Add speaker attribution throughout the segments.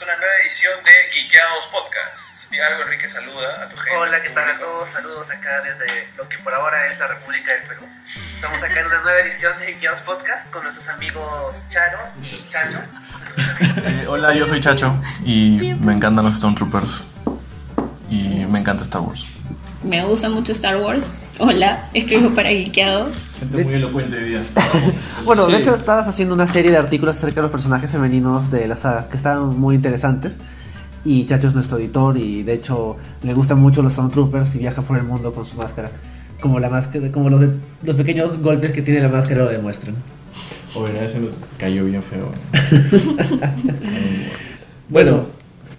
Speaker 1: es una nueva edición de Geekeados Podcast. Y algo, Enrique, saluda a tu gente.
Speaker 2: Hola, ¿qué tal a todos? Saludos acá desde lo que por ahora es la República del Perú. Estamos acá en una nueva edición de Guiados Podcast con nuestros amigos Charo y Chacho.
Speaker 3: Eh, hola, yo soy Chacho y me encantan los Stormtroopers y me encanta Star Wars.
Speaker 4: Me gusta mucho Star Wars. Hola, escribo para Geekeados.
Speaker 3: Gente muy elocuente de vida.
Speaker 5: Bueno, de hecho estabas haciendo una serie de artículos acerca de los personajes femeninos de la saga que estaban muy interesantes. Y Chacho es nuestro editor y de hecho le gustan mucho los Stormtroopers y viaja por el mundo con su máscara. Como la máscara, como los, de- los pequeños golpes que tiene la máscara lo demuestran.
Speaker 3: O ese me cayó bien feo.
Speaker 6: Bueno,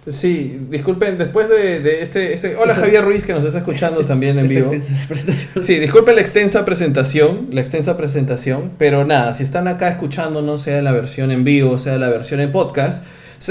Speaker 6: sí, disculpen, después de, de este, este- Hola Javier Ruiz que nos está escuchando también en vivo. Sí, disculpen la extensa presentación, la extensa presentación, pero nada, si están acá escuchándonos, sea en la versión en vivo, sea en la versión en podcast,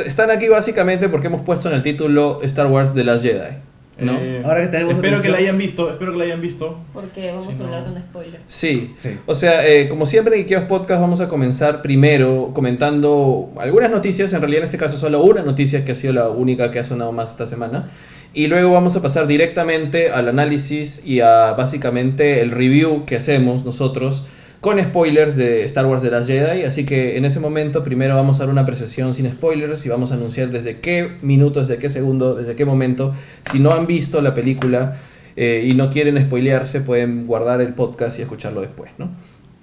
Speaker 6: están aquí básicamente porque hemos puesto en el título Star Wars The Last Jedi, ¿no?
Speaker 3: Eh,
Speaker 5: Ahora que tenemos
Speaker 3: espero que
Speaker 5: atención.
Speaker 3: la hayan visto, espero que la hayan visto.
Speaker 4: Porque vamos
Speaker 3: Sí,
Speaker 4: a hablar
Speaker 3: no.
Speaker 4: con spoilers.
Speaker 6: Sí.
Speaker 5: Sí.
Speaker 6: O sea, eh, como siempre en Ikeos Podcast vamos a comenzar primero comentando algunas noticias, en realidad en este caso solo una noticia que ha sido la única que ha sonado más esta semana. Y luego vamos a pasar directamente al análisis y a básicamente el review que hacemos nosotros con spoilers de Star Wars The Last Jedi. Así que en ese momento primero vamos a dar una apreciación sin spoilers y vamos a anunciar desde qué minuto, desde qué segundo, desde qué momento. Si no han visto la película eh, y no quieren spoilearse, pueden guardar el podcast y escucharlo después, ¿no?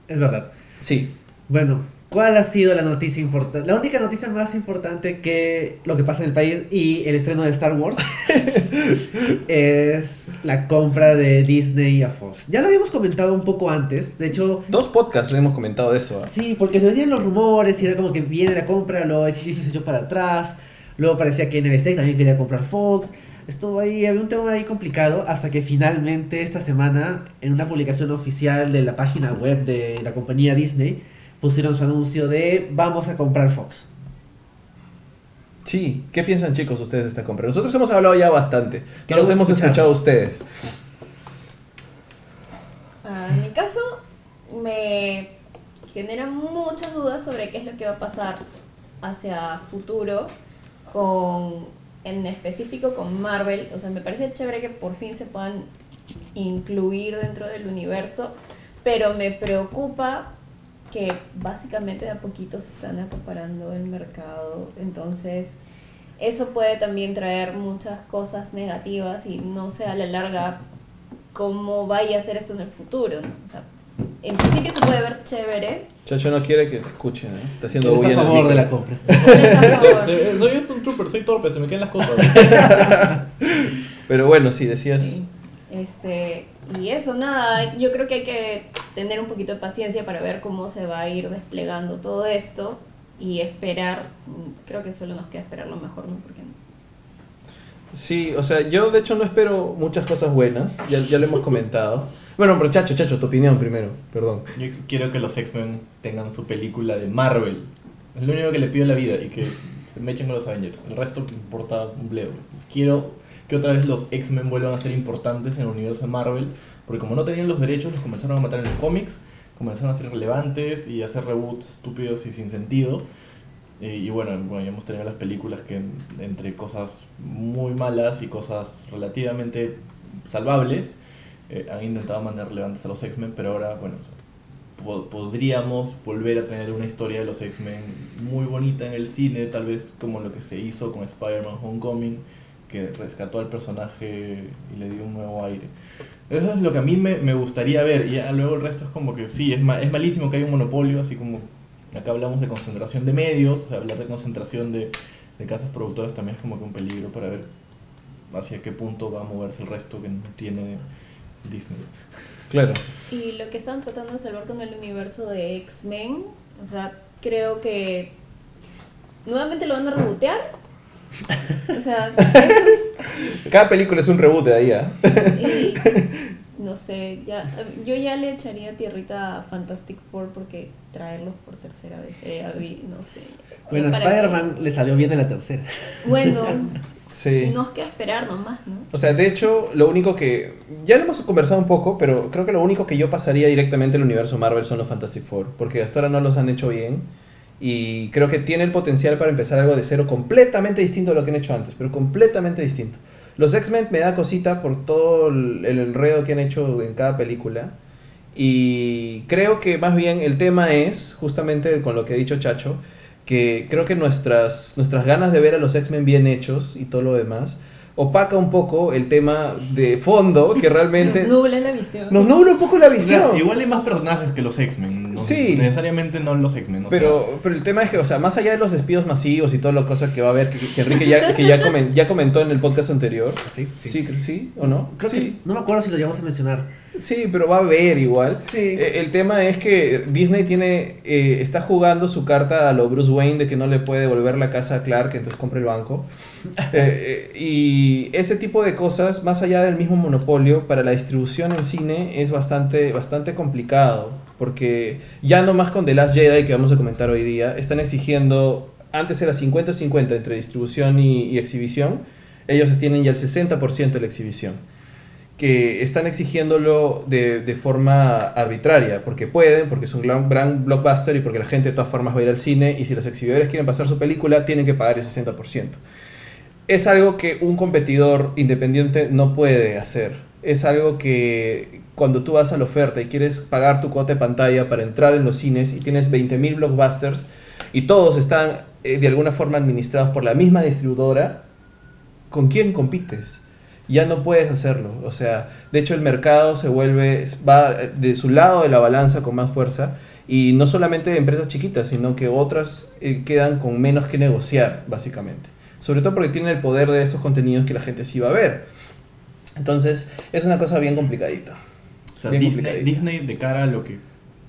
Speaker 5: Es verdad.
Speaker 6: Sí.
Speaker 5: Bueno, ¿cuál ha sido la noticia importante? La única noticia más importante que lo que pasa en el país y el estreno de Star Wars es la compra de Disney a Fox. Ya lo habíamos comentado un poco antes, de hecho,
Speaker 6: Dos podcasts le hemos comentado de eso. ¿ah?
Speaker 5: sí, porque se venían los rumores y era como que viene la compra, luego Disney se echó para atrás, luego parecía que NBC también quería comprar Fox. Estuvo ahí, había un tema ahí complicado hasta que finalmente esta semana en una publicación oficial de la página web de la compañía Disney pusieron su anuncio de vamos a comprar Fox.
Speaker 6: Sí. ¿Qué piensan chicos ustedes de esta compra? Nosotros hemos hablado ya bastante. Que los hemos escuchado a ustedes.
Speaker 4: Ah, en mi caso, me genera muchas dudas sobre qué es lo que va a pasar hacia futuro con, en específico con Marvel. O sea, me parece chévere que por fin se puedan incluir dentro del universo, pero me preocupa que básicamente de a poquito se están acaparando el mercado. Entonces, eso puede también traer muchas cosas negativas y no sé a la larga cómo vaya a ser esto en el futuro. ¿no? O sea, en principio se puede ver chévere.
Speaker 6: Chacho no quiere que te escuchen. ¿eh? Está haciendo bulla en el
Speaker 5: favor de la compra.
Speaker 3: Se- soy un trooper, soy torpe, se me caen las cosas.
Speaker 6: Pero bueno, sí, decías.
Speaker 4: Sí. Este, y eso, nada, yo creo que hay que tener un poquito de paciencia para ver cómo se va a ir desplegando todo esto y esperar, creo que solo nos queda esperar lo mejor, ¿no? Porque
Speaker 6: Sí, o sea, yo de hecho no espero muchas cosas buenas. Ya, ya lo hemos comentado. Bueno, pero Chacho, Chacho, tu opinión primero. Perdón.
Speaker 3: Yo quiero que los X-Men tengan su película de Marvel. Es lo único que le pido en la vida y que se me echen con los Avengers. El resto me importa un bledo. Quiero que otra vez los X-Men vuelvan a ser importantes en el universo de Marvel. Porque como no tenían los derechos, los comenzaron a matar en los cómics. Comenzaron a ser relevantes y a hacer reboots estúpidos y sin sentido. Eh, y bueno, bueno, ya hemos tenido las películas que en- entre cosas muy malas y cosas relativamente salvables eh, han intentado mantener relevantes a los X-Men, pero ahora, bueno, po- podríamos volver a tener una historia de los X-Men muy bonita en el cine, tal vez como lo que se hizo con Spider-Man Homecoming, que rescató al personaje y le dio un nuevo aire. Eso es lo que a mí me, me gustaría ver, y ya luego el resto es como que sí, es, ma- es malísimo que haya un monopolio, así como acá hablamos de concentración de medios, o sea, hablar de concentración de, de casas productoras también es como que un peligro para ver hacia qué punto va a moverse el resto que no tiene Disney.
Speaker 6: Claro.
Speaker 4: Y lo que están tratando de salvar con el universo de X-Men, o sea, creo que nuevamente lo van a rebotear. O sea,
Speaker 6: Cada película es un reboot de ahí, ¿ah?
Speaker 4: y no sé, ya, yo ya le echaría tierrita a Fantastic Four porque traerlos por tercera vez, eh, a mí, no sé.
Speaker 5: Bueno,
Speaker 4: Para
Speaker 5: Spider-Man le salió bien en la tercera.
Speaker 4: Bueno,
Speaker 6: Sí.
Speaker 4: nos queda esperar nomás, ¿no?
Speaker 6: O sea, de hecho, lo único que. Ya lo hemos conversado un poco, pero creo que lo único que yo pasaría directamente al universo Marvel son los Fantastic Four. Porque hasta ahora no los han hecho bien. Y creo que tiene el potencial para empezar algo de cero completamente distinto a lo que han hecho antes, pero completamente distinto. Los X-Men me da cosita por todo el enredo que han hecho en cada película. Y creo que más bien el tema es, justamente con lo que ha dicho Chacho, que creo que nuestras, nuestras ganas de ver a los X-Men bien hechos y todo lo demás opaca un poco el tema de fondo que realmente
Speaker 4: Nos nubla la visión.
Speaker 6: nos nubla un poco la
Speaker 3: O sea,
Speaker 6: visión.
Speaker 3: igual hay más personajes que los X-Men. no-
Speaker 6: Sí.
Speaker 3: Necesariamente no los X-Men. sea,
Speaker 6: Pero, pero el tema es que, o sea, más allá de los despidos masivos y todas las cosas que va a haber, que, que Enrique ya, que ya, comen- ya comentó en el podcast anterior.
Speaker 5: Sí,
Speaker 6: Sí, creo- sí, o no?
Speaker 5: Creo
Speaker 6: sí.
Speaker 5: que no me acuerdo si lo llegamos a mencionar.
Speaker 6: Sí, pero va a haber igual.
Speaker 5: Sí.
Speaker 6: Eh, el tema es que Disney tiene eh, está jugando su carta a lo Bruce Wayne de que no le puede devolver la casa a Clark, entonces compra el banco. Eh, eh, y ese tipo de cosas, más allá del mismo monopolio, para la distribución en cine es bastante, bastante complicado. Porque ya no más con The Last Jedi, que vamos a comentar hoy día, están exigiendo, antes era 50-50 entre distribución y, y exhibición, ellos tienen ya el 60% de la exhibición que están exigiéndolo de, de forma arbitraria, porque pueden, porque es un gran, blockbuster y porque la gente de todas formas va a ir al cine y si los exhibidores quieren pasar su película, tienen que pagar el 60%. Es algo que un competidor independiente no puede hacer. Es algo que cuando tú vas a la oferta y quieres pagar tu cuota de pantalla para entrar en los cines y tienes 20.000 blockbusters y todos están eh, de alguna forma administrados por la misma distribuidora, ¿con quién compites? Ya no puedes hacerlo. O sea, de hecho el mercado se vuelve, va de su lado de la balanza con más fuerza. Y no solamente empresas chiquitas, sino que otras eh, quedan con menos que negociar, básicamente. Sobre todo porque tienen el poder de estos contenidos que la gente sí va a ver. Entonces, es una cosa bien complicadita.
Speaker 3: O sea,
Speaker 6: Bien
Speaker 3: Disney. Disney de cara a lo que...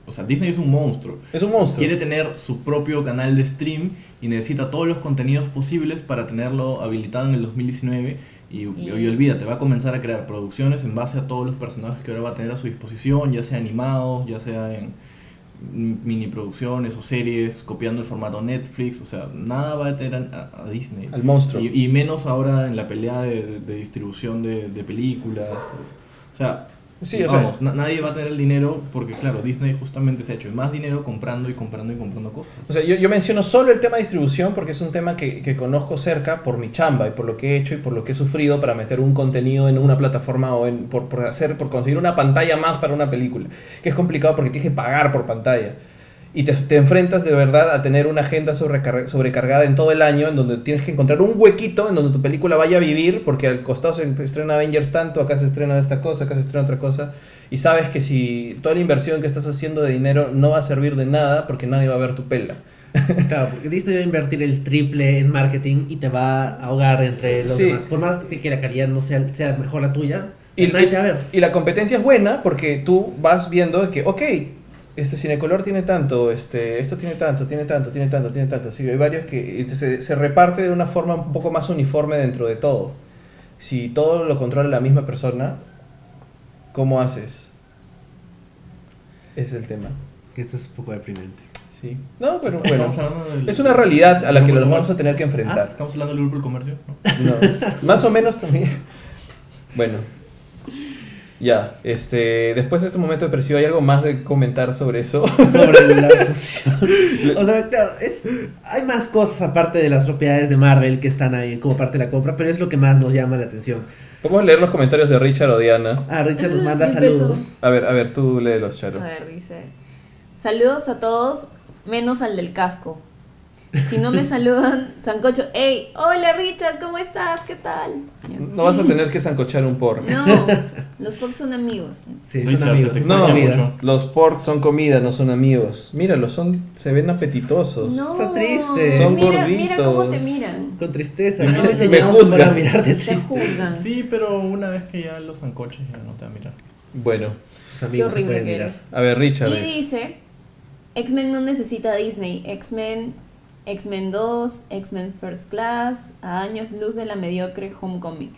Speaker 3: O sea, Disney es un monstruo.
Speaker 6: Es un monstruo.
Speaker 3: Quiere tener su propio canal de stream y necesita todos los contenidos posibles para tenerlo habilitado en el 2019. Y, y- y olvídate, va a comenzar a crear producciones en base a todos los personajes que ahora va a tener a su disposición, ya sea animados, ya sea en mini producciones o series, copiando el formato Netflix. O sea, nada va a detener a, a Disney.
Speaker 6: Al monstruo.
Speaker 3: Y, y menos ahora en la pelea de, de- de distribución de, de películas. O sea,
Speaker 6: Sí, o sea-
Speaker 3: vamos, na- nadie va a tener el dinero porque, claro, Disney justamente se ha hecho más dinero comprando y comprando y comprando cosas.
Speaker 6: O sea, yo, yo menciono solo el tema de distribución porque es un tema que, que conozco cerca por mi chamba y por lo que he hecho y por lo que he sufrido para meter un contenido en una plataforma o en, por, por hacer, por conseguir una pantalla más para una película. Que es complicado porque tienes que pagar por pantalla. Y te, te enfrentas de verdad a tener una agenda sobrecar- sobrecargada en todo el año en donde tienes que encontrar un huequito en donde tu película vaya a vivir porque al costado se estrena Avengers tanto, acá se estrena esta cosa, acá se estrena otra cosa. Y sabes que si toda la inversión que estás haciendo de dinero no va a servir de nada porque nadie va a ver tu pela.
Speaker 5: Claro, porque Disney va a invertir el triple en marketing y te va a ahogar entre los
Speaker 6: Sí.
Speaker 5: demás. Por más que la calidad no sea, sea mejor la tuya,
Speaker 6: Y-
Speaker 5: ver.
Speaker 6: Y la competencia es buena porque tú vas viendo que, ok, este cinecolor tiene tanto, este, esto tiene tanto, tiene tanto, tiene tanto, tiene tanto. Sí, hay varios que se, se reparte de una forma un poco más uniforme dentro de todo. Si todo lo controla la misma persona, ¿cómo haces? Ese es el tema.
Speaker 5: Que esto es un poco deprimente.
Speaker 6: Sí. No, pero bueno.
Speaker 3: Estamos hablando del-
Speaker 6: Es una realidad a la que nos vamos a tener que
Speaker 3: comercio.
Speaker 6: enfrentar.
Speaker 3: Ah, Estamos hablando del grupo del comercio. ¿no?
Speaker 6: No, más o menos también. Bueno. Ya, este, después de este momento depresivo, ¿hay algo más de comentar sobre eso?
Speaker 5: Sobre la fusión. O sea, claro, es, hay más cosas aparte de las propiedades de Marvel que están ahí como parte de la compra, pero es lo que más nos llama la atención.
Speaker 6: Vamos a leer los comentarios de Richard o Diana.
Speaker 5: Ah, Richard nos manda
Speaker 4: Ah,
Speaker 5: saludos.
Speaker 6: A ver, a ver, tú léelos, Charo.
Speaker 4: A ver, dice. Saludos a todos, menos al del casco. Si no me saludan, Sancocho, hey, hola Richard, ¿cómo estás? ¿Qué tal?
Speaker 6: No vas a tener que zancochar un pork.
Speaker 4: No, los porcos son amigos.
Speaker 5: Sí,
Speaker 3: Richard,
Speaker 5: son amigos.
Speaker 6: No,
Speaker 3: mucho.
Speaker 6: Los pork son comida, no son amigos. Míralos, son, se ven apetitosos.
Speaker 4: No,
Speaker 5: Está triste.
Speaker 6: Son
Speaker 4: mira, mira cómo
Speaker 6: gorditos.
Speaker 4: te miran.
Speaker 5: Con tristeza.
Speaker 3: Me
Speaker 5: No
Speaker 3: juzgan.
Speaker 5: enseñamos cómo era mirarte
Speaker 4: Te
Speaker 5: triste.
Speaker 4: juzgan.
Speaker 3: Sí, pero una vez que ya los ancoches ya no te va a mirar.
Speaker 6: Bueno,
Speaker 5: Sus
Speaker 4: Qué
Speaker 5: amigos se
Speaker 4: horrible que
Speaker 5: mirar.
Speaker 6: a ver, Richard.
Speaker 4: Y dice, X-Men no necesita Disney. X-Men, X-Men 2, X-Men First Class, a años luz de la mediocre Homecoming.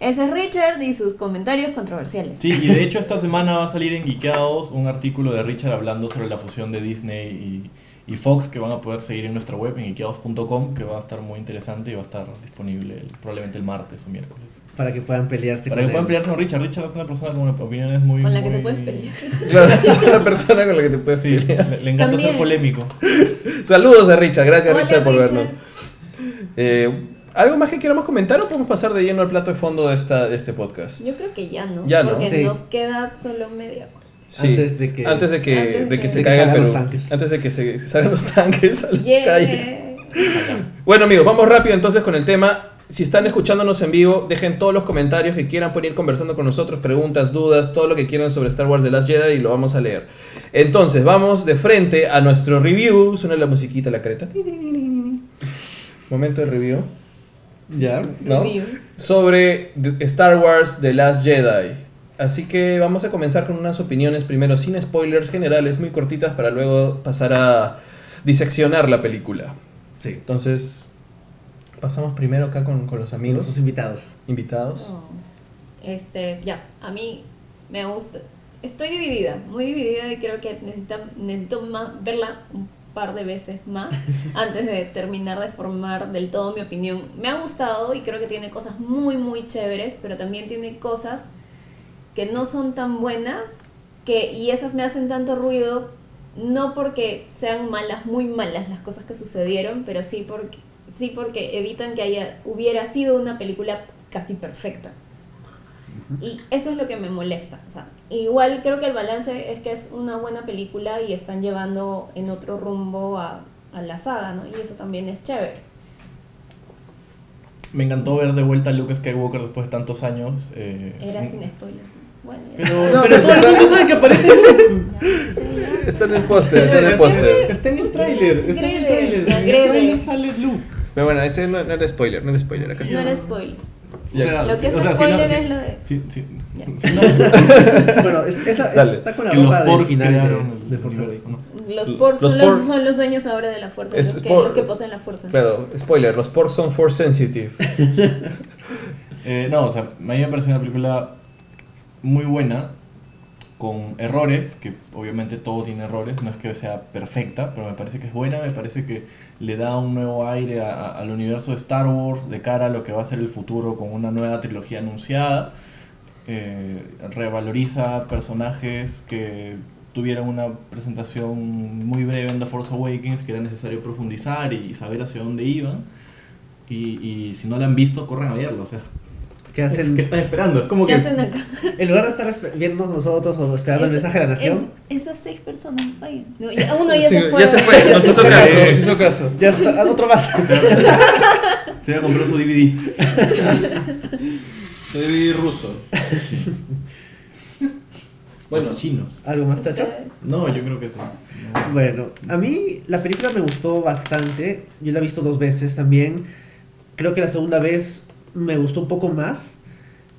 Speaker 4: Ese es Richard y sus comentarios controversiales.
Speaker 3: Sí, y de hecho esta semana va a salir en Geekeados un artículo de Richard hablando sobre la fusión de Disney y, Fox que van a poder seguir en nuestra web en iqueados.com que va a estar muy interesante y va a estar disponible probablemente el martes o miércoles.
Speaker 5: Para que puedan pelearse
Speaker 3: Para que
Speaker 5: con
Speaker 3: puedan
Speaker 5: él.
Speaker 3: pelearse con Richard. Richard es una persona con opiniones muy...
Speaker 4: Con la que te puedes pelear.
Speaker 6: Claro, es una persona con la que te puedes
Speaker 3: Sí,
Speaker 6: pelear.
Speaker 3: le, le encanta
Speaker 4: También.
Speaker 3: ser polémico.
Speaker 6: Saludos a Richard, gracias
Speaker 4: Hola,
Speaker 6: Richard por
Speaker 4: Richard.
Speaker 6: vernos. Eh, ¿Algo más que queramos comentar o podemos pasar de lleno al plato de fondo de, esta, de este podcast?
Speaker 4: Yo creo que ya no.
Speaker 6: Ya no.
Speaker 4: Porque
Speaker 5: Sí.
Speaker 4: nos queda solo media hora.
Speaker 6: Sí,
Speaker 5: Antes de que-
Speaker 6: antes de que,
Speaker 4: Antes
Speaker 6: de que
Speaker 4: que-
Speaker 6: se
Speaker 5: de que
Speaker 6: caiga el
Speaker 5: salgan los tanques.
Speaker 6: Antes de que se, se salgan los tanques a las
Speaker 4: Yeah.
Speaker 6: calles. Bueno amigos, vamos rápido entonces con el tema. Si están escuchándonos en vivo, dejen todos los comentarios que quieran por ir conversando con nosotros, preguntas, dudas, todo lo que quieran sobre Star Wars The Last Jedi y lo vamos a leer. Entonces, vamos de frente a nuestro review. Suena la musiquita, la careta. Momento de review.
Speaker 5: Ya.
Speaker 6: ¿no?
Speaker 4: Review.
Speaker 6: Sobre Star Wars The Last Jedi. Así que vamos a comenzar con unas opiniones primero sin spoilers generales, muy cortitas, para luego pasar a diseccionar la película.
Speaker 5: Sí.
Speaker 6: Entonces, pasamos primero acá con, con los amigos
Speaker 5: Los invitados.
Speaker 6: invitados.
Speaker 4: Este, ya, a mí me gusta. Estoy dividida, muy dividida y creo que necesita, necesito más, verla un par de veces más antes de terminar de formar del todo mi opinión. Me ha gustado y creo que tiene cosas muy, muy chéveres, pero también tiene cosas que no son tan buenas que, y esas me hacen tanto ruido, no porque sean malas, muy malas las cosas que sucedieron, pero sí porque, sí porque evitan que haya, hubiera sido una película casi perfecta. Y eso es lo que me molesta. O sea, igual creo que el balance es que es una buena película y están llevando en otro rumbo a, a la saga, ¿no? Y eso también es chévere.
Speaker 3: Me encantó ver de vuelta a Luke Skywalker después de tantos años. eh,
Speaker 4: Era sin spoilers. Bueno,
Speaker 3: Pero,
Speaker 6: No,
Speaker 3: pero todo el mundo
Speaker 6: sabe-
Speaker 3: que aparece
Speaker 4: ya no sé, ya.
Speaker 6: Está en el póster, está en el póster.
Speaker 3: Está en el tráiler, está en el tráiler. Tráiler sale Luke.
Speaker 6: Pero bueno, ese no, no era spoiler, no era spoiler. Acá
Speaker 3: Sí.
Speaker 4: No era spoiler.
Speaker 3: O sea,
Speaker 4: Lo que es
Speaker 3: o sea, si
Speaker 4: spoiler
Speaker 3: no- si-
Speaker 4: es lo de...
Speaker 3: si- si- no-
Speaker 5: Bueno, es, es la- está con la
Speaker 3: que los
Speaker 5: de, de Awakens.
Speaker 3: ¿no?
Speaker 4: Los
Speaker 6: Los
Speaker 4: porks son,
Speaker 6: por-
Speaker 4: los, son los dueños ahora de la fuerza,
Speaker 6: Es
Speaker 4: los, que,
Speaker 6: por-
Speaker 4: los que poseen la fuerza.
Speaker 6: Claro, spoiler, los porks son force sensitive.
Speaker 3: Eh, no, o sea, a mí me pareció una película muy buena, con errores, que obviamente todo tiene errores, no es que sea perfecta, pero me parece que es buena, me parece que le da un nuevo aire a- al universo de Star Wars de cara a lo que va a ser el futuro con una nueva trilogía anunciada. Eh, revaloriza personajes que tuvieron una presentación muy breve en The Force Awakens, que era necesario profundizar y saber hacia dónde iban. Y, y si no la han visto, corran a verlo. O sea,
Speaker 5: ¿Qué hacen?
Speaker 3: ¿qué están esperando? Es como
Speaker 4: ¿Qué
Speaker 3: que.
Speaker 4: hacen acá?
Speaker 5: En lugar de estar viendo nosotros o esperando el
Speaker 4: Es-
Speaker 5: mensaje de la nación,
Speaker 4: es- esas seis personas, vayan. No, ya- uno ya
Speaker 6: Sí,
Speaker 4: se fue.
Speaker 6: ya se fue, nos hizo caso, nos hizo caso.
Speaker 5: ya está, otro más.
Speaker 3: Se va a comprar su DVD.
Speaker 6: Soy ruso.
Speaker 3: Bueno, chino.
Speaker 5: ¿Algo más?
Speaker 4: Ustedes.
Speaker 3: No, yo creo que eso. No.
Speaker 5: Bueno, a mí la película me gustó bastante. Yo la he visto dos veces también. Creo que la segunda vez me gustó un poco más.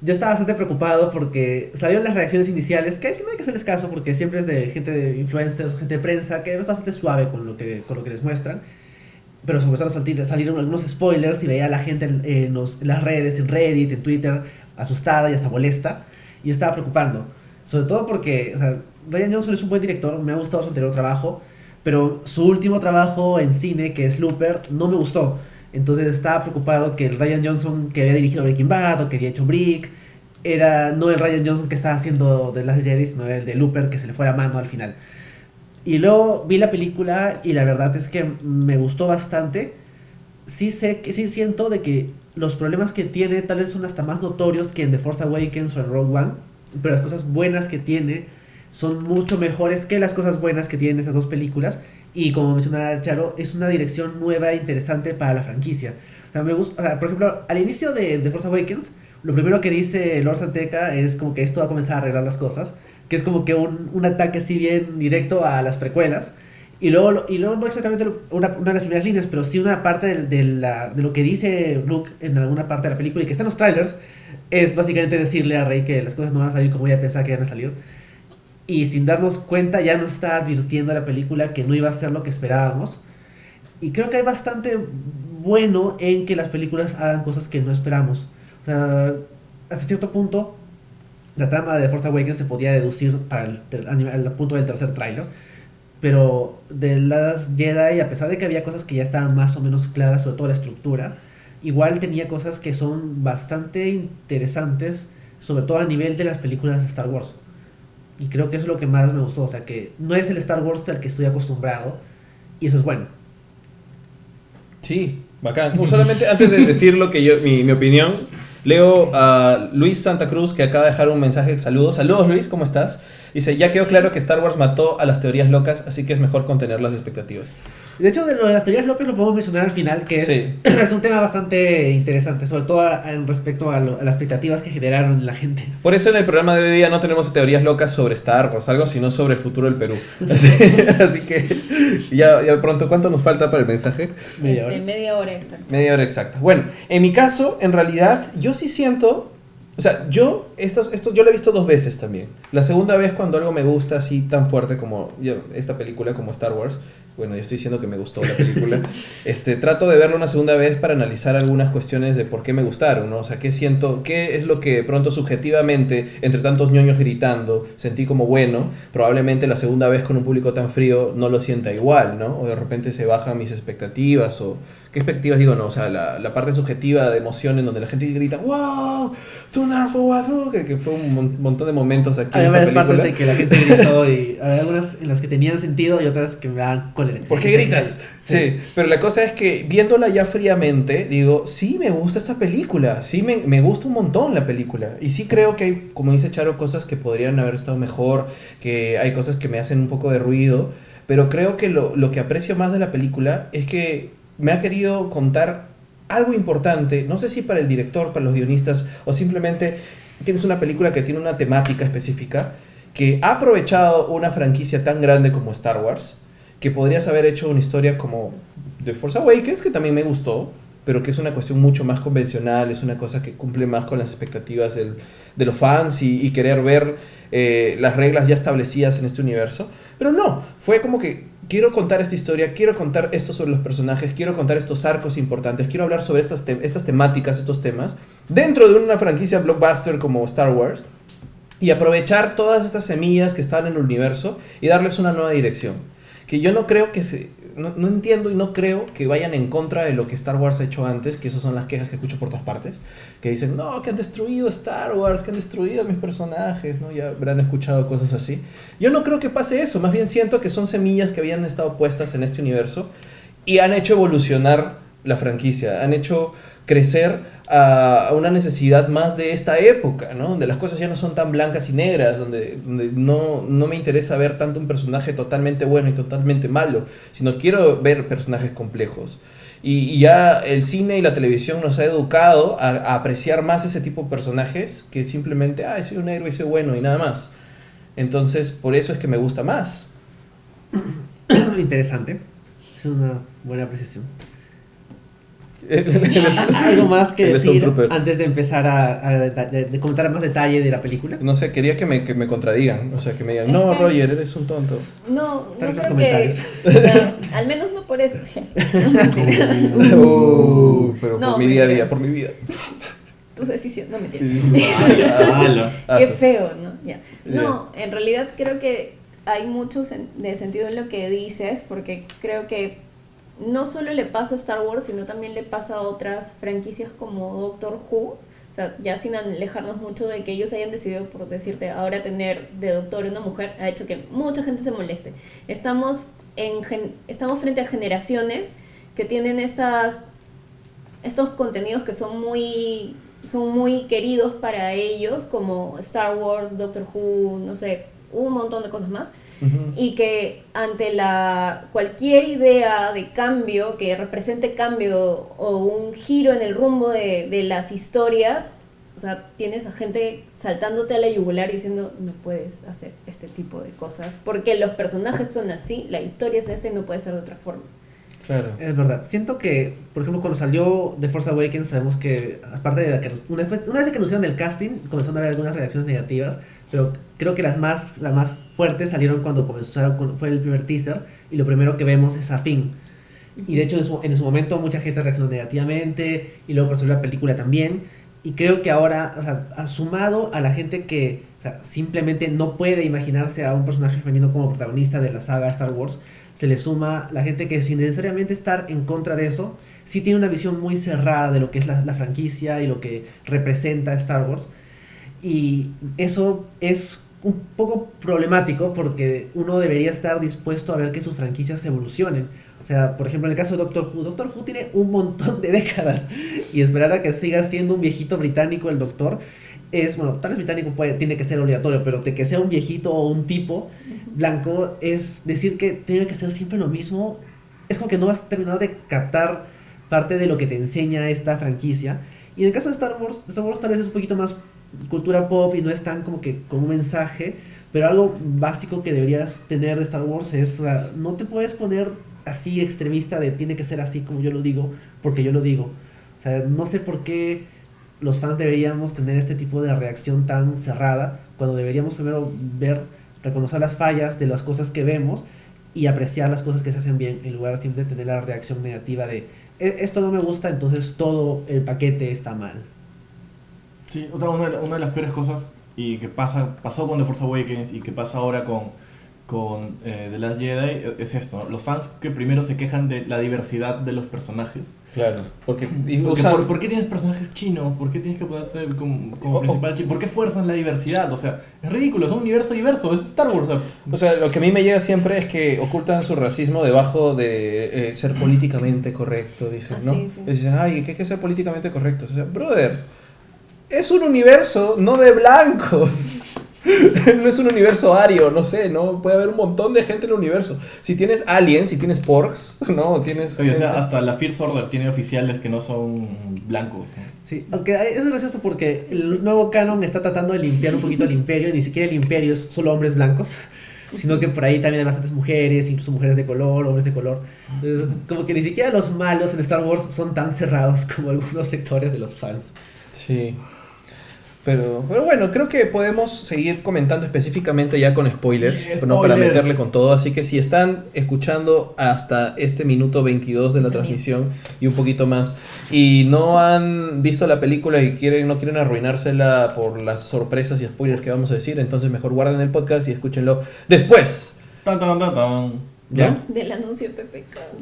Speaker 5: Yo estaba bastante preocupado porque salieron las reacciones iniciales, que no hay que hacerles caso porque siempre es de gente de influencers, gente de prensa, que es bastante suave con lo que, con lo que les muestran. Pero se empezaron a salir, salieron algunos spoilers y veía a la gente en las redes, en Reddit, en Twitter, asustada y hasta molesta. Y yo estaba preocupando. Sobre todo porque o sea, Ryan Johnson es un buen director, me ha gustado su anterior trabajo, pero su último trabajo en cine, que es Looper, no me gustó. Entonces estaba preocupado que el Ryan Johnson que había dirigido Breaking Bad o que había hecho Brick era no el Ryan Johnson que estaba haciendo de Last Jedi, sino el de Looper que se le fue la mano al final. Y luego vi la película y la verdad es que me gustó bastante. Sí sé que sí siento de que los problemas que tiene tal vez son hasta más notorios que en The Force Awakens o en Rogue One, pero las cosas buenas que tiene son mucho mejores que las cosas buenas que tienen esas dos películas. Y como mencionaba Charo, es una dirección nueva e interesante para la franquicia. O me gusta, por ejemplo, al inicio de The Force Awakens, lo primero que dice Lord Santeca es como que esto va a comenzar a arreglar las cosas, que es como que un, un ataque así bien directo a las precuelas. Y luego, y luego no exactamente una, una de las primeras líneas, pero sí una parte del- de, la- de lo que dice Luke en alguna parte de la película y que está en los trailers, es básicamente decirle a Rey que las cosas no van a salir como ella pensaba que iban a salir. Y sin darnos cuenta ya nos está advirtiendo la película que no iba a ser lo que esperábamos. Y creo que hay bastante bueno en que las películas hagan cosas que no esperamos. O sea, hasta cierto punto, la trama de The Force Awakens se podía deducir para el, al punto del tercer tráiler. pero de las Jedi, a pesar de que había cosas que ya estaban más o menos claras, sobre todo la estructura, igual tenía cosas que son bastante interesantes, sobre todo a nivel de las películas de Star Wars. Y creo que eso es lo que más me gustó, o sea, que no es el Star Wars al que estoy acostumbrado, y eso es bueno.
Speaker 6: Sí, bacán. No, solamente antes de decir lo que yo, mi, mi opinión, leo a Luis Santa Cruz que acaba de dejar un mensaje de saludos. Saludos Luis, ¿cómo estás? Dice, ya quedó claro que Star Wars mató a las teorías locas, así que es mejor contener las expectativas.
Speaker 5: De hecho, de lo de las teorías locas lo podemos mencionar al final, que es,
Speaker 6: Sí.
Speaker 5: es un tema bastante interesante, sobre todo a- en respecto a, lo- a las expectativas que generaron en la gente.
Speaker 6: Por eso en el programa de hoy día no tenemos teorías locas sobre Star Wars, algo sino sobre el futuro del Perú. Así, así que ya, ya pronto, ¿cuánto nos falta para el mensaje?
Speaker 5: Media
Speaker 4: Este,
Speaker 5: hora.
Speaker 4: media hora exacto.
Speaker 6: Media hora exacta. Bueno, en mi caso, en realidad, yo sí siento. O sea, yo, estos, estos, yo lo he visto dos veces también. La segunda vez cuando algo me gusta así tan fuerte como yo, esta película, como Star Wars. Bueno, yo estoy diciendo que me gustó la película. este, trato de verlo una segunda vez para analizar algunas cuestiones de por qué me gustaron, ¿no? O sea, qué siento, qué es lo que pronto subjetivamente, entre tantos ñoños gritando, sentí como bueno. Probablemente la segunda vez con un público tan frío no lo sienta igual, ¿no? O de repente se bajan mis expectativas o... ¿Qué expectativas digo? No, o sea, la, la parte subjetiva de emoción en donde la gente grita ¡Wow! ¡Tú narco que, que fue un mon- montón de momentos aquí
Speaker 5: Hay varias partes de que la gente gritó y hay algunas en las que tenían sentido y otras que me dan cólera.
Speaker 6: ¿Por qué gritas? Sí. pero la cosa es que viéndola ya fríamente, digo, sí me gusta esta película, sí me, me gusta un montón la película. Y sí creo que hay, como dice Charo, cosas que podrían haber estado mejor, que hay cosas que me hacen un poco de ruido, pero creo que lo, lo que aprecio más de la película es que me ha querido contar algo importante, no sé si para el director, para los guionistas, o simplemente tienes una película que tiene una temática específica, que ha aprovechado una franquicia tan grande como Star Wars, que podrías haber hecho una historia como The Force Awakens, que también me gustó, pero que es una cuestión mucho más convencional, es una cosa que cumple más con las expectativas del- de los fans y, querer ver eh, las reglas ya establecidas en este universo. Pero no, fue como que quiero contar esta historia, quiero contar esto sobre los personajes, quiero contar estos arcos importantes, quiero hablar sobre estas, estas temáticas, estos temas, dentro de una franquicia blockbuster como Star Wars, y aprovechar todas estas semillas que están en el universo y darles una nueva dirección. Que yo no creo que se... No, no entiendo y no creo que vayan en contra de lo que Star Wars ha hecho antes, que esas son las quejas que escucho por todas partes, que dicen, no, que han destruido Star Wars, que han destruido mis personajes, ¿no? Ya habrán escuchado cosas así. Yo no creo que pase eso, más bien siento que son semillas que habían estado puestas en este universo y han hecho evolucionar la franquicia, han hecho crecer a una necesidad más de esta época, ¿no? Donde las cosas ya no son tan blancas y negras, donde, donde no, no me interesa ver tanto un personaje totalmente bueno y totalmente malo, sino quiero ver personajes complejos. Y, y ya el cine y la televisión nos ha educado a, apreciar más ese tipo de personajes que simplemente, ay, soy un héroe y soy bueno y nada más. Entonces, por eso es que me gusta más.
Speaker 5: Interesante. Es una buena apreciación. ¿Algo más que decir antes de empezar a, a deta- de, de comentar más detalle de la película?
Speaker 6: No sé, quería que me, que me contradigan. O sea, que me digan, no, Roger, eres un tonto.
Speaker 4: No, no
Speaker 5: Tantos
Speaker 4: creo que.
Speaker 5: comentarios.
Speaker 4: o sea, al menos no por eso. No, mentira.
Speaker 6: Uh, pero
Speaker 4: No,
Speaker 6: por mi día a día, por mi vida.
Speaker 4: Tus decisiones, no mentira.
Speaker 3: Malo.
Speaker 4: Qué feo, ¿no? Ya. No, en realidad creo que hay mucho sen- de sentido en lo que dices, porque creo que no solo le pasa a Star Wars, sino también le pasa a otras franquicias como Doctor Who. O sea, ya sin alejarnos mucho de que ellos hayan decidido, por decirte, ahora tener de doctor una mujer, ha hecho que mucha gente se moleste. Estamos, en gen- estamos frente a generaciones que tienen estas estos contenidos que son muy son muy queridos para ellos como Star Wars, Doctor Who, no sé, un montón de cosas más y que ante la cualquier idea de cambio que represente cambio o un giro en el rumbo de, de las historias, o sea, tienes a gente saltándote a la yugular y diciendo no puedes hacer este tipo de cosas porque los personajes son así, la historia es esta y no puede ser de otra forma.
Speaker 6: Claro.
Speaker 5: Es verdad. Siento que, por ejemplo, cuando salió The Force Awakens, sabemos que, aparte de la que una vez, una vez que anunciaron el casting, comenzaron a haber algunas reacciones negativas, pero creo que las más, las más fuertes salieron cuando comenzaron, fue el primer teaser, y lo primero que vemos es a Finn. Y de hecho, en su, en su momento, mucha gente reaccionó negativamente, y luego por la película también. Y creo que ahora, o sea, ha sumado a la gente que o sea, simplemente no puede imaginarse a un personaje femenino como protagonista de la saga Star Wars, se le suma la gente que sin necesariamente estar en contra de eso, sí tiene una visión muy cerrada de lo que es la, la franquicia y lo que representa Star Wars. Y eso es un poco problemático porque uno debería estar dispuesto a ver que sus franquicias evolucionen. O sea, por ejemplo, en el caso de Doctor Who, Doctor Who tiene un montón de décadas y esperar a que siga siendo un viejito británico el Doctor es, bueno, tal vez británico puede, tiene que ser obligatorio, pero de que sea un viejito o un tipo blanco es decir que tiene que ser siempre lo mismo. Es como que no has terminado de captar parte de lo que te enseña esta franquicia. Y en el caso de Star Wars, Star Wars tal vez es un poquito más cultura pop y no es tan como que con un mensaje, pero algo básico que deberías tener de Star Wars es, no te puedes poner así extremista de tiene que ser así como yo lo digo, porque yo lo digo. O sea, no sé por qué los fans deberíamos tener este tipo de reacción tan cerrada, cuando deberíamos primero ver, reconocer las fallas de las cosas que vemos y apreciar las cosas que se hacen bien, en lugar de siempre tener la reacción negativa de "E- esto no me gusta, entonces todo el paquete está mal.
Speaker 3: Sí, o sea, una, una de las peores cosas y que pasa, pasó con The Force Awakens y que pasa ahora con, con eh, The Last Jedi es esto, ¿no? los fans que primero se quejan de la diversidad de los personajes.
Speaker 6: Claro, porque, y
Speaker 3: Porque
Speaker 6: usan-
Speaker 3: ¿por, por qué tienes personajes chinos? ¿Por qué tienes que ponerte como, como
Speaker 6: O- o-
Speaker 3: principal chino? ¿Por qué fuerzan la diversidad? O sea, es ridículo, es un universo diverso, es Star Wars. O sea,
Speaker 6: O sea, lo que a mí me llega siempre es que ocultan su racismo debajo de eh, ser políticamente correcto, dicen,
Speaker 4: Ah,
Speaker 6: ¿no?
Speaker 4: sí, sí.
Speaker 6: Y Dicen, ay, ¿qué hay que ser políticamente correcto? O sea, brother, es un universo no de blancos. no es un universo ario, no sé, no puede haber un montón de gente en el universo. Si tienes aliens, si tienes porks, no, tienes
Speaker 3: oye, o sea, hasta la First Order tiene oficiales que no son blancos. ¿no?
Speaker 5: Sí, aunque es gracioso porque el nuevo canon está tratando de limpiar un poquito el imperio, y ni siquiera el imperio es solo hombres blancos, sino que por ahí también hay bastantes mujeres, incluso mujeres de color, hombres de color. Entonces, como que ni siquiera los malos en Star Wars son tan cerrados como algunos sectores de los fans.
Speaker 6: Sí. Pero, pero bueno, creo que podemos seguir comentando específicamente ya con spoilers,
Speaker 3: Sí,
Speaker 6: ¿no? para meterle con todo. Así que si están escuchando hasta este minuto 22 de la
Speaker 4: Sí.
Speaker 6: transmisión y un poquito más, y no han visto la película y quieren, no quieren arruinársela por las sorpresas y spoilers que vamos a decir, entonces mejor guarden el podcast y escúchenlo después.
Speaker 3: Tan, tan, tan, tan.
Speaker 6: ¿Ya?
Speaker 4: Del anuncio PPK.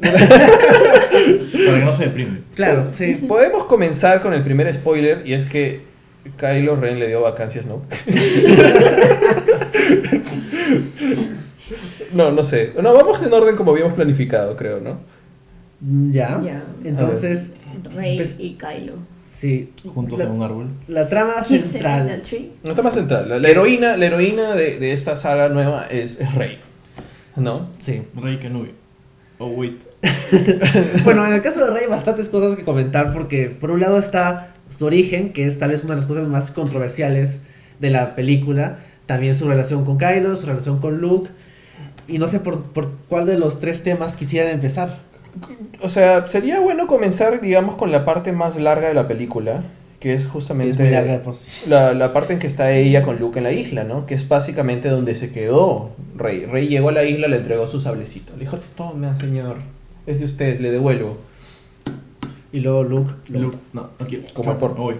Speaker 3: Para que no se deprime.
Speaker 5: Claro, sí.
Speaker 6: Podemos comenzar con el primer spoiler y es que Kylo Ren le dio vacancias, ¿no? no, no sé. No, vamos en orden como habíamos planificado, creo, ¿no?
Speaker 5: Ya.
Speaker 4: Ya.
Speaker 5: Entonces,
Speaker 4: Rey
Speaker 5: Pues-
Speaker 4: y Kylo.
Speaker 5: sí.
Speaker 3: Juntos
Speaker 5: La,
Speaker 3: en un árbol.
Speaker 5: la trama central.
Speaker 6: está más central. La, la heroína, la heroína de, de esta saga nueva es, es Rey. ¿No?
Speaker 5: Sí.
Speaker 3: Rey Kenobi. Oh, wait.
Speaker 5: Bueno, en el caso de Rey hay bastantes cosas que comentar porque por un lado está su origen, que es tal vez una de las cosas más controversiales de la película, también su relación con Kylo, su relación con Luke, y no sé por, por cuál de los tres temas quisieran empezar.
Speaker 6: O sea, sería bueno comenzar, digamos, con la parte más larga de la película, que es justamente
Speaker 5: es muy larga de por sí.
Speaker 6: la, la parte en que está ella con Luke en la isla, ¿no? Que es básicamente donde se quedó Rey. Rey llegó a la isla, le entregó su sablecito. Le dijo, tome, señor, es de usted, le devuelvo.
Speaker 5: Y luego Luke,
Speaker 3: Luke. No, no quiero.
Speaker 6: Como el porno.
Speaker 3: No voy.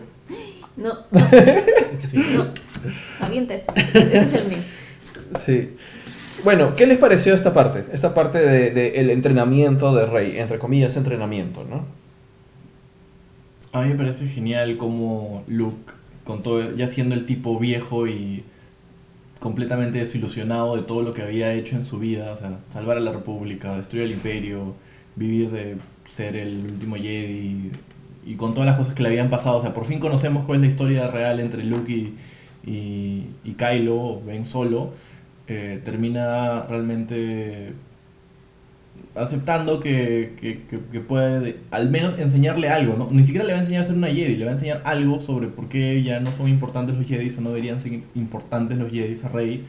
Speaker 4: No, no,
Speaker 5: Este es mi-
Speaker 4: no. Avienta esto. Ese es el mío.
Speaker 6: Sí. Bueno, ¿qué les pareció esta parte? Esta parte de, de el entrenamiento de Rey, entre comillas, entrenamiento, ¿no?
Speaker 3: A mí me parece genial como Luke, con todo, ya siendo el tipo viejo y completamente desilusionado de todo lo que había hecho en su vida, o sea, salvar a la República, destruir el Imperio, vivir de ser el último Jedi y con todas las cosas que le habían pasado, o sea, por fin conocemos cuál es la historia real entre Luke y, y, y Kylo, Ben Solo, eh, termina realmente aceptando que, que, que- puede al menos enseñarle algo, ¿no? Ni siquiera le va a enseñar a ser una Jedi, le va a enseñar algo sobre por qué ya no son importantes los Jedi o no deberían ser importantes los Jedi a Rey.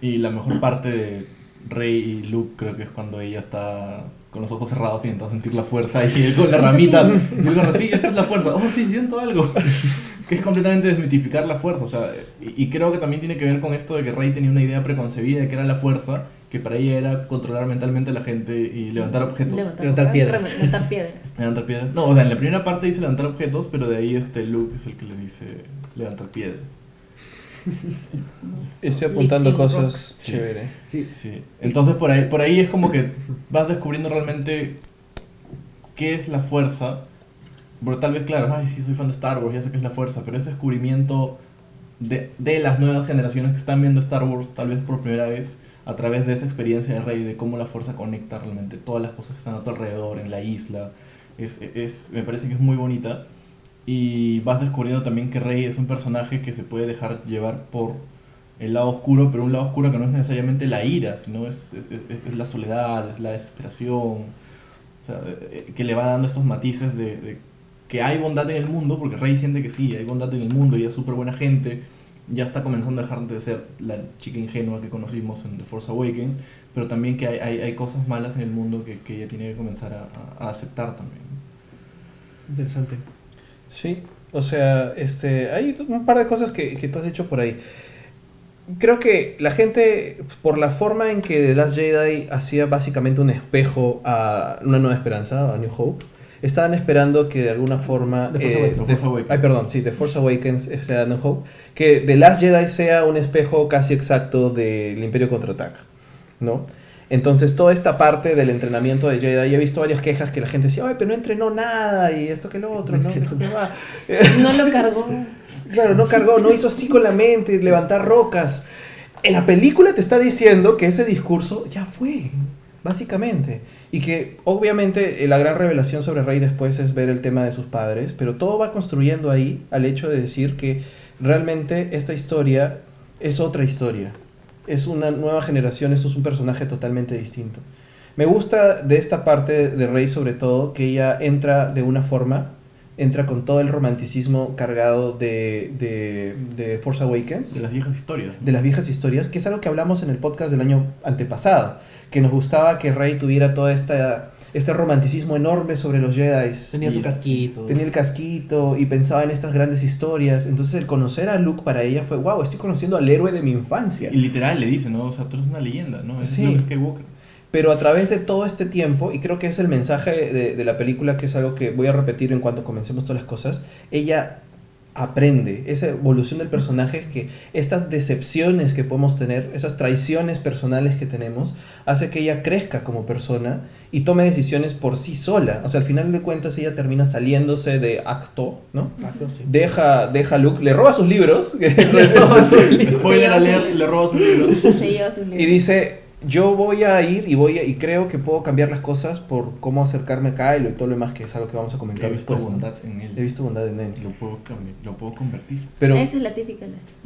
Speaker 3: Y la mejor parte de Rey y Luke creo que es cuando ella está con los ojos cerrados y intenta sentir la fuerza y él con la ramita. y él con, sí, esta es la fuerza. Oh, sí, siento algo. que es completamente desmitificar la fuerza. O sea, y, y creo que también tiene que ver con esto de que Rey tenía una idea preconcebida de que era la fuerza que para ella era controlar mentalmente a la gente y levantar objetos.
Speaker 5: Levantar piedras.
Speaker 4: Levantar piedras.
Speaker 3: Levantar piedras. No, o sea, en la primera parte dice levantar objetos, pero de ahí este Luke es el que le dice levantar piedras.
Speaker 6: Estoy apuntando
Speaker 4: Lifting
Speaker 6: cosas.
Speaker 3: Sí.
Speaker 6: chévere.
Speaker 5: Sí,
Speaker 3: Sí. Entonces por ahí, por ahí es como que vas descubriendo realmente qué es la fuerza. Porque tal vez, claro, ay, sí, soy fan de Star Wars, ya sé qué es la fuerza, pero ese descubrimiento de, de las nuevas generaciones que están viendo Star Wars tal vez por primera vez, a través de esa experiencia de Rey, de cómo la fuerza conecta realmente todas las cosas que están a tu alrededor, en la isla, es, es, me parece que es muy bonita. Y vas descubriendo también que Rey es un personaje que se puede dejar llevar por el lado oscuro, pero un lado oscuro que no es necesariamente la ira, sino es, es, es- la soledad, es la desesperación, o sea, eh, que le va dando estos matices de, de que hay bondad en el mundo, porque Rey siente que sí, hay bondad en el mundo y es súper buena gente, ya está comenzando a dejar de ser la chica ingenua que conocimos en The Force Awakens, pero también que hay, hay, hay cosas malas en el mundo que, que ella tiene que comenzar a- a aceptar también.
Speaker 5: Interesante.
Speaker 6: Sí, o sea, este, hay un par de cosas que, que tú has dicho por ahí. Creo que la gente, por la forma en que The Last Jedi hacía básicamente un espejo a Una Nueva Esperanza, a New Hope, estaban esperando que de alguna forma...
Speaker 5: The Force
Speaker 6: eh,
Speaker 5: Awakens.
Speaker 6: The-
Speaker 3: Force Awakens.
Speaker 6: Ay, perdón, sí, The Force Awakens sea New Hope, que The Last Jedi sea un espejo casi exacto del Imperio Contraataca, ¿no? Entonces, toda esta parte del entrenamiento de Jedi, he visto varias quejas que la gente decía, ay, pero no entrenó nada y esto que lo otro, ¿no?
Speaker 5: entrenó
Speaker 6: Esto que va".
Speaker 4: No lo cargó.
Speaker 6: Claro, no cargó, no hizo así con la mente, levantar rocas. En la película te está diciendo que ese discurso ya fue, básicamente. Y que obviamente eh, la gran revelación sobre Rey después es ver el tema de sus padres, pero todo va construyendo ahí al hecho de decir que realmente esta historia es otra historia. Es una nueva generación, esto es un personaje totalmente distinto. Me gusta de esta parte de Rey sobre todo que ella entra de una forma, entra con todo el romanticismo cargado de, de, de Force Awakens
Speaker 3: De las viejas historias.
Speaker 6: de las viejas historias, que es algo que hablamos en el podcast del año antepasado, que nos gustaba que Rey tuviera todo esta, este romanticismo enorme sobre los Jedi.
Speaker 5: Tenía su casquito.
Speaker 6: Tenía el casquito y pensaba en estas grandes historias. Entonces el conocer a Luke para ella fue, wow, estoy conociendo al héroe de mi infancia.
Speaker 3: Y literal le dice, ¿no? O sea, tú eres una leyenda, ¿no? Es
Speaker 6: Sí.
Speaker 3: Luke Skywalker.
Speaker 6: Pero a través de todo este tiempo, y creo que es el mensaje de, de la película, que es algo que voy a repetir en cuanto comencemos todas las cosas, ella aprende, esa evolución del personaje es que estas decepciones que podemos tener, esas traiciones personales que tenemos, hace que ella crezca como persona y tome decisiones por sí sola. O sea, al final de cuentas ella termina saliéndose de acto, ¿no?
Speaker 5: Acto, sí.
Speaker 6: Deja, deja a Luke, le roba sus libros,
Speaker 3: le roba su libro.
Speaker 4: Se lleva sus
Speaker 6: Y
Speaker 4: libros.
Speaker 6: dice, yo voy a ir y voy a- y creo que puedo cambiar las cosas por cómo acercarme a Kylo y todo lo demás que es algo que vamos a
Speaker 3: He
Speaker 6: comentar
Speaker 3: visto
Speaker 6: después. ¿no?
Speaker 3: bondad en él.
Speaker 6: He visto bondad en él.
Speaker 3: Lo puedo cambiar, lo puedo convertir.
Speaker 6: Pero
Speaker 4: Esa es la típica de la chica.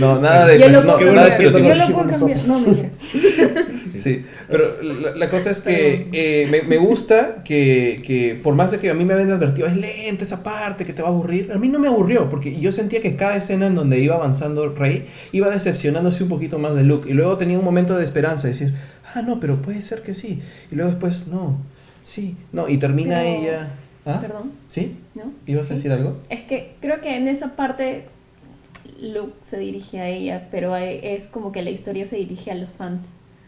Speaker 4: No,
Speaker 6: no, nada de
Speaker 4: Yo lo
Speaker 6: no,
Speaker 4: puedo
Speaker 6: nada de
Speaker 4: cambiar. Yo lo puedo cambiar. No, mentira.
Speaker 6: Sí, pero la, la cosa es que eh, me, me gusta que, que por más de que a mí me habían advertido, es lenta esa parte que te va a aburrir, a mí no me aburrió, porque yo sentía que cada escena en donde iba avanzando Rey iba decepcionándose un poquito más de Luke, y luego tenía un momento de esperanza, de decir, ah, no, pero puede ser que sí, y luego después, no, sí, no, y termina
Speaker 4: Pero-
Speaker 6: ella... ¿Ah?
Speaker 4: Perdón,
Speaker 6: ¿Sí?
Speaker 4: ¿no?
Speaker 6: ¿Ibas a
Speaker 4: Sí.
Speaker 6: decir algo?
Speaker 4: Es que creo que en esa parte Luke se dirige a ella, pero es como que la historia se dirige a los fans.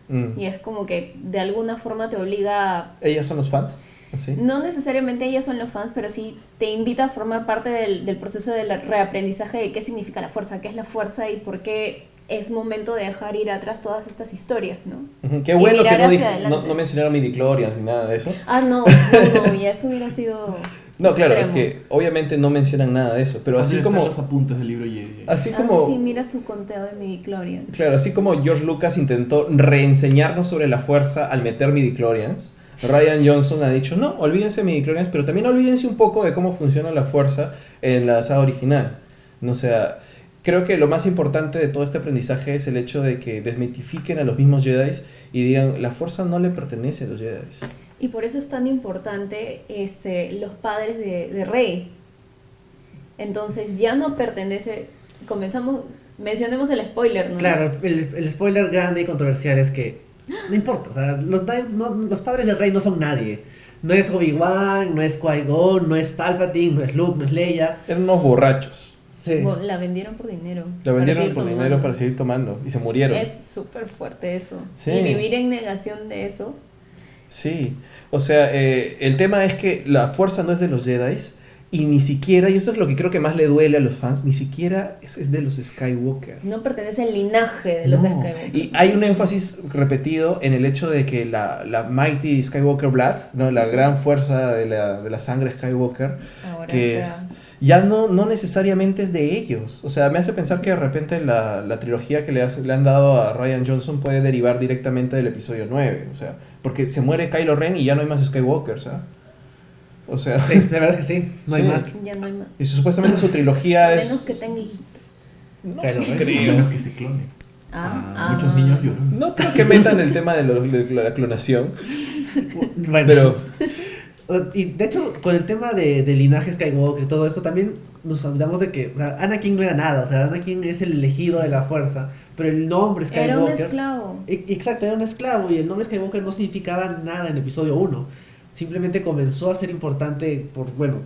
Speaker 6: Mm.
Speaker 4: Y es como que de alguna forma te obliga a...
Speaker 6: ¿Ellas son los fans? ¿Así?
Speaker 4: No necesariamente ellas son los fans, pero sí te invita a formar parte del, del proceso del reaprendizaje de qué significa la fuerza, qué es la fuerza y por qué es momento de dejar ir atrás todas estas historias, ¿no?
Speaker 6: Qué bueno que no, dije- no, no mencionaron midichlorians ni nada de eso.
Speaker 4: Ah, no, no, no, y eso hubiera sido...
Speaker 6: No, claro,
Speaker 4: extremo.
Speaker 6: es que obviamente no mencionan nada de eso, pero así como...
Speaker 3: los apuntes del libro Jedi.
Speaker 6: Así
Speaker 4: Ah,
Speaker 6: como...
Speaker 4: sí, mira su conteo de midichlorian.
Speaker 6: Claro, así como George Lucas intentó reenseñarnos sobre la fuerza al meter midichlorians, Ryan Johnson ha dicho, no, olvídense midichlorians, pero también olvídense un poco de cómo funciona la fuerza en la saga original. No sea, creo que lo más importante de todo este aprendizaje es el hecho de que desmitifiquen a los mismos Jedi y digan, la fuerza no le pertenece a los Jedi.
Speaker 4: Y por eso es tan importante este, los padres de, de Rey. Entonces ya no pertenece. Comenzamos. Mencionemos el spoiler, ¿no?
Speaker 5: Claro, el, el spoiler grande y controversial es que no importa, o sea, los, da- no- los padres del rey no son nadie. No es Obi-Wan, no es Qui-Gon, no es Palpatine, no es Luke, no es Leia.
Speaker 6: Eran unos borrachos.
Speaker 5: Sí.
Speaker 4: Bueno, la vendieron por dinero.
Speaker 6: La vendieron por dinero para seguir tomando y se murieron.
Speaker 4: Es súper fuerte eso.
Speaker 6: Sí.
Speaker 4: Y vivir en negación de eso.
Speaker 6: Sí, o sea, eh, el tema es que la fuerza no es de los Jedi y ni siquiera, y eso es lo que creo que más le duele a los fans, ni siquiera es, es de los Skywalker.
Speaker 4: No pertenece al linaje de los
Speaker 6: No.
Speaker 4: Skywalker.
Speaker 6: Y hay un énfasis repetido en el hecho de que la, la Mighty Skywalker Blood, ¿no? la gran fuerza de la, de la sangre Skywalker,
Speaker 4: Ahora
Speaker 6: que es, ya no, no necesariamente es de ellos. O sea, me hace pensar que de repente la, la trilogía que le, hace- le han dado a Ryan Johnson puede derivar directamente del episodio 9. O sea, porque se muere Kylo Ren y ya no hay más Skywalkers. ¿ah? O sea,
Speaker 5: Sí, la verdad es que sí, no hay
Speaker 6: Sí.
Speaker 5: más.
Speaker 4: Ya no hay más.
Speaker 6: y supuestamente su trilogía
Speaker 4: A
Speaker 6: es...
Speaker 4: menos que tenga hijitos.
Speaker 5: Kylo Ren.
Speaker 3: Creo. menos que se clone.
Speaker 4: Ah,
Speaker 3: Ah,
Speaker 4: ah.
Speaker 3: Muchos niños lloran.
Speaker 6: No creo que metan el tema de, lo- de la clonación,
Speaker 5: Bueno,
Speaker 6: pero...
Speaker 5: Y de hecho, con el tema de, de linaje Skywalker y todo esto, también nos olvidamos de que o sea, Anakin no era nada, o sea, Anakin es el elegido de la fuerza, pero el nombre Skywalker...
Speaker 4: Era un esclavo.
Speaker 5: E- Exacto, era un esclavo y el nombre Skywalker no significaba nada en episodio 1. Simplemente comenzó a ser importante por, bueno,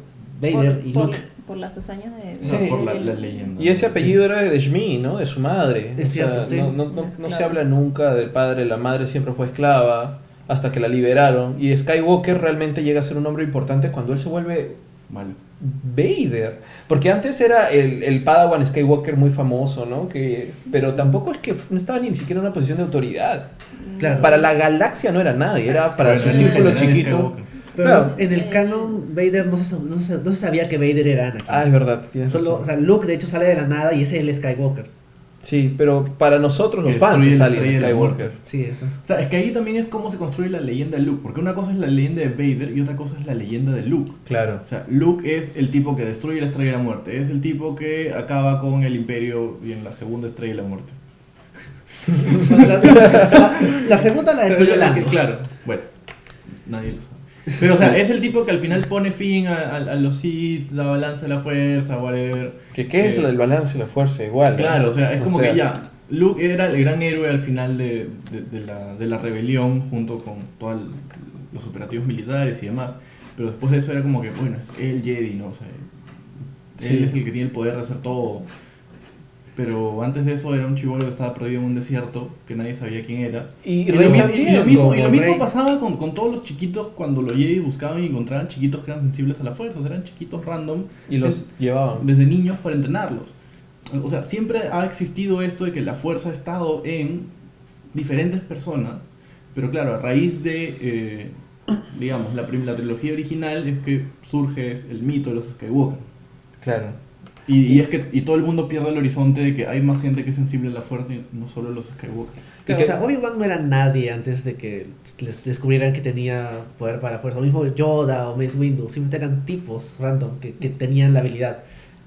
Speaker 5: Vader
Speaker 4: por,
Speaker 5: y
Speaker 4: por-
Speaker 5: Luke.
Speaker 4: por las hazañas de.
Speaker 6: Sí.
Speaker 3: No, por la, la leyenda.
Speaker 6: Y ese apellido era de Shmi, ¿no? De su madre.
Speaker 5: Es
Speaker 6: O sea,
Speaker 5: cierto, sí.
Speaker 6: No, no- no- no
Speaker 4: Esclava.
Speaker 6: se habla nunca del padre, la madre siempre fue esclava hasta que la liberaron. Y Skywalker realmente llega a ser un hombre importante cuando él se vuelve
Speaker 3: Malo.
Speaker 6: Vader. Porque antes era el, el Padawan Skywalker muy famoso, ¿no? Que, pero tampoco es que no estaba ni siquiera en una posición de autoridad.
Speaker 5: Claro.
Speaker 6: Para la galaxia no era nadie, era para
Speaker 3: Bueno,
Speaker 6: su círculo chiquito.
Speaker 5: Pero
Speaker 6: Claro.
Speaker 5: en el canon, Vader no se, no, se, no se sabía que Vader era Anakin.
Speaker 6: Ah, es verdad.
Speaker 5: Solo, o sea, Luke de hecho sale de la nada y es el Skywalker.
Speaker 6: Sí, pero para nosotros los fans es Skywalker.
Speaker 3: muerte.
Speaker 5: Sí, eso.
Speaker 3: O sea, es que ahí también es cómo se construye la leyenda de Luke. Porque una cosa es la leyenda de Vader y otra cosa es la leyenda de Luke.
Speaker 6: Claro.
Speaker 3: O sea, Luke es el tipo que destruye la estrella de la muerte. Es el tipo que acaba con el imperio y en la segunda estrella de la muerte.
Speaker 5: La, la- la segunda la hablando.
Speaker 3: Claro, bueno, nadie lo sabe. Pero o sea, es el tipo que al final pone fin a, a- a los Sith, la balanza de la fuerza, whatever.
Speaker 6: ¿Qué, qué es
Speaker 3: Eh,
Speaker 6: del balance y la fuerza? Igual. ¿no?
Speaker 3: Claro, o sea, es
Speaker 6: O
Speaker 3: como
Speaker 6: sea,
Speaker 3: que ya, Luke era el gran héroe al final de, de- de la, de la rebelión junto con todos los operativos militares y demás. Pero después de eso era como que, bueno, es el Jedi, ¿no? O sea,
Speaker 6: Sí.
Speaker 3: él es el que tiene el poder de hacer todo. Pero antes de eso era un chivolo que estaba perdido en un desierto, que nadie sabía quién era.
Speaker 6: Y,
Speaker 3: Y, lo, mi-
Speaker 6: también,
Speaker 3: y lo mismo, y lo mismo pasaba con, con todos los chiquitos cuando los Jedi buscaban y encontraban chiquitos que eran sensibles a la fuerza. eran chiquitos random
Speaker 6: y los llevaban.
Speaker 3: desde niños para entrenarlos. O sea, siempre ha existido esto de que la fuerza ha estado en diferentes personas, pero claro, a raíz de, eh, digamos, la, la trilogía original es que surge el mito de los Skywalker.
Speaker 6: Claro.
Speaker 3: Y, y es que y todo el mundo pierde el horizonte de que hay más gente que es sensible a la fuerza y no solo los Skywalker.
Speaker 5: Claro,
Speaker 6: Y
Speaker 5: o
Speaker 6: que-
Speaker 5: sea, Obi-Wan no era nadie antes de que les descubrieran que tenía poder para la fuerza. Lo mismo Yoda o Mace Windu, simplemente eran tipos random que, que tenían la habilidad.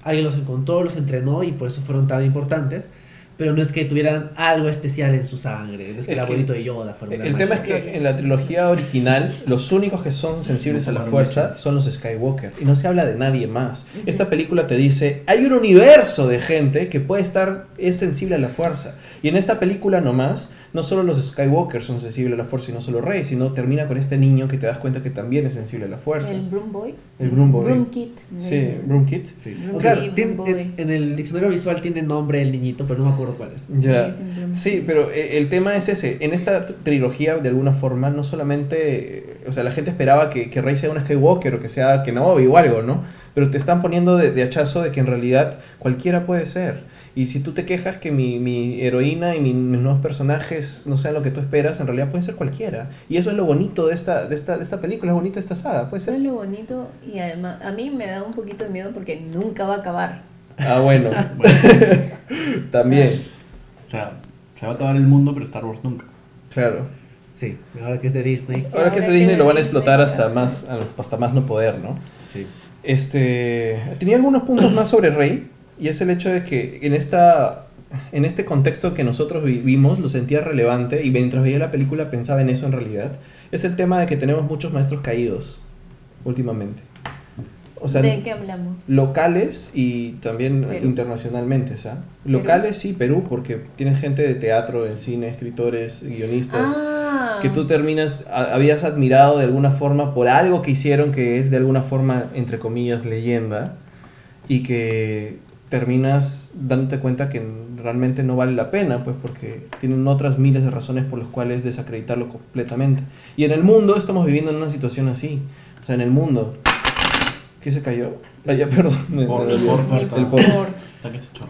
Speaker 5: Alguien los encontró, los entrenó y por eso fueron tan importantes. Pero no es que tuvieran algo especial en su sangre. No es que
Speaker 6: Es
Speaker 5: el
Speaker 6: que-
Speaker 5: abuelito de Yoda fuera
Speaker 6: El tema es que en la trilogía original los únicos que son sensibles a la fuerza son los Skywalker y no se habla de nadie más. Esta película te dice, hay un universo de gente que puede estar, es sensible a la fuerza. Y en esta película nomás, no solo los Skywalker son sensibles a la fuerza y no solo Rey, sino termina con este niño que te das cuenta que también es sensible a la fuerza.
Speaker 4: El Broom Boy.
Speaker 6: El Broom Boy.
Speaker 4: Broom Kit.
Speaker 6: Sí, Broom Kit.
Speaker 5: Sí.
Speaker 4: Broom
Speaker 5: Claro,
Speaker 4: Kid,
Speaker 5: tiene-
Speaker 4: Broom Boy.
Speaker 5: en, en el diccionario visual tiene nombre el niñito, pero no me acuerdo cuál es.
Speaker 6: Ya.
Speaker 4: Sí,
Speaker 6: pero eh, el tema es ese. En esta trilogía, de alguna forma, no solamente. eh, O sea, la gente esperaba que, que Rey sea un Skywalker o que sea Kenobi o algo, ¿no? Pero te están poniendo de, de hachazo de que en realidad cualquiera puede ser. Y si tú te quejas que mi, mi heroína y mi- mis nuevos personajes no sean lo que tú esperas, en realidad pueden ser cualquiera. Y eso es lo bonito de esta, de esta, de esta película, es bonita esta saga. Puede
Speaker 4: Eso
Speaker 6: ser.
Speaker 4: es lo bonito y además a mí me da un poquito de miedo porque nunca va a acabar.
Speaker 6: Ah, bueno,
Speaker 3: Bueno,
Speaker 6: también.
Speaker 3: o sea, se va a acabar el mundo, pero Star Wars nunca.
Speaker 6: Claro.
Speaker 5: Sí, ahora que es de Disney.
Speaker 6: Ahora que es de
Speaker 4: Ahora
Speaker 6: Disney lo van a explotar hasta más, hasta más no poder, ¿no?
Speaker 5: Sí.
Speaker 6: Este, tenía algunos puntos más sobre Rey y es el hecho de que en esta en este contexto que nosotros vivimos lo sentía relevante y mientras veía la película pensaba en eso en realidad. Es el tema de que tenemos muchos maestros caídos últimamente. O sea,
Speaker 4: ¿De qué hablamos?
Speaker 6: locales y también
Speaker 4: Perú.
Speaker 6: internacionalmente, ¿sabes? Locales sí, Perú, porque tienen gente de teatro, en cine, escritores, guionistas
Speaker 4: Ah,
Speaker 6: que tú terminas, a- habías admirado de alguna forma por algo que hicieron que es de alguna forma, entre comillas, leyenda, y que terminas dándote cuenta que realmente no vale la pena, pues porque tienen otras miles de razones por las cuales desacreditarlo completamente. Y en el mundo estamos viviendo en una situación así. O sea, en el mundo. ¿Qué se cayó? Ah, ya, perdón.
Speaker 3: Por- el por-.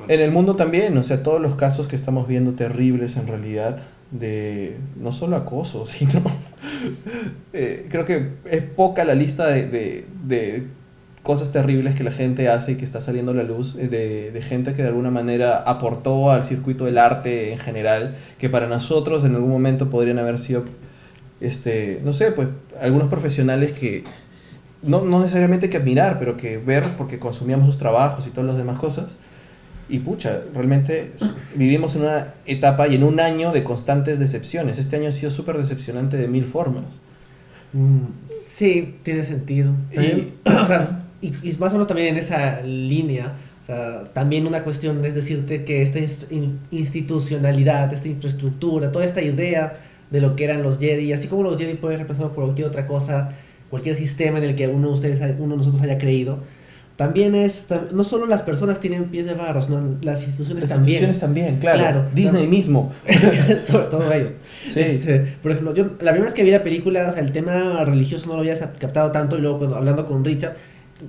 Speaker 6: En el mundo también, o sea, todos los casos que estamos viendo terribles en realidad, de no solo acoso, sino... eh, creo que es poca la lista de, de- de cosas terribles que la gente hace y que está saliendo a la luz, eh, de, de gente que de alguna manera aportó al circuito del arte en general, que para nosotros en algún momento podrían haber sido, este, no sé, pues algunos profesionales que no, no necesariamente que admirar, pero que ver porque consumíamos sus trabajos y todas las demás cosas. Y pucha, realmente vivimos en una etapa y en un año de constantes decepciones. Este año ha sido súper decepcionante de mil formas.
Speaker 5: Mm, Sí, tiene sentido. También, o sea, y, y más o menos también en esa línea, o sea, también una cuestión es decirte que esta in- institucionalidad, esta infraestructura, toda esta idea de lo que eran los Jedi, así como los Jedi pueden reemplazar por cualquier otra cosa, cualquier sistema en el que uno de ustedes, uno de nosotros haya creído, también es, no solo las personas tienen pies de barro, sino las instituciones
Speaker 6: Las
Speaker 5: también.
Speaker 6: instituciones también, claro.
Speaker 5: Claro,
Speaker 6: Disney
Speaker 5: claro.
Speaker 6: mismo.
Speaker 5: sobre todo ellos.
Speaker 6: Sí.
Speaker 5: Este, por ejemplo, yo la primera vez que vi la película, o sea, el tema religioso no lo había captado tanto y luego cuando hablando con Richard,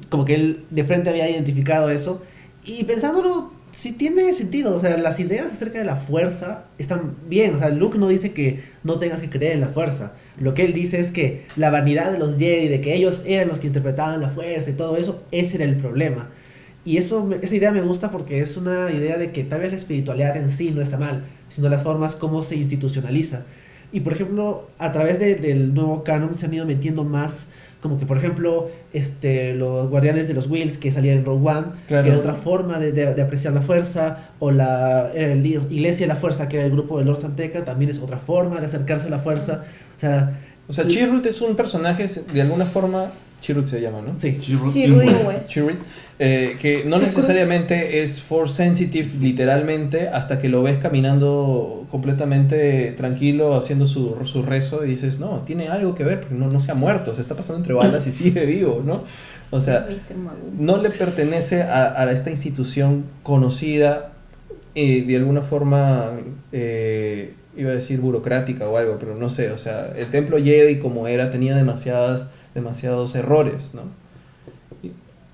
Speaker 5: como que él de frente había identificado eso y pensándolo, sí tiene sentido, o sea, las ideas acerca de la fuerza están bien, o sea, Luke no dice que no tengas que creer en la fuerza, lo que él dice es que la vanidad de los Jedi, de que ellos eran los que interpretaban la fuerza y todo eso, ese era el problema. Y eso, esa idea me gusta porque es una idea de que tal vez la espiritualidad en sí no está mal, sino las formas como se institucionaliza. Y por ejemplo, a través de- del nuevo canon se han ido metiendo más, como que por ejemplo, este, los guardianes de los Wills que salían en Rogue One,
Speaker 6: Claro.
Speaker 5: que era otra forma de, de- de apreciar la fuerza, o la el Iglesia de la Fuerza, que era el grupo de Lord Santeca, también es otra forma de acercarse a la fuerza. O sea,
Speaker 6: O sea, Chirrut es un personaje, de alguna forma, Chirrut se llama, ¿no?
Speaker 5: sí.
Speaker 3: Chirrut.
Speaker 4: Chirrut,
Speaker 6: eh, que no necesariamente es force sensitive literalmente hasta que lo ves caminando completamente tranquilo haciendo su, su rezo y dices, no, tiene algo que ver porque no, no se ha muerto, se está pasando entre balas y sigue vivo, ¿no? O sea, no le pertenece a, a esta institución conocida eh, de alguna forma, eh, iba a decir burocrática o algo, pero no sé, o sea, el templo Jedi como era tenía demasiadas, demasiados errores, ¿no?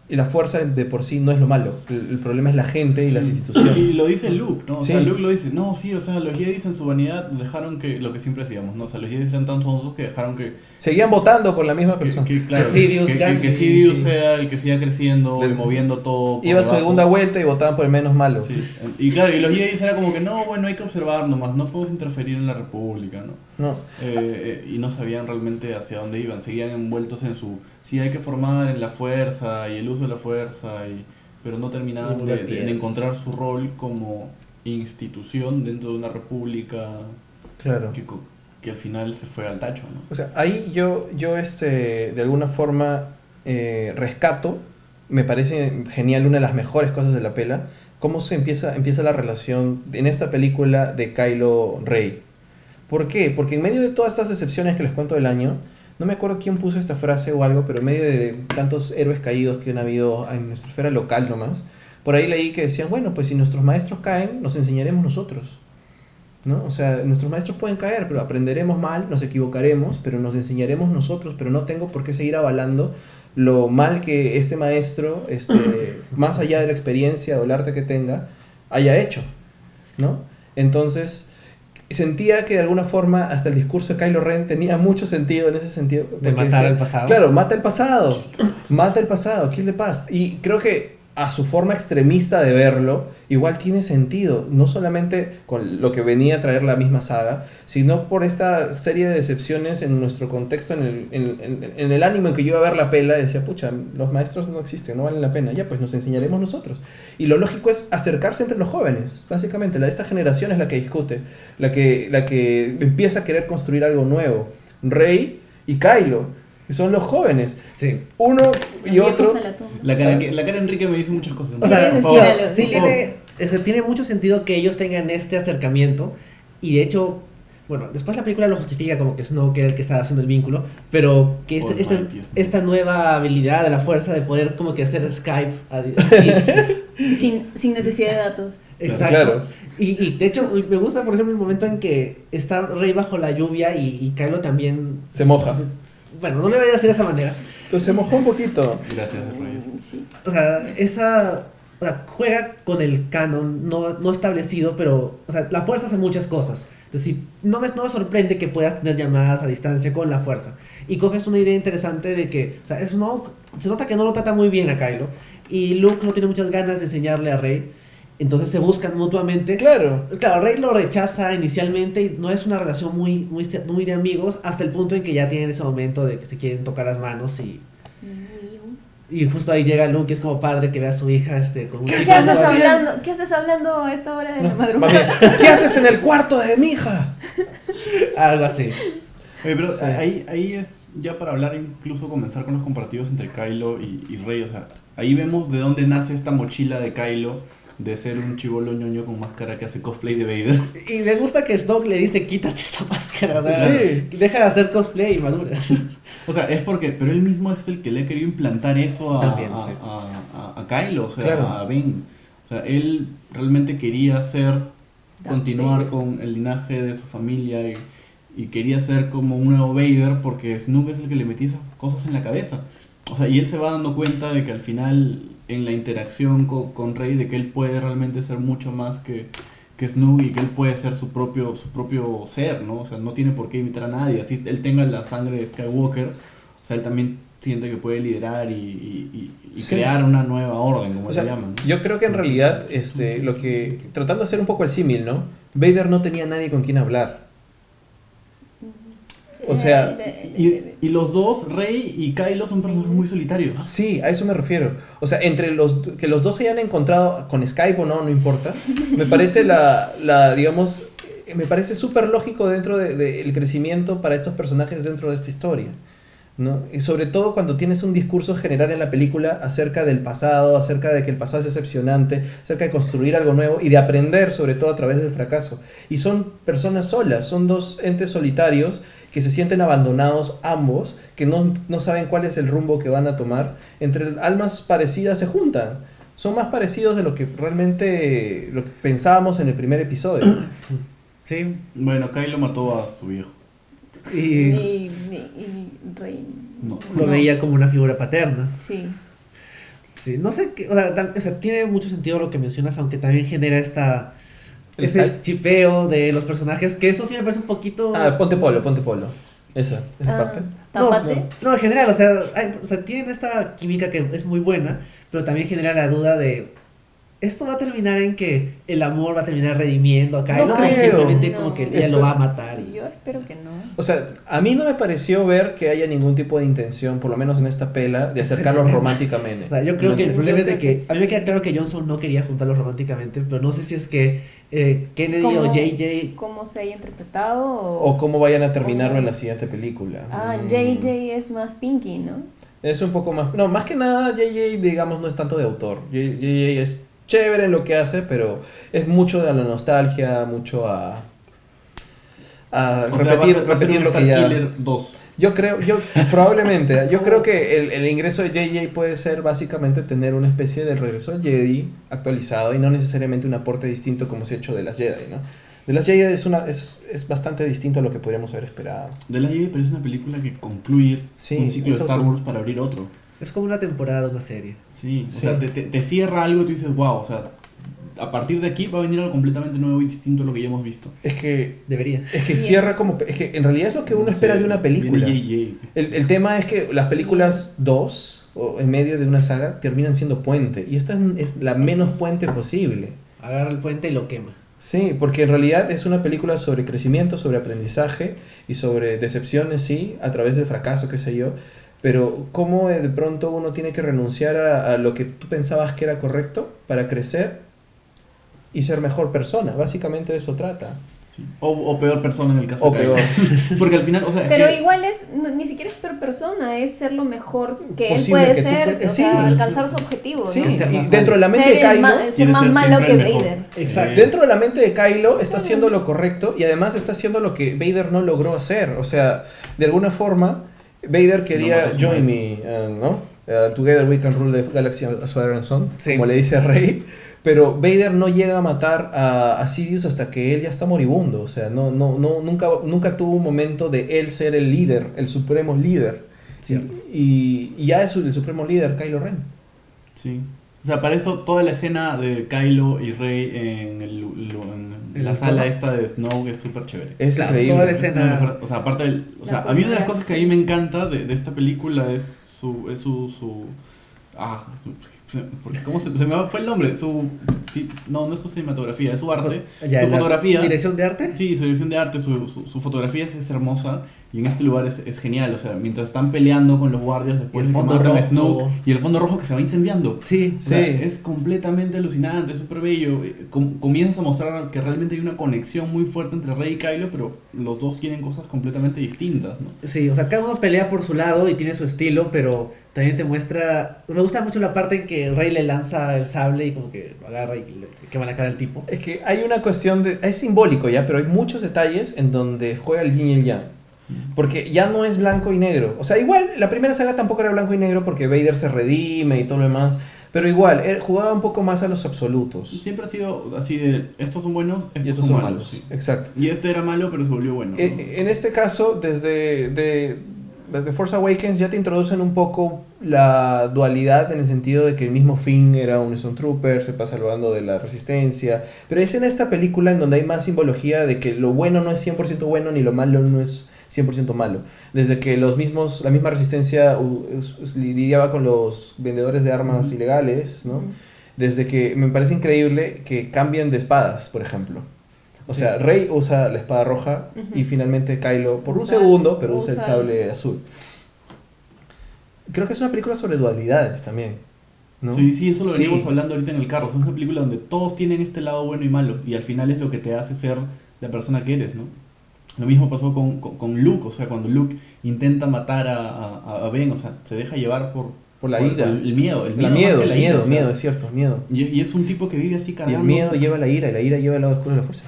Speaker 6: Y, la fuerza de por sí no es lo malo, el, el problema es la gente y las instituciones.
Speaker 3: Y lo dice Luke, ¿no? O sea. Luke lo dice, no, sí, o sea, los Jedi en su vanidad dejaron que, lo que siempre decíamos, ¿no? O sea, los Jedi eran tan sonsos que dejaron que,
Speaker 6: Seguían votando por la misma
Speaker 3: que,
Speaker 6: persona.
Speaker 3: que, claro,
Speaker 5: Sidious
Speaker 3: que, que,
Speaker 5: gane,
Speaker 3: que
Speaker 5: sí,
Speaker 3: Sidious
Speaker 5: sí.
Speaker 3: sea el que siga creciendo y moviendo todo.
Speaker 6: Iba a su segunda vuelta y votaban por el menos malo.
Speaker 3: Sí. Y claro, y los Jedi era como que no, bueno, hay que observar nomás, no podemos interferir en la república, ¿no?
Speaker 6: No.
Speaker 3: Eh, y no sabían realmente hacia dónde iban, seguían envueltos en su, sí hay que formar en la fuerza y el uso de la fuerza, y, pero no terminaban de, encontrar su rol como institución dentro de una república
Speaker 6: Claro.
Speaker 3: que, que al final se fue al tacho, ¿no?
Speaker 6: O sea, ahí yo, yo este, de alguna forma eh, rescato, me parece genial, una de las mejores cosas de la pela, cómo se empieza, empieza la relación en esta película de Kylo Rey. ¿Por qué? Porque en medio de todas estas decepciones que les cuento del año, no me acuerdo quién puso esta frase o algo, pero en medio de tantos héroes caídos que han habido en nuestra esfera local nomás, por ahí leí que decían, bueno, pues si nuestros maestros caen, nos enseñaremos nosotros. ¿no? O sea, nuestros maestros pueden caer, pero aprenderemos mal, nos equivocaremos, pero nos enseñaremos nosotros, pero no tengo por qué seguir avalando lo mal que este maestro, este, más allá de la experiencia o el arte que tenga, haya hecho, ¿no? Entonces, sentía que de alguna forma hasta el discurso de Kylo Ren tenía mucho sentido en ese sentido.
Speaker 5: De matar al pasado.
Speaker 6: Claro, mata el pasado, mata el pasado, kill the past. Y creo que a su forma extremista de verlo, igual tiene sentido, no solamente con lo que venía a traer la misma saga, sino por esta serie de decepciones en nuestro contexto, en el, en, en- en el ánimo en que yo iba a ver la pela, decía, pucha, los maestros no existen, no valen la pena, ya pues nos enseñaremos nosotros. Y lo lógico es acercarse entre los jóvenes, básicamente, la, esta generación es la que discute, la que, la que empieza a querer construir algo nuevo. Rey y Kylo, que son los jóvenes.
Speaker 5: Sí.
Speaker 6: Uno y otro...
Speaker 4: la
Speaker 3: cara, que- la cara de Enrique me dice muchas cosas.
Speaker 5: O sea,
Speaker 4: Por favor,
Speaker 5: sí
Speaker 4: por
Speaker 5: tiene, o sea, tiene mucho sentido que ellos tengan este acercamiento y de hecho bueno, después la película lo justifica como que Snoke era el que estaba haciendo el vínculo, pero que este-
Speaker 3: Almighty
Speaker 5: esta,
Speaker 3: Snoke.
Speaker 5: esta nueva habilidad de la fuerza de poder como que hacer Skype.
Speaker 4: Sin, sin necesidad de datos.
Speaker 5: exacto.
Speaker 6: Claro.
Speaker 5: Y, y de hecho me gusta por ejemplo el momento en que está Rey bajo la lluvia y, y Kylo también...
Speaker 6: Se moja.
Speaker 5: Bueno, no le voy a decir de esa manera.
Speaker 6: Pues se mojó un poquito.
Speaker 3: Gracias.
Speaker 4: Sí.
Speaker 5: O sea, esa... O sea, juega con el canon no, no establecido, pero... O sea, la fuerza hace muchas cosas. Entonces, no me, no me sorprende que puedas tener llamadas a distancia con la fuerza. Y coges una idea interesante de que... O sea, Snoke... Se nota que no lo trata muy bien a Kylo. Y Luke no tiene muchas ganas de enseñarle a Rey. Entonces se buscan mutuamente.
Speaker 6: Claro.
Speaker 5: Claro, Rey lo rechaza inicialmente y no es una relación muy, muy, muy de amigos hasta el punto en que ya tienen ese momento de que se quieren tocar las manos y, y justo ahí llega Luke, que es como padre que ve a su hija este, con un
Speaker 6: ¿Qué
Speaker 4: ¿Qué haces hablando? ¿Qué haces hablando a esta hora de la madrugada?
Speaker 6: ¿Qué haces en el cuarto de mi hija?
Speaker 5: Algo así.
Speaker 3: Oye, pero
Speaker 5: Sí.
Speaker 3: ahí, ahí es ya para hablar, incluso comenzar con los comparativos entre Kylo y, y Rey. O sea, ahí vemos de dónde nace esta mochila de Kylo de ser un chivolo ñoño con máscara que hace cosplay de Vader.
Speaker 5: Y me gusta que Snoke le dice, quítate esta máscara. sea,
Speaker 6: Sí.
Speaker 5: Deja de hacer cosplay y madura.
Speaker 3: O sea, es porque, pero él mismo es el que le ha querido implantar eso a,
Speaker 5: También,
Speaker 3: a,
Speaker 5: sí.
Speaker 3: a- a- a Kylo, o sea,
Speaker 6: Claro.
Speaker 3: a Ben. O sea, él realmente quería ser, continuar
Speaker 4: Vader.
Speaker 3: con el linaje de su familia y, y quería ser como un nuevo Vader porque Snoop es el que le metía esas cosas en la cabeza. O sea, y él se va dando cuenta de que al final, en la interacción con, con Rey, de que él puede realmente ser mucho más que, que Snoop y que él puede ser su propio, su propio ser, ¿no? O sea, no tiene por qué imitar a nadie. Así él tenga la sangre de Skywalker, o sea, él también siente que puede liderar y, y- y- y
Speaker 6: Sí.
Speaker 3: crear una nueva orden, como
Speaker 6: O
Speaker 3: se
Speaker 6: sea,
Speaker 3: llaman. ¿no?
Speaker 6: yo creo que en realidad, este, lo que. Tratando de hacer un poco el símil, ¿no? Vader no tenía nadie con quien hablar. O sea,
Speaker 3: Y, y los dos, Rey y Kylo, son personajes muy solitarios.
Speaker 6: Sí, a eso me refiero. O sea, entre los que los dos se hayan encontrado con Skype o no, no importa. Me parece la, la digamos, me parece súper lógico dentro del de, el crecimiento para estos personajes dentro de esta historia. ¿no? Y sobre todo cuando tienes un discurso general en la película acerca del pasado, acerca de que el pasado es decepcionante, acerca de construir algo nuevo y de aprender sobre todo a través del fracaso. Y son personas solas, son dos entes solitarios que se sienten abandonados ambos, que no, no saben cuál es el rumbo que van a tomar. Entre almas parecidas se juntan. Son más parecidos de lo que realmente lo que pensábamos en el primer episodio.
Speaker 5: Sí.
Speaker 3: Bueno, Kylo mató a su viejo.
Speaker 5: Y
Speaker 4: Y, y- y Rey.
Speaker 3: No.
Speaker 5: lo
Speaker 4: No.
Speaker 5: veía como una figura paterna.
Speaker 4: Sí.
Speaker 5: Sí, no sé qué, o sea, tam- o sea, tiene mucho sentido lo que mencionas, aunque también genera esta este
Speaker 6: Skype.
Speaker 5: chipeo de los personajes, que eso sí me parece un poquito
Speaker 6: Ah, ponte polo, ponte polo. Esa, esa
Speaker 4: Ah,
Speaker 6: parte.
Speaker 5: no,
Speaker 4: Tápate.
Speaker 5: no, en general, o sea, hay- o sea, tienen esta química que es muy buena, pero también genera la duda de esto va a terminar en que el amor va a terminar redimiendo a Kylo,
Speaker 6: No
Speaker 5: o
Speaker 6: creo.
Speaker 5: simplemente
Speaker 4: No.
Speaker 5: como que ella lo va a matar y
Speaker 4: Yo espero que no.
Speaker 6: O sea, a mí no me pareció ver que haya ningún tipo de intención, por lo menos en esta pela, de acercarlos románticamente.
Speaker 5: O sea, yo creo que el problema es de que a mí me queda claro que Johnson no quería juntarlos románticamente, pero no sé si es que eh, Kennedy o. JJ
Speaker 4: ¿Cómo se haya interpretado? O,
Speaker 6: O cómo vayan a terminarlo en la siguiente película.
Speaker 4: Ah,
Speaker 6: Mm.
Speaker 4: JJ es más Pinky, ¿no?
Speaker 6: Es un poco más... No, más que nada JJ, digamos, no es tanto de autor. JJ es chévere en lo que hace, pero es mucho de la nostalgia, mucho a... A
Speaker 3: O sea,
Speaker 6: repetir,
Speaker 3: va a ser- va a ser
Speaker 6: repetir
Speaker 3: un
Speaker 6: lo que
Speaker 3: Star
Speaker 6: ya...
Speaker 3: Killer 2.
Speaker 6: Yo creo, yo probablemente, yo creo que el, el ingreso de JJ puede ser básicamente tener una especie de regreso al Jedi actualizado y no necesariamente un aporte distinto como se ha hecho de las Jedi, ¿no? De las Jedi es, una, es, es bastante distinto a lo que podríamos haber esperado.
Speaker 3: De la Jedi parece una película que concluye
Speaker 6: Sí,
Speaker 3: un ciclo de Star Wars para abrir otro.
Speaker 5: es como una temporada, una serie.
Speaker 3: Sí, o
Speaker 6: Sí.
Speaker 3: sea, te, te- te cierra algo y tú dices, wow, o sea, a partir de aquí va a venir algo completamente nuevo y distinto a lo que ya hemos visto.
Speaker 6: Es que,
Speaker 5: Debería.
Speaker 6: es que
Speaker 4: Bien.
Speaker 6: cierra como... Es que en realidad es lo que uno espera de una película. El, el tema es que las películas 2 o en medio de una saga terminan siendo puente y esta es- la menos puente posible.
Speaker 5: Agarra el puente y lo quema.
Speaker 6: Sí, porque en realidad es una película sobre crecimiento, sobre aprendizaje y sobre decepciones, sí, a través del fracaso, qué sé yo. Pero cómo de pronto uno tiene que renunciar a, a lo que tú pensabas que era correcto para crecer y ser mejor persona. Básicamente de eso trata.
Speaker 3: O, o peor persona en el caso
Speaker 6: O
Speaker 3: de Kylo. Porque al final, o sea, es
Speaker 4: Pero
Speaker 3: que-
Speaker 4: igual es, no- ni siquiera es peor persona, es ser lo mejor que él puede
Speaker 6: que
Speaker 4: ser,
Speaker 6: puedes-
Speaker 4: o
Speaker 6: sí,
Speaker 4: sea,
Speaker 3: sí.
Speaker 4: alcanzar su objetivo,
Speaker 6: Sí, dentro de la mente
Speaker 4: ser,
Speaker 6: de Kylo,
Speaker 4: ma- ser más
Speaker 3: ser
Speaker 4: malo que. Vader.
Speaker 5: Exacto.
Speaker 6: Dentro de la mente de Kylo está haciendo lo correcto y además está haciendo lo que Vader no logró hacer. O sea, de alguna forma, Vader quería join me, uh, ¿no? Uh, together we can rule the galaxy as father and son,
Speaker 5: Sí.
Speaker 6: como le dice Rey. Pero Vader no llega a matar a, a Sidious hasta que él ya está moribundo. O sea, no, no, no, nunca, nunca tuvo un momento de él ser el líder, el supremo líder.
Speaker 5: Cierto.
Speaker 6: Y, y ya es el supremo líder, Kylo Ren.
Speaker 3: Sí. O sea, para esto, toda la escena de Kylo y Rey en, el, lo- en
Speaker 5: ¿En
Speaker 3: la sala esta de Snow es súper chévere.
Speaker 6: Es
Speaker 5: Claro,
Speaker 6: increíble.
Speaker 5: toda la escena-
Speaker 3: o sea, aparte del, o sea, a mí una de las cosas que a mí me encanta de, de esta película es su, es su, su ah, su- ¿cómo se, se me fue el nombre? Su, sí, no, no es su cinematografía, es su arte.
Speaker 5: Ya,
Speaker 3: su fotografía.
Speaker 5: Dirección de arte.
Speaker 3: Sí, su dirección de arte, su, su, su fotografía es, es hermosa y en este lugar es, es genial. O sea, mientras están peleando con los guardias, después
Speaker 5: el fondo rojo.
Speaker 3: Snoke y el fondo rojo que se va incendiando.
Speaker 5: Sí.
Speaker 3: O sea,
Speaker 6: Sí.
Speaker 3: es completamente alucinante, súper bello. Eh, com- comienzas a mostrar que realmente hay una conexión muy fuerte entre Rey y Kylo, pero los dos tienen cosas completamente distintas, ¿no?
Speaker 5: Sí, o sea, cada uno pelea por su lado y tiene su estilo, pero también te muestra... Me gusta mucho la parte en que Rey le lanza el sable y como que lo agarra y le quema la cara al tipo.
Speaker 6: Es que hay una cuestión de... Es simbólico ya, pero hay muchos detalles en donde juega el yin y el yang. Porque ya no es blanco y negro. O sea, igual, la primera saga tampoco era blanco y negro porque Vader se redime y todo lo demás. Pero igual, él jugaba un poco más a los absolutos.
Speaker 3: Siempre ha sido así de, estos son buenos, estos,
Speaker 6: Y estos
Speaker 3: son, malos.
Speaker 6: malos.
Speaker 3: sí.
Speaker 6: Exacto.
Speaker 3: Y este era malo, pero se volvió bueno. ¿no?
Speaker 6: En, en este caso, desde de, desde Force Awakens ya te introducen un poco la dualidad en el sentido de que el mismo Finn era un Stormtrooper, se pasa salvando de la resistencia. Pero es en esta película en donde hay más simbología de que lo bueno no es 100% bueno ni lo malo no es 100% malo. Desde que los mismos, la misma resistencia lidiaba con los vendedores de armas ilegales, ¿no? Desde que me parece increíble que cambien de espadas, por ejemplo. O sea, Rey usa la espada roja y finalmente Kylo por un segundo, pero usa, el sable azul. Creo que es una película sobre dualidades también. ¿no?
Speaker 3: Sí, sí, eso lo
Speaker 6: Sí.
Speaker 3: veníamos hablando ahorita en el carro. Es una película donde todos tienen este lado bueno y malo. Y al final es lo que te hace ser la persona que eres, ¿no? Lo mismo pasó con, con, con Luke. O sea, cuando Luke intenta matar a, a, a Ben, o sea, se deja llevar por,
Speaker 6: Por la ira.
Speaker 3: el, el miedo. El
Speaker 6: El
Speaker 3: miedo,
Speaker 6: miedo, el miedo,
Speaker 3: ira, o sea.
Speaker 6: miedo, es cierto, miedo.
Speaker 3: Y, y es un tipo que vive así
Speaker 6: Y
Speaker 3: cargando.
Speaker 6: el miedo lleva a la ira, y la ira lleva al lado oscuro de la fuerza.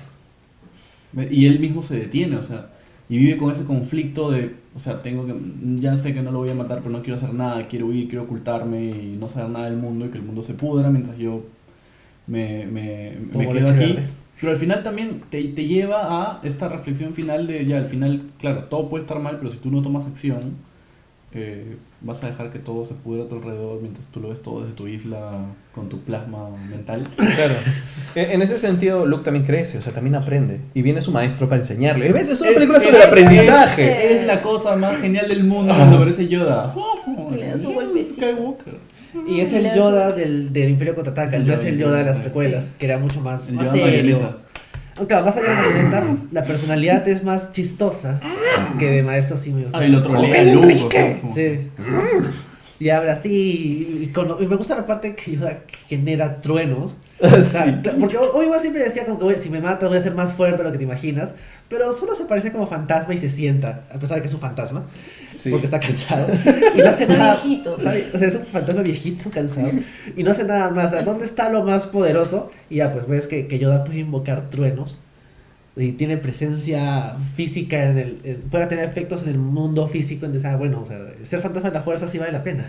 Speaker 3: Y él mismo se detiene, o sea, y vive con ese conflicto de, o sea, tengo que, ya sé que no lo voy a matar, pero no quiero hacer nada, quiero huir, quiero ocultarme y no saber nada del mundo y que el mundo se pudra mientras yo me, me, me quedo aquí. Pero al final también te, te lleva a esta reflexión final de, ya, al final, claro, todo puede estar mal, pero si tú no tomas acción, eh, vas a dejar que todo se pudra a tu alrededor mientras tú lo ves todo desde tu isla con tu plasma mental.
Speaker 6: Claro. En en ese sentido, Luke también crece, o sea, también aprende. Y viene su maestro para enseñarle. ¿Ves? Es una película
Speaker 3: es-
Speaker 6: sobre el aprendizaje.
Speaker 3: Es la cosa más genial del mundo cuando aparece Yoda.
Speaker 4: Y le da su golpecito.
Speaker 3: Skywalker.
Speaker 5: Y es el Yoda del, del Imperio Contraataca,
Speaker 3: El
Speaker 5: no es el Yoda de las precuelas, que era mucho más,
Speaker 3: El
Speaker 5: más
Speaker 3: Yoda
Speaker 5: serio. Aunque más allá de la marioneta, la personalidad es más chistosa que de Maestro Simi. o sea,
Speaker 3: Ah, y lo trolea
Speaker 5: ¡Joven
Speaker 3: Luke. o
Speaker 5: Enrique!
Speaker 3: sea, como-
Speaker 5: Sí. Y habla así. Y, con- y me gusta la parte que Yoda genera truenos.
Speaker 6: Sí.
Speaker 5: Porque Obi-Wan siempre decía como que "Oye, si me matas voy a ser más fuerte de lo que te imaginas. Pero solo se parece como fantasma y se sienta, a pesar de que es un fantasma,
Speaker 6: Sí.
Speaker 5: porque está cansado. Y no hace
Speaker 4: Está
Speaker 5: nada. O sea, es un fantasma viejito, cansado. Y no hace nada más. ¿Dónde está lo más poderoso? Y ya, pues ves que, que Yoda puede invocar truenos. Y tiene presencia física en el. en- puede tener efectos en el mundo físico. Entonces, ah, bueno, o sea, ser fantasma en la fuerza sí vale la pena.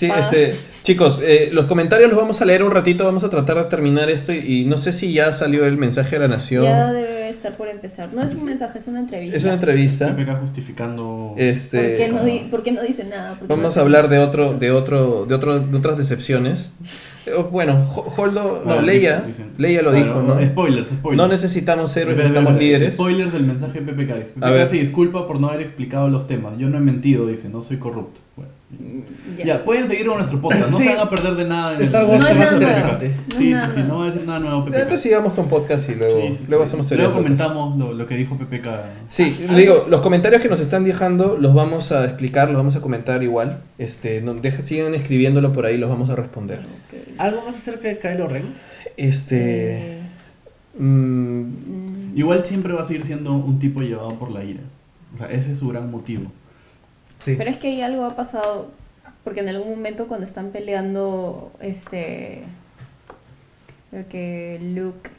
Speaker 6: Sí,
Speaker 4: Ah.
Speaker 6: este, chicos, eh, los comentarios los vamos a leer un ratito, vamos a tratar de terminar esto y, y no sé si ya salió el mensaje de la nación.
Speaker 4: Ya debe estar por empezar. No es un mensaje, es una entrevista.
Speaker 6: Es una entrevista.
Speaker 3: PPK justificando.
Speaker 6: Este,
Speaker 4: ¿Por qué, no di- por qué no dice nada? ¿Por qué
Speaker 6: Vamos
Speaker 4: no-
Speaker 6: a hablar de otro, de otro, de otro, de otras decepciones. Eh, Bueno, Ho- Holdo, no,
Speaker 3: Bueno,
Speaker 6: Leia,
Speaker 3: dicen- dicen.
Speaker 6: Leia lo
Speaker 3: Bueno,
Speaker 6: dijo, ¿no?
Speaker 3: Spoilers, spoilers.
Speaker 6: No necesitamos héroes, necesitamos líderes.
Speaker 3: Spoilers del mensaje de PPK.
Speaker 6: A
Speaker 3: PPK
Speaker 6: ver.
Speaker 3: se disculpa por no haber explicado los temas. Yo no he mentido, dice, no soy corrupto. Bueno,
Speaker 4: Mm,
Speaker 3: ya.
Speaker 4: Ya.
Speaker 3: pueden seguir con nuestro podcast, no
Speaker 5: Sí.
Speaker 3: se van a perder de nada. En
Speaker 5: Star
Speaker 3: el-
Speaker 5: Wars
Speaker 4: más
Speaker 3: PPK.
Speaker 5: interesante.
Speaker 4: No
Speaker 3: Sí, sí, sí, no va a decir nada nuevo PPK.
Speaker 6: Entonces sigamos con podcast y luego,
Speaker 3: Sí, sí,
Speaker 6: luego
Speaker 3: sí.
Speaker 6: hacemos teoría
Speaker 3: Luego comentamos lo, lo que dijo PPK.
Speaker 6: Sí, le digo, los comentarios que nos están dejando los vamos a explicar, los vamos a comentar igual. Este, no, deja- sigan escribiéndolo por ahí, los vamos a responder.
Speaker 5: ¿Algo más acerca de Kylo Ren?
Speaker 6: Este,
Speaker 4: Eh,
Speaker 6: Mm,
Speaker 3: Igual siempre va a seguir siendo un tipo llevado por la ira. O sea, ese es su gran motivo.
Speaker 5: Sí.
Speaker 4: Pero es que ahí algo ha pasado, porque en algún momento cuando están peleando, este, creo que Luke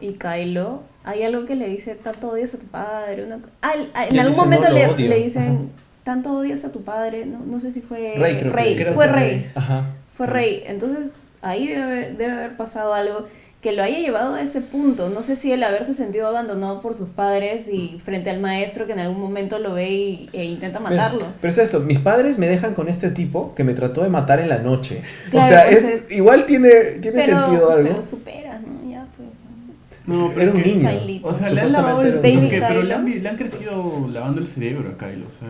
Speaker 4: y Kylo, hay algo que le dice, tanto odias a tu padre. una ah, en algún
Speaker 6: dice,
Speaker 4: momento
Speaker 6: "No, lo
Speaker 4: le,
Speaker 6: odio".
Speaker 4: le dicen,
Speaker 6: Ajá.
Speaker 4: tanto odias a tu padre, no, no sé si fue
Speaker 6: Rey, creo que
Speaker 5: creo
Speaker 4: fue Rey,
Speaker 5: Rey.
Speaker 6: Ajá.
Speaker 4: fue Rey. Entonces ahí debe, debe haber pasado algo que lo haya llevado a ese punto. No sé si el haberse sentido abandonado por sus padres y frente al maestro que en algún momento lo ve y, e intenta matarlo.
Speaker 6: Pero, pero es esto, mis padres me dejan con este tipo que me trató de matar en la noche.
Speaker 4: Claro,
Speaker 6: o sea,
Speaker 4: pues
Speaker 6: es,
Speaker 4: es-
Speaker 6: igual tiene, tiene
Speaker 4: pero,
Speaker 6: sentido algo.
Speaker 4: pero superas, ¿no? Ya, pues.
Speaker 3: No,
Speaker 6: Era un niño.
Speaker 4: Kylito.
Speaker 3: O sea, le han lavado el
Speaker 4: niño.
Speaker 3: pero le han, le han crecido lavando el cerebro a Kylo. O sea,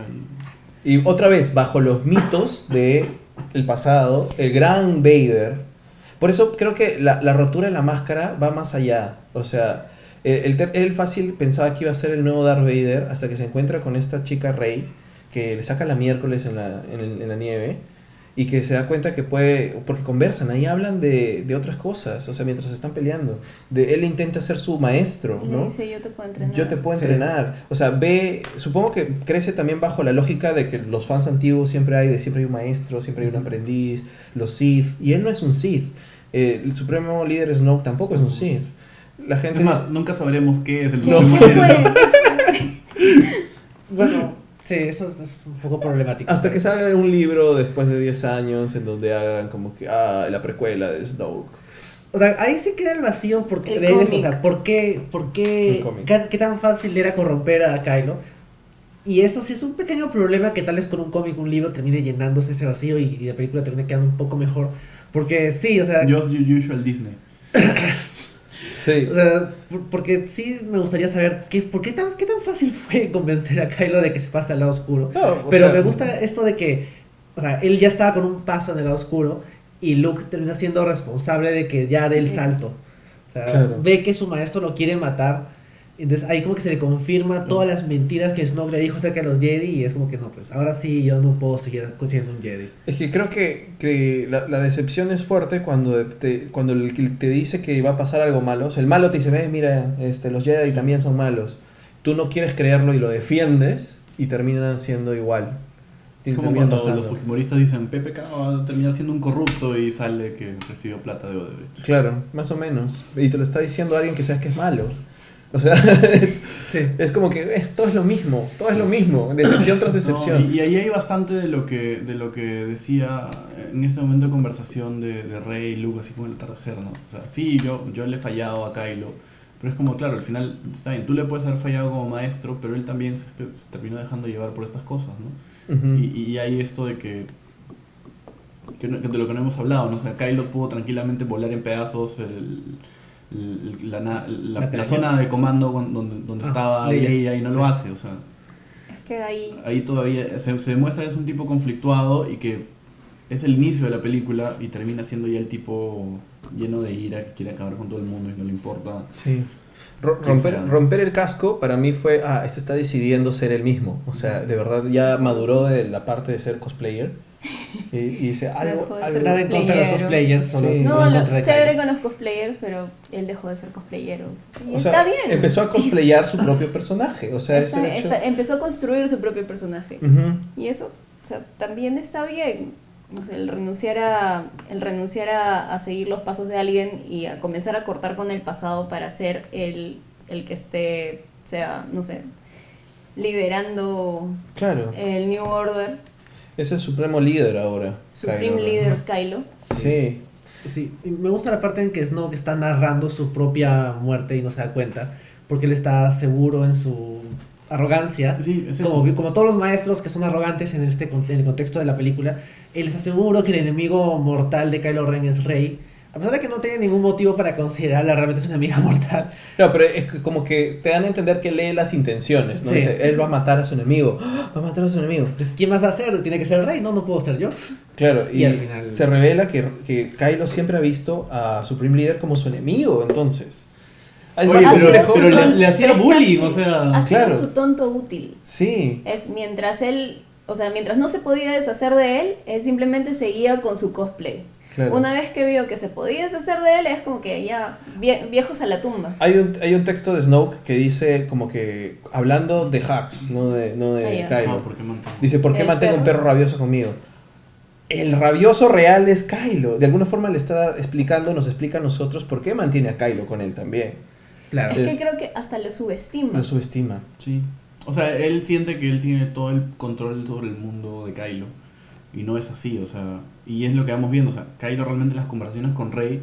Speaker 3: y-
Speaker 6: Y otra vez, bajo los mitos de el pasado, el gran Vader. Por eso creo que la, la rotura de la máscara va más allá. O sea, eh, él fácil pensaba que iba a ser el nuevo Darth Vader hasta que se encuentra con esta chica Rey que le saca la miércoles en la, en, el- en la nieve y que se da cuenta que puede, porque conversan, ahí hablan de, de otras cosas, o sea, mientras están peleando. De, él intenta ser su maestro,
Speaker 4: Y
Speaker 6: ¿no?
Speaker 4: dice, yo te puedo entrenar.
Speaker 6: Yo te puedo
Speaker 5: Sí.
Speaker 6: entrenar. O sea, ve, supongo que crece también bajo la lógica de que los fans antiguos siempre hay, de siempre hay un maestro, siempre hay un aprendiz, los Sith, y él no es un Sith. Eh, el supremo líder Snoke tampoco es un Sith. La gente...
Speaker 3: Es más, nunca sabremos qué es el
Speaker 4: ¿Qué,
Speaker 3: supremo
Speaker 4: qué
Speaker 3: líder.
Speaker 5: Bueno, sí, eso es, un poco problemático.
Speaker 6: hasta que salga un libro después de 10 años en donde hagan como que, ah, la precuela de Snoke.
Speaker 5: O sea, ahí sí queda el vacío porque
Speaker 4: El
Speaker 5: de eso, o sea, ¿por qué, por qué, qué, qué tan fácil era corromper a Kylo? Y eso sí es un pequeño problema que tal vez con un cómic, un libro termine llenándose ese vacío y, y la película termine quedando un poco mejor. Porque sí, o sea,
Speaker 3: Just usual Disney.
Speaker 6: Sí.
Speaker 5: o sea, por- porque sí me gustaría saber qué, por qué tan, qué tan fácil fue convencer a Kylo de que se pase al lado oscuro.
Speaker 6: No,
Speaker 5: Pero
Speaker 6: sea,
Speaker 5: me gusta esto de que, o sea, él ya estaba con un paso en el lado oscuro y Luke termina siendo responsable de que ya dé el salto. O sea,
Speaker 6: Claro.
Speaker 5: ve que su maestro lo quiere matar. Entonces ahí como que se le confirma todas las mentiras que Snoke le dijo acerca de los Jedi y es como que no, pues ahora sí yo no puedo seguir siendo un Jedi.
Speaker 6: Es que creo que, que la, la decepción es fuerte cuando, te, cuando el que te dice que va a pasar algo malo. O sea, el malo te dice, ve, mira, este, los Jedi también son malos. Tú no quieres creerlo y lo defiendes y terminan siendo igual.
Speaker 3: Es como cuando
Speaker 6: pasando.
Speaker 3: los fujimoristas dicen PPK va a terminar siendo un corrupto y sale que recibió plata de Odebrecht.
Speaker 6: Claro, más o menos. Y te lo está diciendo alguien que sabes que es malo. O sea, es,
Speaker 5: Sí.
Speaker 6: es como que es, todo es lo mismo, todo es lo mismo, decepción tras decepción.
Speaker 3: No, y, y ahí hay bastante de lo que de lo que decía en ese momento de conversación de, de Rey y Luke, así como el atardecer, ¿no? O sea, sí, yo, yo le he fallado a Kylo, pero es como, claro, al final, está bien, tú le puedes haber fallado como maestro, pero él también se, se terminó dejando llevar por estas cosas, ¿no? Y, y hay esto de que, que no- de lo que no hemos hablado, ¿no? O sea, Kylo pudo tranquilamente volar en pedazos el- la, la-
Speaker 5: La
Speaker 3: la zona de comando donde, donde
Speaker 5: Ah,
Speaker 3: estaba
Speaker 5: Leia.
Speaker 3: Y no
Speaker 5: Sí.
Speaker 3: lo hace, o sea,
Speaker 4: Es que ahí.
Speaker 3: ahí todavía se, se demuestra que es un tipo conflictuado y que es el inicio de la película y termina siendo ya el tipo lleno de ira que quiere acabar con todo el mundo y no le importa.
Speaker 6: Sí. Ro-
Speaker 3: ¿Quién
Speaker 6: Romper, romper el casco para mí fue, ah, este está decidiendo ser el mismo. O sea, de verdad ya maduró de la parte de ser cosplayer. Y, y dice, algo,
Speaker 5: Nada en contra de los cosplayers, solo,
Speaker 6: Sí.
Speaker 5: solo
Speaker 4: No,
Speaker 5: en
Speaker 4: lo chévere
Speaker 5: Kylo.
Speaker 4: con los cosplayers, pero él dejó de ser cosplayero. Y
Speaker 6: o
Speaker 4: está
Speaker 6: sea,
Speaker 4: bien.
Speaker 6: empezó a cosplayar su propio personaje. O sea,
Speaker 4: Está-
Speaker 6: ese hecho...
Speaker 4: está- empezó a construir su propio personaje. Y eso, o sea, también está bien. O sea, el renunciar a, el renunciar a, a seguir los pasos de alguien y a comenzar a cortar con el pasado para ser el, el que esté, sea, no sé, liderando
Speaker 6: Claro,
Speaker 4: el New Order,
Speaker 6: es el supremo líder ahora.
Speaker 4: Supreme. Leader Kylo.
Speaker 6: Sí.
Speaker 5: Sí, me gusta la parte en que Snoke está narrando su propia muerte y no se da cuenta, porque él está seguro en su arrogancia.
Speaker 3: Sí, es eso.
Speaker 5: Como, como todos los maestros que son arrogantes en, este, en el contexto de la película, él está seguro que el enemigo mortal de Kylo Ren es Rey, a pesar de que no tiene ningún motivo para considerarla realmente es una amiga mortal.
Speaker 6: No, pero es como que te dan a entender que lee las intenciones, ¿no?
Speaker 5: Sí.
Speaker 6: Dice, él va a matar a su enemigo, ¡Ah! va a matar a su enemigo.
Speaker 5: Pues, ¿Quién más va a ser? Tiene que ser el Rey, no, no puedo ser yo.
Speaker 6: Claro, y,
Speaker 5: Y al final-
Speaker 6: se revela que, que Kylo siempre ha visto a Supreme Leader como su enemigo, entonces. Es
Speaker 3: Oye, pero-
Speaker 4: su
Speaker 3: pero le- le hacía
Speaker 4: pero
Speaker 3: bullying, o sea,
Speaker 4: Ha sido
Speaker 6: claro.
Speaker 4: su tonto útil.
Speaker 6: Sí,
Speaker 4: Es mientras él, o sea, mientras no se podía deshacer de él, él simplemente seguía con su cosplay.
Speaker 6: Claro.
Speaker 4: Una vez que vio que se podía deshacer de él, es como que ya vie- viejos a la tumba.
Speaker 6: Hay un, hay un texto de Snoke que dice como que, hablando de Hux, no de, no de
Speaker 4: Ah.
Speaker 6: Kylo.
Speaker 3: Ah.
Speaker 6: Dice, ¿por qué
Speaker 4: El
Speaker 6: mantengo un
Speaker 4: perro.
Speaker 6: perro rabioso conmigo? El rabioso real es Kylo. De alguna forma le está explicando, nos explica a nosotros por qué mantiene a Kylo con él también.
Speaker 5: Claro.
Speaker 4: Es
Speaker 6: Es-
Speaker 4: que creo que hasta lo subestima.
Speaker 6: Lo subestima.
Speaker 3: Sí. O sea, él siente que él tiene todo el control sobre el mundo de Kylo. Y no es así, o sea. Y es lo que vamos viendo. O sea, Kylo realmente en las conversaciones con Rey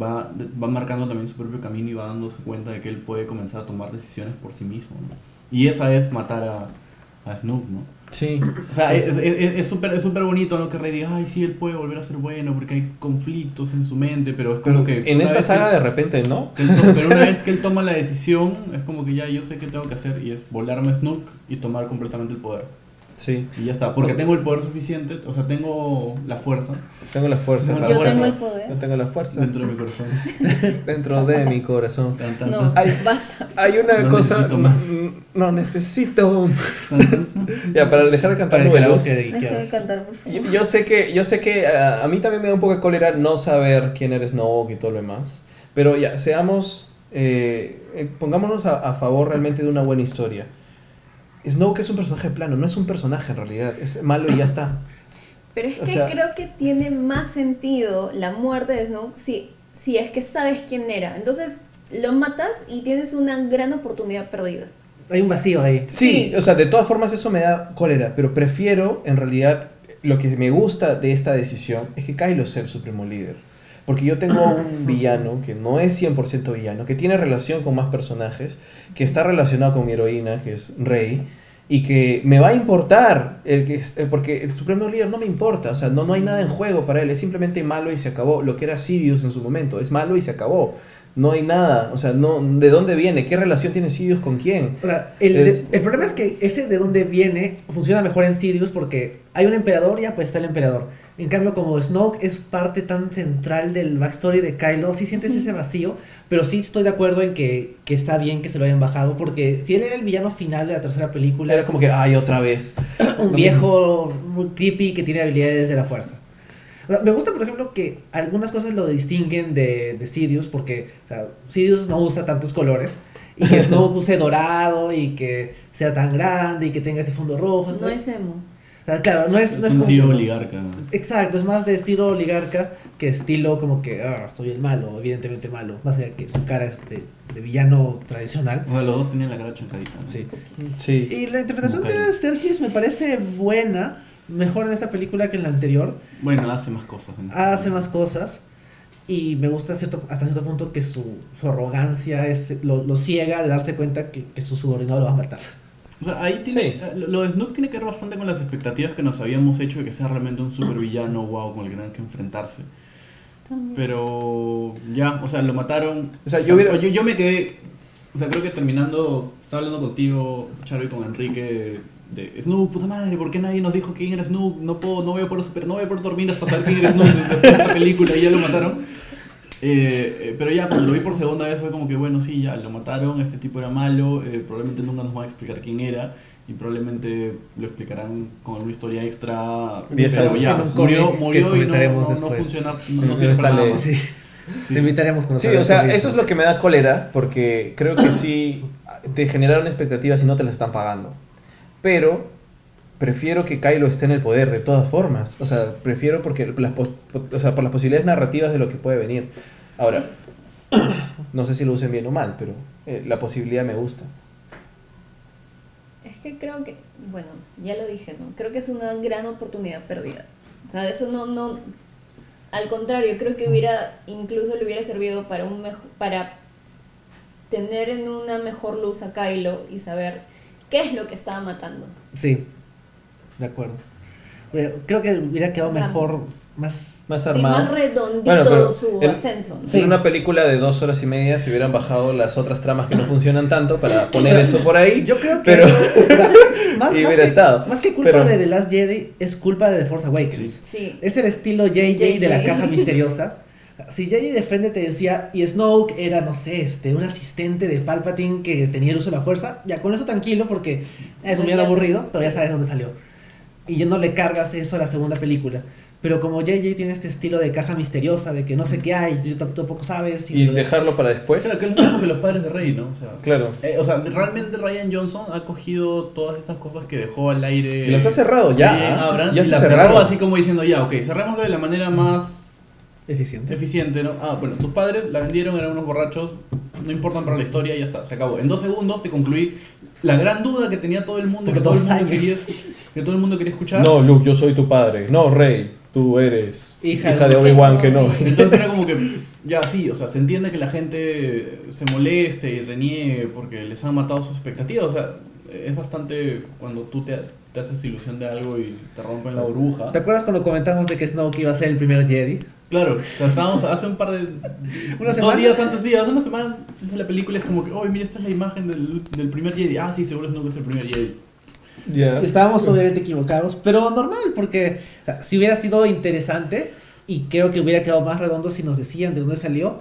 Speaker 3: va, va marcando también su propio camino y va dándose cuenta de que él puede comenzar a tomar decisiones por sí mismo. ¿no? Y esa es matar a, a Snoop, ¿no?
Speaker 6: Sí.
Speaker 3: O sea, es es- es súper es súper bonito ¿no? que Rey diga, ay, sí, él puede volver a ser bueno porque hay conflictos en su mente, pero es como que...
Speaker 6: en esta saga
Speaker 3: que-
Speaker 6: de repente, ¿no?
Speaker 3: que él to- pero una vez que él toma la decisión, es como que ya yo sé qué tengo que hacer y es volarme a Snook y tomar completamente el poder.
Speaker 6: Sí.
Speaker 3: Y ya está, porque tengo el poder suficiente, o sea, tengo la fuerza
Speaker 6: Tengo la fuerza.
Speaker 3: Yo
Speaker 6: para
Speaker 4: Yo
Speaker 3: fuerza.
Speaker 4: tengo el poder.
Speaker 6: Yo tengo la fuerza
Speaker 3: dentro de mi corazón.
Speaker 6: dentro de mi corazón.
Speaker 3: Tan, tan,
Speaker 4: No,
Speaker 6: Ay.
Speaker 4: basta.
Speaker 6: Hay una
Speaker 3: No
Speaker 6: cosa.
Speaker 3: necesito más.
Speaker 6: No necesito. ya, para dejar de cantar números.
Speaker 5: de.
Speaker 6: Yo, yo sé que, yo sé que ah, a mí también me da un poco de cólera no saber quién eres Snoke y todo lo demás. Pero ya, seamos. eh, eh, pongámonos a, a favor realmente de una buena historia. Snoke es un personaje plano, no es un personaje en realidad. Es malo y ya está.
Speaker 4: Pero es
Speaker 6: O
Speaker 4: que
Speaker 6: sea-
Speaker 4: creo que tiene más sentido la muerte de Snoke si, si es que sabes quién era. Entonces lo matas y tienes una gran oportunidad perdida.
Speaker 5: Hay un vacío ahí.
Speaker 6: Sí,
Speaker 4: Sí.
Speaker 6: o sea, de todas formas eso me da cólera, pero prefiero en realidad lo que me gusta de esta decisión es que Kylo sea el supremo líder. Porque yo tengo un villano que no es 100% villano, que tiene relación con más personajes, que está relacionado con mi heroína, que es Rey, y que me va a importar, el que, es- eh, porque el supremo líder no me importa, o sea, no, no hay nada en juego para él, es simplemente malo y se acabó. Lo que era Sidious en su momento, es malo y se acabó. No hay nada, o sea, no, ¿de dónde viene? ¿Qué relación tiene Sidious con quién?
Speaker 5: O sea, el,
Speaker 6: Es-
Speaker 5: el problema es que ese de dónde viene funciona mejor en Sirius porque hay un emperador y ya pues está el emperador. En cambio, como Snoke es parte tan central del backstory de Kylo, sí sientes ese vacío, pero sí estoy de acuerdo en que, que está bien que se lo hayan bajado porque si él era el villano final de la tercera película,
Speaker 6: Es como que, ay, otra vez.
Speaker 5: un viejo muy creepy que tiene habilidades de la fuerza. O sea, me gusta, por ejemplo, que algunas cosas lo distinguen de, de Sirius, porque o sea, Sirius no usa tantos colores, y que Snoke use dorado, y que sea tan grande, y que tenga este fondo rojo.
Speaker 4: No
Speaker 5: o sea,
Speaker 4: es emo.
Speaker 5: o sea, claro, no es,
Speaker 3: Es
Speaker 5: no es
Speaker 3: un
Speaker 5: su-
Speaker 3: oligarca.
Speaker 5: Exacto, es más de estilo oligarca que estilo como que, ah, soy el malo, evidentemente malo. Más allá que su cara es de, de villano tradicional.
Speaker 3: O sea, los dos tenían la cara chancadita. ¿no?
Speaker 5: Sí.
Speaker 6: Sí.
Speaker 5: Y la interpretación de. Sergis me parece buena, mejor en esta película que en la anterior.
Speaker 3: Bueno, hace más cosas. en-
Speaker 5: hace más cosas y me gusta cierto, hasta cierto punto que su, su arrogancia es, lo, lo ciega de darse cuenta que, que su subordinado lo va a matar.
Speaker 3: O sea, ahí tiene,
Speaker 6: Sí.
Speaker 3: eh, lo- lo de Snook tiene que ver bastante con las expectativas que nos habíamos hecho de que sea realmente un supervillano, wow, con el que tengan que enfrentarse. Pero ya, o sea, lo mataron.
Speaker 6: O sea, yo hubiera-
Speaker 3: yo, yo me quedé, o sea, creo que terminando, estaba hablando contigo, Charo, y con Enrique de Snoop, puta madre, ¿por qué nadie nos dijo quién era Snoop? No puedo, no voy a poder super, no voy a poder dormir hasta saber quién era Snoop de esta película y ya lo mataron. Eh, eh, pero ya cuando lo vi por segunda vez fue como que bueno, sí, ya lo mataron, este tipo era malo, eh, probablemente nunca nos van a explicar quién era y probablemente lo explicarán con alguna historia extra.
Speaker 6: Diez
Speaker 3: pero ya,
Speaker 5: un
Speaker 3: murió, murió
Speaker 5: que
Speaker 3: y no, no, no funciona, no, no sirve para nada.
Speaker 5: Sí.
Speaker 3: Sí.
Speaker 5: Te invitaremos con
Speaker 6: Sí, o sea, eso es lo que me da cólera, porque creo que sí te generaron expectativas y no te las están pagando. Pero prefiero que Kylo esté en el poder de todas formas. O sea, prefiero porque las o sea, por las posibilidades narrativas de lo que puede venir. Ahora, no sé si lo usen bien o mal, pero eh, la posibilidad me gusta.
Speaker 4: Es que creo que, bueno, ya lo dije, ¿no? Creo que es una gran oportunidad perdida. O sea, eso no, no, al contrario, creo que hubiera, incluso le hubiera servido para un mejor, para tener en una mejor luz a Kylo y saber qué es lo que estaba matando.
Speaker 5: Sí, de acuerdo. Creo que hubiera quedado
Speaker 4: O sea,
Speaker 5: mejor, más...
Speaker 6: Más
Speaker 4: Sí,
Speaker 6: armado.
Speaker 4: más redondito
Speaker 6: Bueno, pero
Speaker 4: su
Speaker 6: en-
Speaker 4: ascenso. ¿no?
Speaker 5: Sí.
Speaker 6: En una película de dos horas y media se hubieran bajado las otras tramas que no funcionan tanto para poner eso por ahí.
Speaker 5: Yo creo que
Speaker 6: pero-
Speaker 5: eso- o sea, más,
Speaker 6: Y
Speaker 5: más
Speaker 6: hubiera
Speaker 5: que,
Speaker 6: estado,
Speaker 5: más que culpa
Speaker 6: pero-
Speaker 5: de The Last Jedi, es culpa de The Force Awakens.
Speaker 4: Sí.
Speaker 5: Es el estilo JJ de la
Speaker 4: JJ.
Speaker 5: caja misteriosa. Si JJ de frente te decía, y Snoke era, no sé, este, un asistente de Palpatine que tenía el uso de la fuerza, ya con eso tranquilo porque es un bien
Speaker 4: ya
Speaker 5: aburrido, pero ya sabes dónde salió. Y ya no le cargas eso a la segunda película. Pero como JJ tiene este estilo de caja misteriosa, de que no sé qué hay, tú tampoco sabes.
Speaker 6: Y
Speaker 5: lo-
Speaker 6: dejarlo para después.
Speaker 3: Claro, que es lo mismo que los padres de Rey, ¿no? O sea,
Speaker 6: Claro.
Speaker 3: eh, o sea, realmente Ryan Johnson ha cogido todas estas cosas que dejó al aire.
Speaker 6: Y las ha cerrado ya. ¿ah?
Speaker 3: Abrams,
Speaker 6: Ya
Speaker 3: y
Speaker 6: se
Speaker 3: las
Speaker 6: cerraron.
Speaker 3: cerró así como diciendo, ya, ok, cerrémoslo de la manera más
Speaker 5: Eficiente.
Speaker 3: eficiente, ¿no? Ah, bueno, tus padres la vendieron, eran unos borrachos, no importan para la historia, y ya está, se acabó. En dos segundos te concluí la gran duda que tenía todo el mundo,
Speaker 5: Por
Speaker 3: que todo, el mundo
Speaker 5: años.
Speaker 3: quería, que todo el mundo quería escuchar.
Speaker 6: No, Luke, yo soy tu padre. No, Rey, tú eres
Speaker 5: Hija
Speaker 6: hija,
Speaker 5: de
Speaker 6: Obi-Wan que no.
Speaker 3: Entonces era como que, ya sí, o sea, se entiende que la gente se moleste y reniegue porque les han matado sus expectativas. O sea, es bastante cuando tú te, te haces ilusión de algo y te rompen la burbuja.
Speaker 5: ¿Te acuerdas cuando comentamos de que Snoke iba a ser el primer Jedi?
Speaker 3: Claro, estábamos hace un par de.
Speaker 5: Una
Speaker 3: dos
Speaker 5: semana.
Speaker 3: días antes, sí, hace una semana de la película es como que, oye, mira, esta es la imagen del, del primer Jedi. Ah, sí, seguro Snoke es el primer Jedi.
Speaker 6: Ya.
Speaker 5: Estábamos obviamente equivocados, pero normal, porque o sea, si hubiera sido interesante, y creo que hubiera quedado más redondo si nos decían de dónde salió,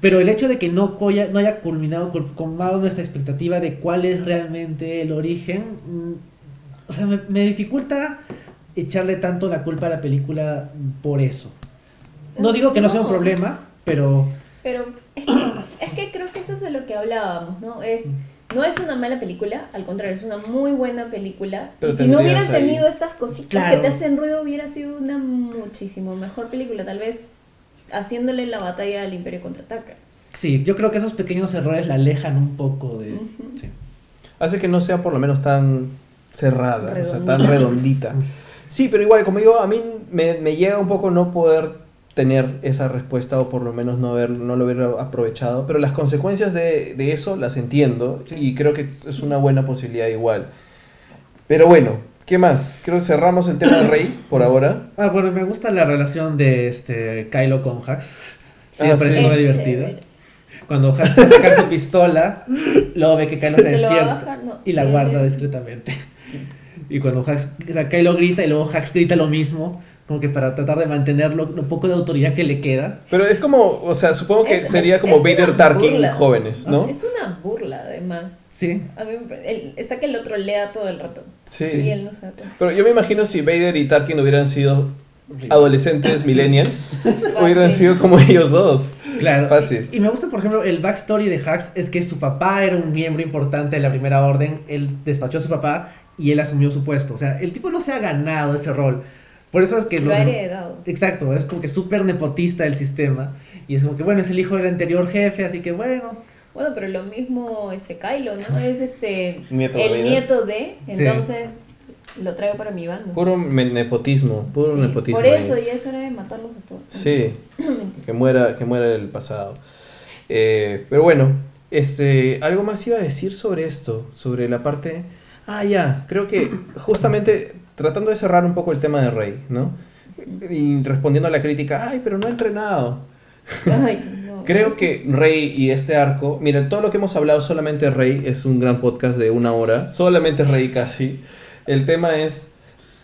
Speaker 5: pero el hecho de que no, coya- no haya culminado, cul- colmado nuestra expectativa de cuál es realmente el origen, mm, o sea, me, me dificulta echarle tanto la culpa a la película por eso. No digo que no sea un problema, pero
Speaker 4: Pero es que, es que creo que eso es de lo que hablábamos, ¿no? Es, no es una mala película, al contrario, es una muy buena película.
Speaker 6: Pero
Speaker 4: y si no hubieran
Speaker 6: ahí-
Speaker 4: tenido estas cositas
Speaker 5: Claro.
Speaker 4: que te hacen ruido, hubiera sido una muchísimo mejor película, tal vez haciéndole la batalla al Imperio contraataca.
Speaker 5: sí, yo creo que esos pequeños errores la alejan un poco de... Sí.
Speaker 6: Hace que no sea por lo menos tan cerrada, o sea, tan
Speaker 4: Redondita.
Speaker 6: redondita. Sí, pero igual, como digo, a mí me, me llega un poco no poder tener esa respuesta o por lo menos no, haber, no lo haber aprovechado, pero las consecuencias de, de eso las entiendo y creo que es una buena posibilidad igual. Pero bueno, ¿qué más? Creo que cerramos el tema del rey por ahora.
Speaker 5: Ah, bueno, me gusta la relación de este Kylo con Hax. Sí, me
Speaker 6: Ah,
Speaker 5: parece
Speaker 6: sí.
Speaker 5: muy
Speaker 4: chévere.
Speaker 5: Cuando Hax va a sacar su pistola, luego ve que Kylo se
Speaker 4: Se
Speaker 5: despierta
Speaker 4: bajar, no.
Speaker 5: y la guarda discretamente. Y cuando Hax, o sea, Kylo grita y luego Hax grita lo mismo, como que para tratar de mantener lo, lo poco de autoridad que le queda.
Speaker 6: Pero es como, o sea, supongo que
Speaker 4: Es-
Speaker 6: sería
Speaker 4: es-
Speaker 6: como
Speaker 4: es
Speaker 6: Vader Tarkin
Speaker 4: burla.
Speaker 6: jóvenes, ¿no?
Speaker 4: Es una burla, además.
Speaker 5: Sí.
Speaker 4: A mí está que el otro lea todo el rato.
Speaker 6: Sí.
Speaker 4: Él no.
Speaker 6: Pero yo me imagino si Vader y Tarkin hubieran sido adolescentes millennials, hubieran sido como ellos dos.
Speaker 5: Claro.
Speaker 6: Fácil.
Speaker 5: Y me gusta, por ejemplo, el backstory de Hax es que su papá era un miembro importante de la primera orden, él despachó a su papá y él asumió su puesto. O sea, el tipo no se ha ganado ese rol. Por eso es que
Speaker 4: Lo
Speaker 5: los-
Speaker 4: ha heredado.
Speaker 5: Exacto, es como que súper nepotista el sistema. Y es como que, bueno, es el hijo del anterior jefe, así que bueno.
Speaker 4: Bueno, pero lo mismo este Kylo, ¿no? Es este
Speaker 6: Nieto de
Speaker 4: el nieto de,
Speaker 5: Sí.
Speaker 4: entonces lo traigo para mi bando.
Speaker 6: Puro nepotismo, puro
Speaker 4: Sí,
Speaker 6: nepotismo.
Speaker 4: Por eso,
Speaker 6: ahí.
Speaker 4: y es hora de matarlos a todos.
Speaker 6: Sí, que muera, que muera el pasado. Eh, pero bueno, este, algo más iba a decir sobre esto, sobre la parte... Ah, ya, creo que justamente tratando de cerrar un poco el tema de Rey, ¿no? Y respondiendo a la crítica, ay, pero no ha entrenado.
Speaker 4: Ay, no.
Speaker 6: Creo que Rey y este arco, miren, todo lo que hemos hablado solamente Rey es un gran podcast de una hora, solamente Rey casi. El tema es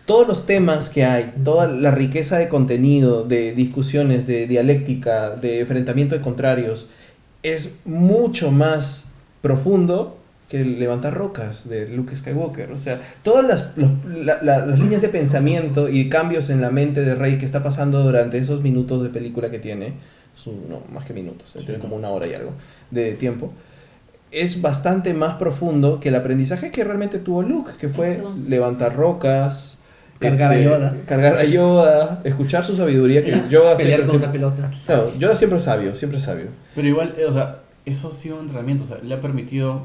Speaker 6: todos los temas que hay, toda la riqueza de contenido, de discusiones, de dialéctica, de enfrentamiento de contrarios, es mucho más profundo que el levantar rocas de Luke Skywalker. O sea, todas las, los- la- la- las líneas de pensamiento y cambios en la mente de Rey que está pasando durante esos minutos de película que tiene, su- no, más que minutos,
Speaker 3: Sí.
Speaker 6: tiene como una hora y algo de tiempo, es bastante más profundo que el aprendizaje que realmente tuvo Luke, que fue levantar rocas, este,
Speaker 5: Cargar a Yoda.
Speaker 6: cargar a Yoda, escuchar su sabiduría, que Yoda
Speaker 5: Pelear
Speaker 6: siempre,
Speaker 5: con
Speaker 6: siempre-
Speaker 5: pelota.
Speaker 6: Claro, Yoda siempre es sabio, siempre es sabio.
Speaker 3: Pero igual, eh, o sea, eso ha sido un entrenamiento, o sea, le ha permitido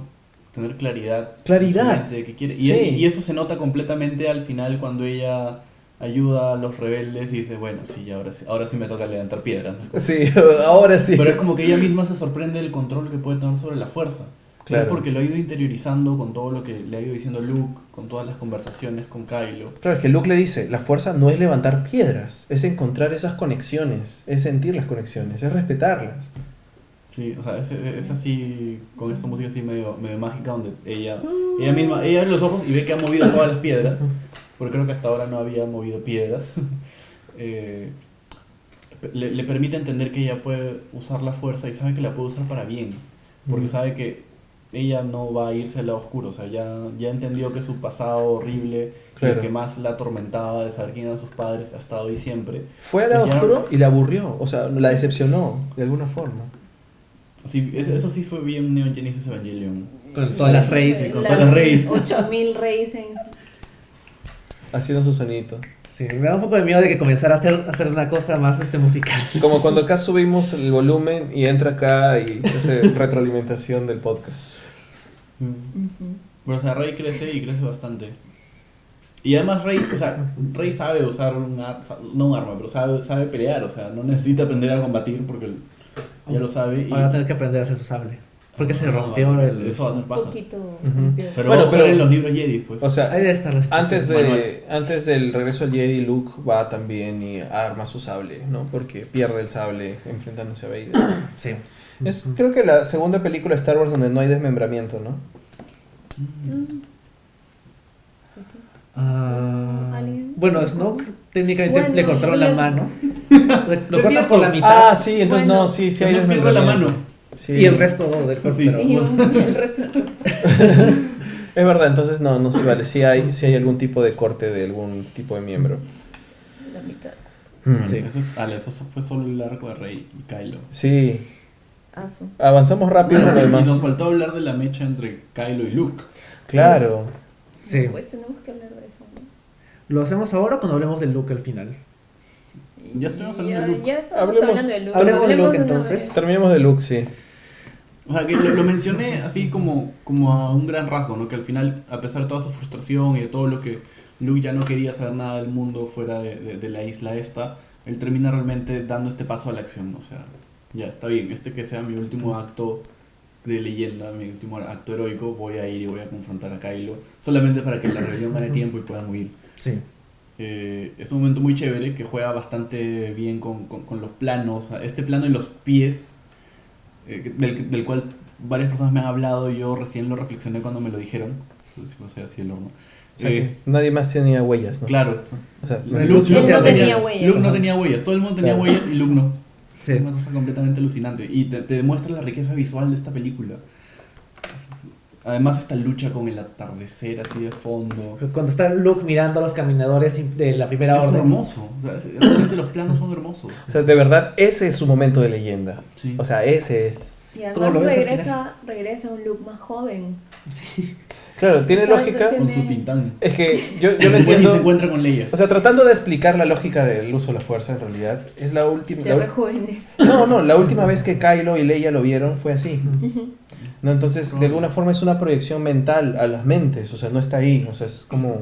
Speaker 3: tener claridad.
Speaker 6: Claridad.
Speaker 3: de qué quiere. Y,
Speaker 6: Sí.
Speaker 3: y eso se nota completamente al final cuando ella ayuda a los rebeldes y dice, bueno, sí, ahora sí, ahora sí me toca levantar piedras. ¿no?
Speaker 6: Sí, ahora sí.
Speaker 3: Pero es como que ella misma se sorprende del control que puede tener sobre la fuerza.
Speaker 6: Claro.
Speaker 3: Es porque lo ha ido interiorizando con todo lo que le ha ido diciendo Luke, con todas las conversaciones con Kylo.
Speaker 6: Claro, es que Luke le dice, la fuerza no es levantar piedras, es encontrar esas conexiones, es sentir las conexiones, es respetarlas.
Speaker 3: Sí, o sea, es, es así, con esta música así medio, medio mágica, donde ella, ella misma, ella abre los ojos y ve que ha movido todas las piedras, porque creo que hasta ahora no había movido piedras. Eh, le, le permite entender que ella puede usar la fuerza y sabe que la puede usar para bien, porque
Speaker 6: Mm.
Speaker 3: sabe que ella no va a irse al lado oscuro, o sea, ya, ya entendió que su pasado horrible,
Speaker 6: Claro.
Speaker 3: el que más la atormentaba de saber quién eran sus padres, ha estado ahí siempre.
Speaker 6: Fue al lado oscuro y la aburrió, o sea, la decepcionó de alguna forma.
Speaker 3: Sí, es- eso sí fue bien Neon Genesis Evangelion.
Speaker 5: Con todas las reyes.
Speaker 3: Sí, con todas las reyes.
Speaker 4: 8000 reyes en.
Speaker 6: Haciendo su sonito.
Speaker 5: Sí, me da un poco de miedo de que comenzara a hacer, a hacer una cosa más este musical.
Speaker 6: Como cuando acá subimos el volumen y entra acá y se hace retroalimentación del podcast.
Speaker 3: Pero, o sea, Rey crece y crece bastante. Y además Rey, o sea, Rey sabe usar un ar- no un arma, pero sabe, sabe pelear, o sea, no necesita aprender a combatir porque ya lo sabe. Y,
Speaker 5: Ahora va a tener que aprender a hacer su sable. Porque se
Speaker 3: No,
Speaker 5: rompió el...
Speaker 3: Eso va a ser
Speaker 4: Un
Speaker 3: paja.
Speaker 4: poquito.
Speaker 3: Pero
Speaker 6: Bueno, pero-
Speaker 3: en los libros Jedi, pues.
Speaker 6: O sea,
Speaker 5: Ahí
Speaker 6: Antes, de, antes del regreso al Jedi, Luke va también y arma su sable, ¿no? Porque pierde el sable enfrentándose a Vader.
Speaker 5: Sí.
Speaker 6: Es creo que la segunda película de Star Wars donde no hay desmembramiento, ¿no?
Speaker 4: Mm.
Speaker 5: Ah,
Speaker 4: ¿Alguien?
Speaker 5: bueno, Snoke técnicamente
Speaker 4: Bueno,
Speaker 5: le cortaron la mano. Lo cortan
Speaker 3: cierto.
Speaker 5: por la mitad.
Speaker 6: Ah, sí, entonces
Speaker 4: Bueno,
Speaker 6: no, sí, sí
Speaker 3: nos pierde la mano.
Speaker 6: Sí.
Speaker 5: Y el resto del cuerpo.
Speaker 3: Sí.
Speaker 5: pero-
Speaker 4: Y, y el resto.
Speaker 6: Es verdad, entonces no, no se vale. Sí hay, sí hay algún tipo de corte de algún tipo de miembro.
Speaker 4: La mitad.
Speaker 6: Hmm.
Speaker 5: Sí.
Speaker 3: Eso, es- ale, eso fue solo el arco de Rey y Kylo.
Speaker 6: Sí.
Speaker 4: Asu.
Speaker 6: Avanzamos rápido con lo
Speaker 3: Y nos
Speaker 6: demás.
Speaker 3: faltó hablar de la mecha entre Kylo y Luke.
Speaker 6: Claro.
Speaker 5: Sí.
Speaker 4: Pues tenemos que hablar de eso, ¿no?
Speaker 5: ¿Lo hacemos ahora o cuando hablemos del look al final?
Speaker 3: Ya estamos hablando
Speaker 4: ya,
Speaker 3: de Luke.
Speaker 4: Ya estamos
Speaker 6: Hablemos-
Speaker 4: hablando de Luke.
Speaker 5: hablemos de Luke,
Speaker 4: una
Speaker 5: entonces.
Speaker 6: Terminemos de Luke, sí.
Speaker 3: O sea, que lo, lo mencioné así como, como a un gran rasgo, ¿no? Que al final, a pesar de toda su frustración y de todo lo que Luke ya no quería saber nada del mundo fuera de, de- de la isla esta, él termina realmente dando este paso a la acción. O sea, ya está bien, este que sea mi último acto de leyenda, mi último acto heroico, voy a ir y voy a confrontar a Kylo, solamente para que la rebelión gane tiempo y puedan huir.
Speaker 5: Sí.
Speaker 3: Eh, es un momento muy chévere que juega bastante bien con, con- con los planos. Este plano y los pies, eh, del, del cual varias personas me han hablado y yo recién lo reflexioné cuando me lo dijeron. O sea, así el horno.
Speaker 6: O sea,
Speaker 3: Eh,
Speaker 6: que nadie más tenía huellas, ¿no?
Speaker 3: claro.
Speaker 6: O sea,
Speaker 5: Luke
Speaker 3: Luke,
Speaker 5: no
Speaker 3: Luke
Speaker 5: tenía-
Speaker 3: no tenía,
Speaker 4: huellas.
Speaker 3: Luke no tenía huellas. Todo el mundo tenía
Speaker 6: Claro.
Speaker 3: huellas y Luke no.
Speaker 5: Sí.
Speaker 3: Es una cosa completamente alucinante. Y te, te demuestra la riqueza visual de esta película. Además, esta lucha con el atardecer así de fondo.
Speaker 5: Cuando está Luke mirando a los caminadores de la primera
Speaker 3: Es
Speaker 5: orden.
Speaker 3: hermoso. O sea, es- realmente los planos son hermosos.
Speaker 6: o sea, de verdad, ese es su momento de leyenda.
Speaker 3: Sí.
Speaker 6: O sea, ese es.
Speaker 4: Y
Speaker 5: ¿Cómo
Speaker 4: además regresa, regresa un look más joven.
Speaker 6: Claro, tiene
Speaker 4: Exacto,
Speaker 6: lógica.
Speaker 4: tiene-
Speaker 3: con su tintán.
Speaker 6: Es que yo, yo
Speaker 3: se
Speaker 6: entiendo.
Speaker 3: encuentra con Leia.
Speaker 6: O sea, tratando de explicar la lógica del uso de la fuerza, en realidad, es la última. La. No, no, la última vez que Kylo y Leia lo vieron fue así. No, entonces, de alguna forma es una proyección mental a las mentes, o sea, no está ahí, o sea, es como,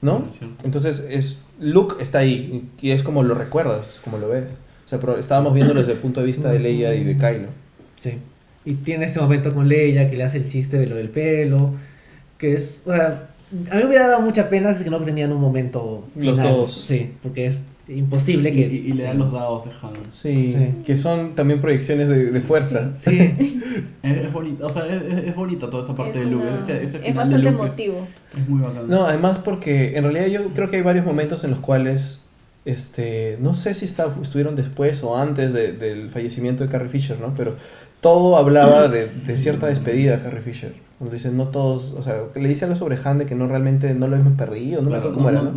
Speaker 6: ¿no? Entonces, es Luke está ahí y es como lo recuerdas, como lo ves. O sea, pero estábamos viendo desde el punto de vista de Leia y de Kylo.
Speaker 5: Sí. Y tiene este momento con Leia que le hace el chiste de lo del pelo. Que es. O sea, a mí me hubiera dado mucha pena si no tenían un momento.
Speaker 6: Los dos.
Speaker 5: Sí, porque es imposible
Speaker 3: Y,
Speaker 5: que.
Speaker 3: y- y le dan los dados de Han.
Speaker 6: Sí,
Speaker 5: Sí.
Speaker 6: que son también proyecciones de, de fuerza.
Speaker 5: Sí.
Speaker 3: Es, es bonito, o sea, es, es- es bonita toda esa parte
Speaker 4: Es,
Speaker 3: de Luke.
Speaker 4: una-
Speaker 3: Ese, ese
Speaker 4: es bastante emotivo.
Speaker 3: Es, muy bacán.
Speaker 6: No, además porque en realidad yo creo que hay varios momentos en los cuales, este, no sé si está, estuvieron después o antes de- del fallecimiento de Carrie Fisher, ¿no? Pero todo hablaba de, de cierta despedida a Carrie Fisher. Cuando dicen, no todos, o sea, le dice algo sobre Han de que no realmente no lo hemos perdido, no me
Speaker 3: Claro,
Speaker 6: acuerdo cómo era,
Speaker 3: no,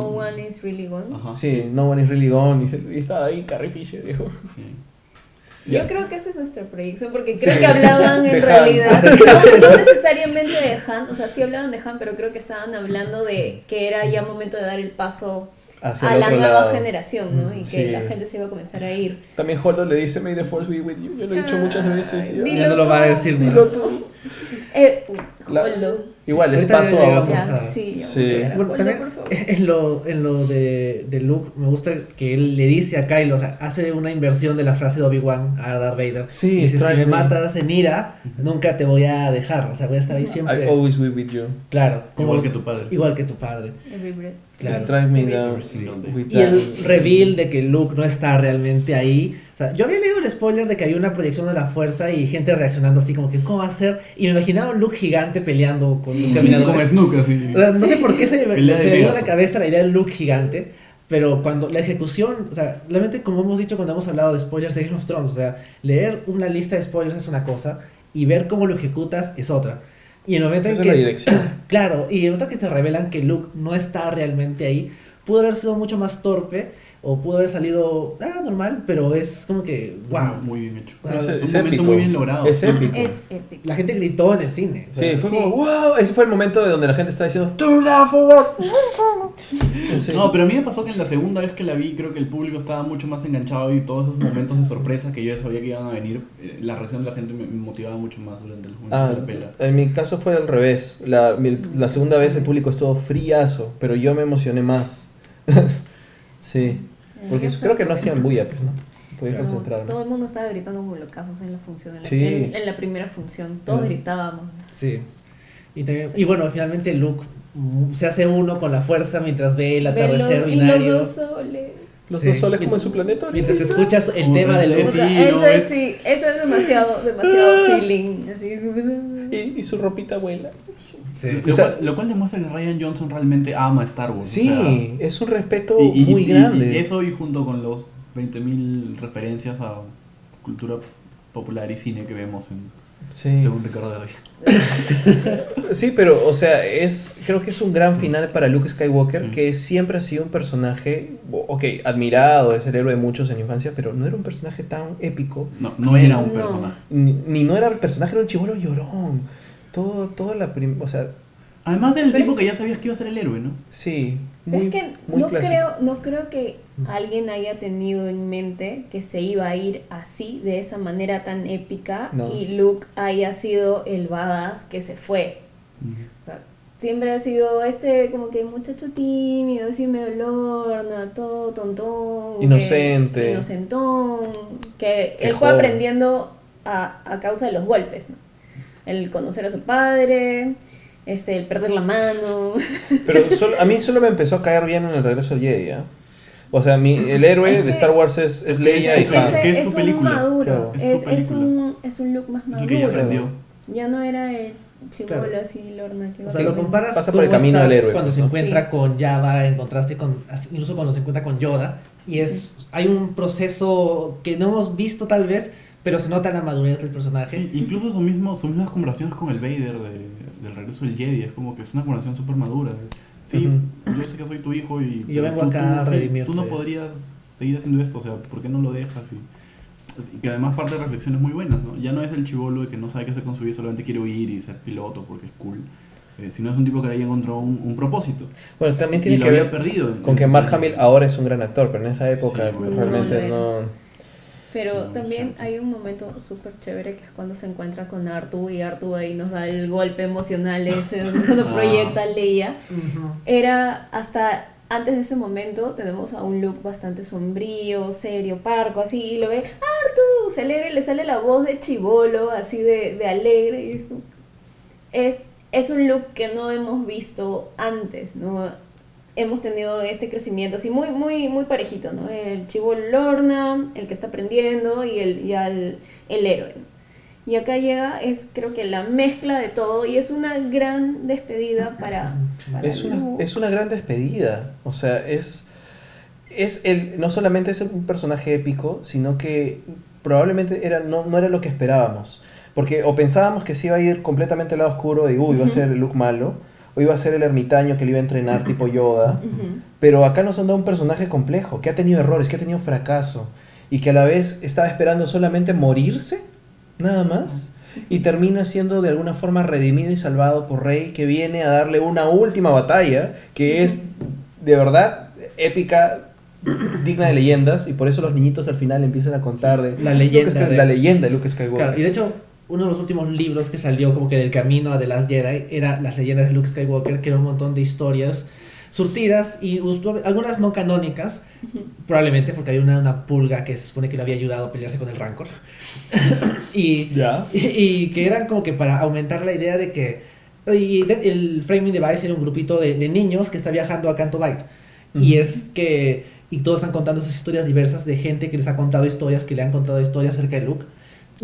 Speaker 6: No,
Speaker 4: one is really gone.
Speaker 3: Ajá,
Speaker 6: Sí, no one is really gone, y, se- y estaba ahí Carrie Fisher, dijo.
Speaker 3: sí.
Speaker 4: Yo
Speaker 6: Ya.
Speaker 4: creo que esa es nuestra proyección, porque creo que hablaban en realidad, no, no necesariamente de Han, o sea, sí hablaban de Han, pero creo que estaban hablando de que era ya momento de dar el paso
Speaker 6: Hacia
Speaker 4: a
Speaker 6: el
Speaker 4: la nueva
Speaker 6: lado.
Speaker 4: generación, ¿no? Y que
Speaker 6: Sí.
Speaker 4: la gente se iba a comenzar a ir.
Speaker 6: También Holdo le dice, May the force be with you. Yo lo he dicho muchas veces. y-
Speaker 4: Dilo
Speaker 5: Ya no lo va a decir
Speaker 6: Dilo
Speaker 5: más.
Speaker 6: tú.
Speaker 4: Eh,
Speaker 6: La-
Speaker 4: Holdo.
Speaker 6: Igual, es paso a otro.
Speaker 4: Sí,
Speaker 6: Sí.
Speaker 5: Bueno, también
Speaker 4: por favor.
Speaker 5: en lo, en lo de, de Luke, me gusta que él le dice a Kylo, o sea, hace una inversión de la frase de Obi-Wan a Darth Vader.
Speaker 6: Sí,
Speaker 5: Dice, si me matas en ira, nunca te voy a dejar, o sea, voy a estar ahí
Speaker 6: I
Speaker 5: siempre.
Speaker 6: always will with you.
Speaker 5: Claro, como-
Speaker 3: Igual que tu padre.
Speaker 5: Igual que tu padre. Claro.
Speaker 6: Strike me down. with
Speaker 5: Y el
Speaker 6: that.
Speaker 5: reveal de que Luke no está realmente ahí. O sea, yo había leído el spoiler de que había una proyección de la fuerza y gente reaccionando así como que, ¿cómo va a ser? Y me imaginaba un Luke gigante peleando con los
Speaker 3: Como
Speaker 5: caminadores.
Speaker 3: Snook, así.
Speaker 5: O sea, no sé por qué se, me- dio a la cabeza la idea del Luke gigante. Pero cuando la ejecución, o sea, realmente como hemos dicho cuando hemos hablado de spoilers de Game of Thrones, o sea, leer una lista de spoilers es una cosa y ver cómo lo ejecutas es otra. Y en el momento
Speaker 6: Esa
Speaker 5: en
Speaker 6: es
Speaker 5: que...
Speaker 6: la dirección.
Speaker 5: Claro, y el momento que te revelan que Luke no está realmente ahí, pudo haber sido mucho más torpe o pudo haber salido, ah, normal, pero es como que, wow.
Speaker 3: Muy bien hecho.
Speaker 5: Es-
Speaker 3: Es,
Speaker 6: es
Speaker 3: un momento muy bien logrado.
Speaker 6: Es épico.
Speaker 4: Es épico.
Speaker 5: La gente gritó en el cine. o sea,
Speaker 6: Sí, fue
Speaker 4: Sí.
Speaker 6: como, wow, ese fue el momento de donde la gente estaba diciendo, turn down for what? Sí.
Speaker 3: No, pero a mí me pasó que en la segunda vez que la vi, creo que el público estaba mucho más enganchado y todos esos momentos de sorpresa que yo ya sabía que iban a venir, eh, la reacción de la gente me, motivaba mucho más durante el
Speaker 6: Ah,
Speaker 3: de la pela.
Speaker 6: en mi caso fue al revés. La, mi- la segunda vez el público estuvo friazo, pero yo me emocioné más. sí, porque
Speaker 4: Eso-
Speaker 6: creo que no hacían bulla, pues, ¿no? Podía
Speaker 4: No,
Speaker 6: concentrarme.
Speaker 4: todo el mundo estaba gritando como locazos en la función. En la,
Speaker 6: Sí.
Speaker 4: en- en la primera función, todos gritábamos.
Speaker 5: Sí. Y, también- y bueno, finalmente Luke mm, se hace uno con la fuerza mientras ve el atardecer
Speaker 4: Velo- y
Speaker 5: binario.
Speaker 4: los dos soles.
Speaker 6: Los
Speaker 5: Sí.
Speaker 6: dos soles como en su planeta.
Speaker 5: Mientras escuchas el tema de
Speaker 3: Sí,
Speaker 5: Luke.
Speaker 4: Puta,
Speaker 3: no,
Speaker 4: eso,
Speaker 3: es-
Speaker 4: sí, eso es demasiado, demasiado feeling. Así.
Speaker 6: Y, y su ropita vuela.
Speaker 5: Sí.
Speaker 3: Lo,
Speaker 6: O sea-
Speaker 3: cual, lo cual demuestra que Ryan Johnson realmente ama Star Wars. o
Speaker 6: Sí,
Speaker 3: sea,
Speaker 6: es un respeto
Speaker 3: y- y-
Speaker 6: muy
Speaker 3: y-
Speaker 6: grande.
Speaker 3: Y eso y junto con los 20.000 referencias a cultura popular y cine que vemos en,
Speaker 6: Sí.
Speaker 3: según Ricardo de hoy.
Speaker 6: Sí, pero, o sea, es creo que es un gran final para Luke Skywalker,
Speaker 3: Sí.
Speaker 6: que siempre ha sido un personaje, ok, admirado, es el héroe de muchos en la infancia, pero no era un personaje tan épico,
Speaker 3: No, no era un
Speaker 4: No.
Speaker 3: personaje.
Speaker 6: ni, ni no era el personaje, era un chivolo llorón. Todo, toda la prim- o sea,
Speaker 3: Además era el
Speaker 4: Pero
Speaker 3: tipo que ya sabías que iba a ser el héroe, ¿no?
Speaker 6: sí, muy,
Speaker 4: es que
Speaker 6: muy
Speaker 4: no
Speaker 6: clásico.
Speaker 4: creo, no creo que alguien haya tenido en mente que se iba a ir así, de esa manera tan épica,
Speaker 6: No.
Speaker 4: y Luke haya sido el badass que se fue. O sea, siempre ha sido este como que muchacho tímido, así medio lorna, todo tontón. que-
Speaker 6: Inocente.
Speaker 4: inocentón. Que
Speaker 6: Qué
Speaker 4: él fue
Speaker 6: joven.
Speaker 4: aprendiendo a, a causa de los golpes. ¿no? El conocer a su padre, este, el perder la mano.
Speaker 6: Pero solo- a mí solo me empezó a caer bien en el regreso del Jedi, ¿ah? O sea, mi, el héroe
Speaker 4: Es
Speaker 6: de
Speaker 4: que-
Speaker 6: Star Wars es, es Leia y Han.
Speaker 3: es
Speaker 4: es
Speaker 3: su
Speaker 4: un
Speaker 3: película.
Speaker 4: maduro.
Speaker 3: Es su
Speaker 4: es, es
Speaker 3: película.
Speaker 4: un, es un look más
Speaker 3: Es el
Speaker 4: maduro.
Speaker 3: que ya aprendió.
Speaker 4: Ya no era el chibolo
Speaker 5: Claro.
Speaker 4: así, lorna. Que
Speaker 5: O sea, lo comparas
Speaker 6: Pasa por el camino del héroe,
Speaker 5: cuando
Speaker 6: pues,
Speaker 5: se
Speaker 6: ¿no?
Speaker 5: encuentra
Speaker 4: Sí.
Speaker 5: con Java, en contraste con, incluso cuando se encuentra con Yoda, y es, hay un proceso que no hemos visto tal vez, pero se nota la madurez del personaje.
Speaker 3: Sí, incluso su mismo, sus mismas conversaciones con el Vader de, del regreso del Jedi, es como que es una conversación súper madura. Sí, yo sé que soy tu hijo y,
Speaker 5: Y yo vengo
Speaker 3: tú-
Speaker 5: acá a redimirte.
Speaker 3: tú no podrías seguir haciendo esto, o sea, ¿por qué no lo dejas? Y, y que además parte de reflexiones muy buenas, ¿no? Ya no es el chivolo de que no sabe qué hacer con su vida, solamente quiere huir y ser piloto porque es cool. Eh, sino es un tipo que ahí encontró un, un propósito.
Speaker 6: Bueno, también
Speaker 3: Y
Speaker 6: tiene
Speaker 3: lo
Speaker 6: que
Speaker 3: había
Speaker 6: ver
Speaker 3: perdido. en-
Speaker 6: con que Mark Hamill ahora es un gran actor, pero en esa época
Speaker 3: Sí, bueno.
Speaker 6: realmente
Speaker 4: No,
Speaker 6: no...
Speaker 4: Pero
Speaker 3: Sí,
Speaker 4: también
Speaker 3: exacto.
Speaker 4: hay un momento súper chévere que es cuando se encuentra con Artu y Artu ahí nos da el golpe emocional ese cuando
Speaker 3: Ah.
Speaker 4: proyecta a Leia. Era hasta antes de ese momento tenemos a un look bastante sombrío, serio, parco, así, y lo ve, Artu, se alegra y le sale la voz de chivolo, así de, de alegre. y es, es un look que no hemos visto antes, ¿no? Hemos tenido este crecimiento así muy, muy, muy parejito, ¿no? El chivolo Lorna, el que está aprendiendo y el, ya el, el héroe. Y acá llega, es creo que la mezcla de todo y es una gran despedida para... para
Speaker 6: Es una, es una gran despedida. O sea, es. Es el. No solamente es un personaje épico, sino que probablemente era, no, no era lo que esperábamos. Porque o pensábamos que se iba a ir completamente al lado oscuro y uy, iba a ser el look malo. O iba a ser el ermitaño que le iba a entrenar tipo Yoda. Pero acá nos han dado un personaje complejo, que ha tenido errores, que ha tenido fracaso. Y que a la vez estaba esperando solamente morirse, nada más. Y termina siendo de alguna forma redimido y salvado por Rey, que viene a darle una última batalla, que es de verdad épica, digna de leyendas. Y por eso los niñitos al final empiezan a contar de
Speaker 5: La leyenda
Speaker 6: Luke
Speaker 5: de-
Speaker 6: la leyenda de Luke Skywalker.
Speaker 5: Claro, y de hecho, uno de los últimos libros que salió como que del camino a The Last Jedi era Las leyendas de Luke Skywalker, que era un montón de historias surtidas y algunas no canónicas, probablemente porque hay una, una pulga que se supone que le había ayudado a pelearse con el Rancor. y,
Speaker 6: Ya.
Speaker 5: y, y que eran como que para aumentar la idea de que y de- el framing device era un grupito de, de niños que está viajando a Canto Bight. Y es que y todos están contando esas historias diversas de gente que les ha contado historias, que le han contado historias acerca de Luke.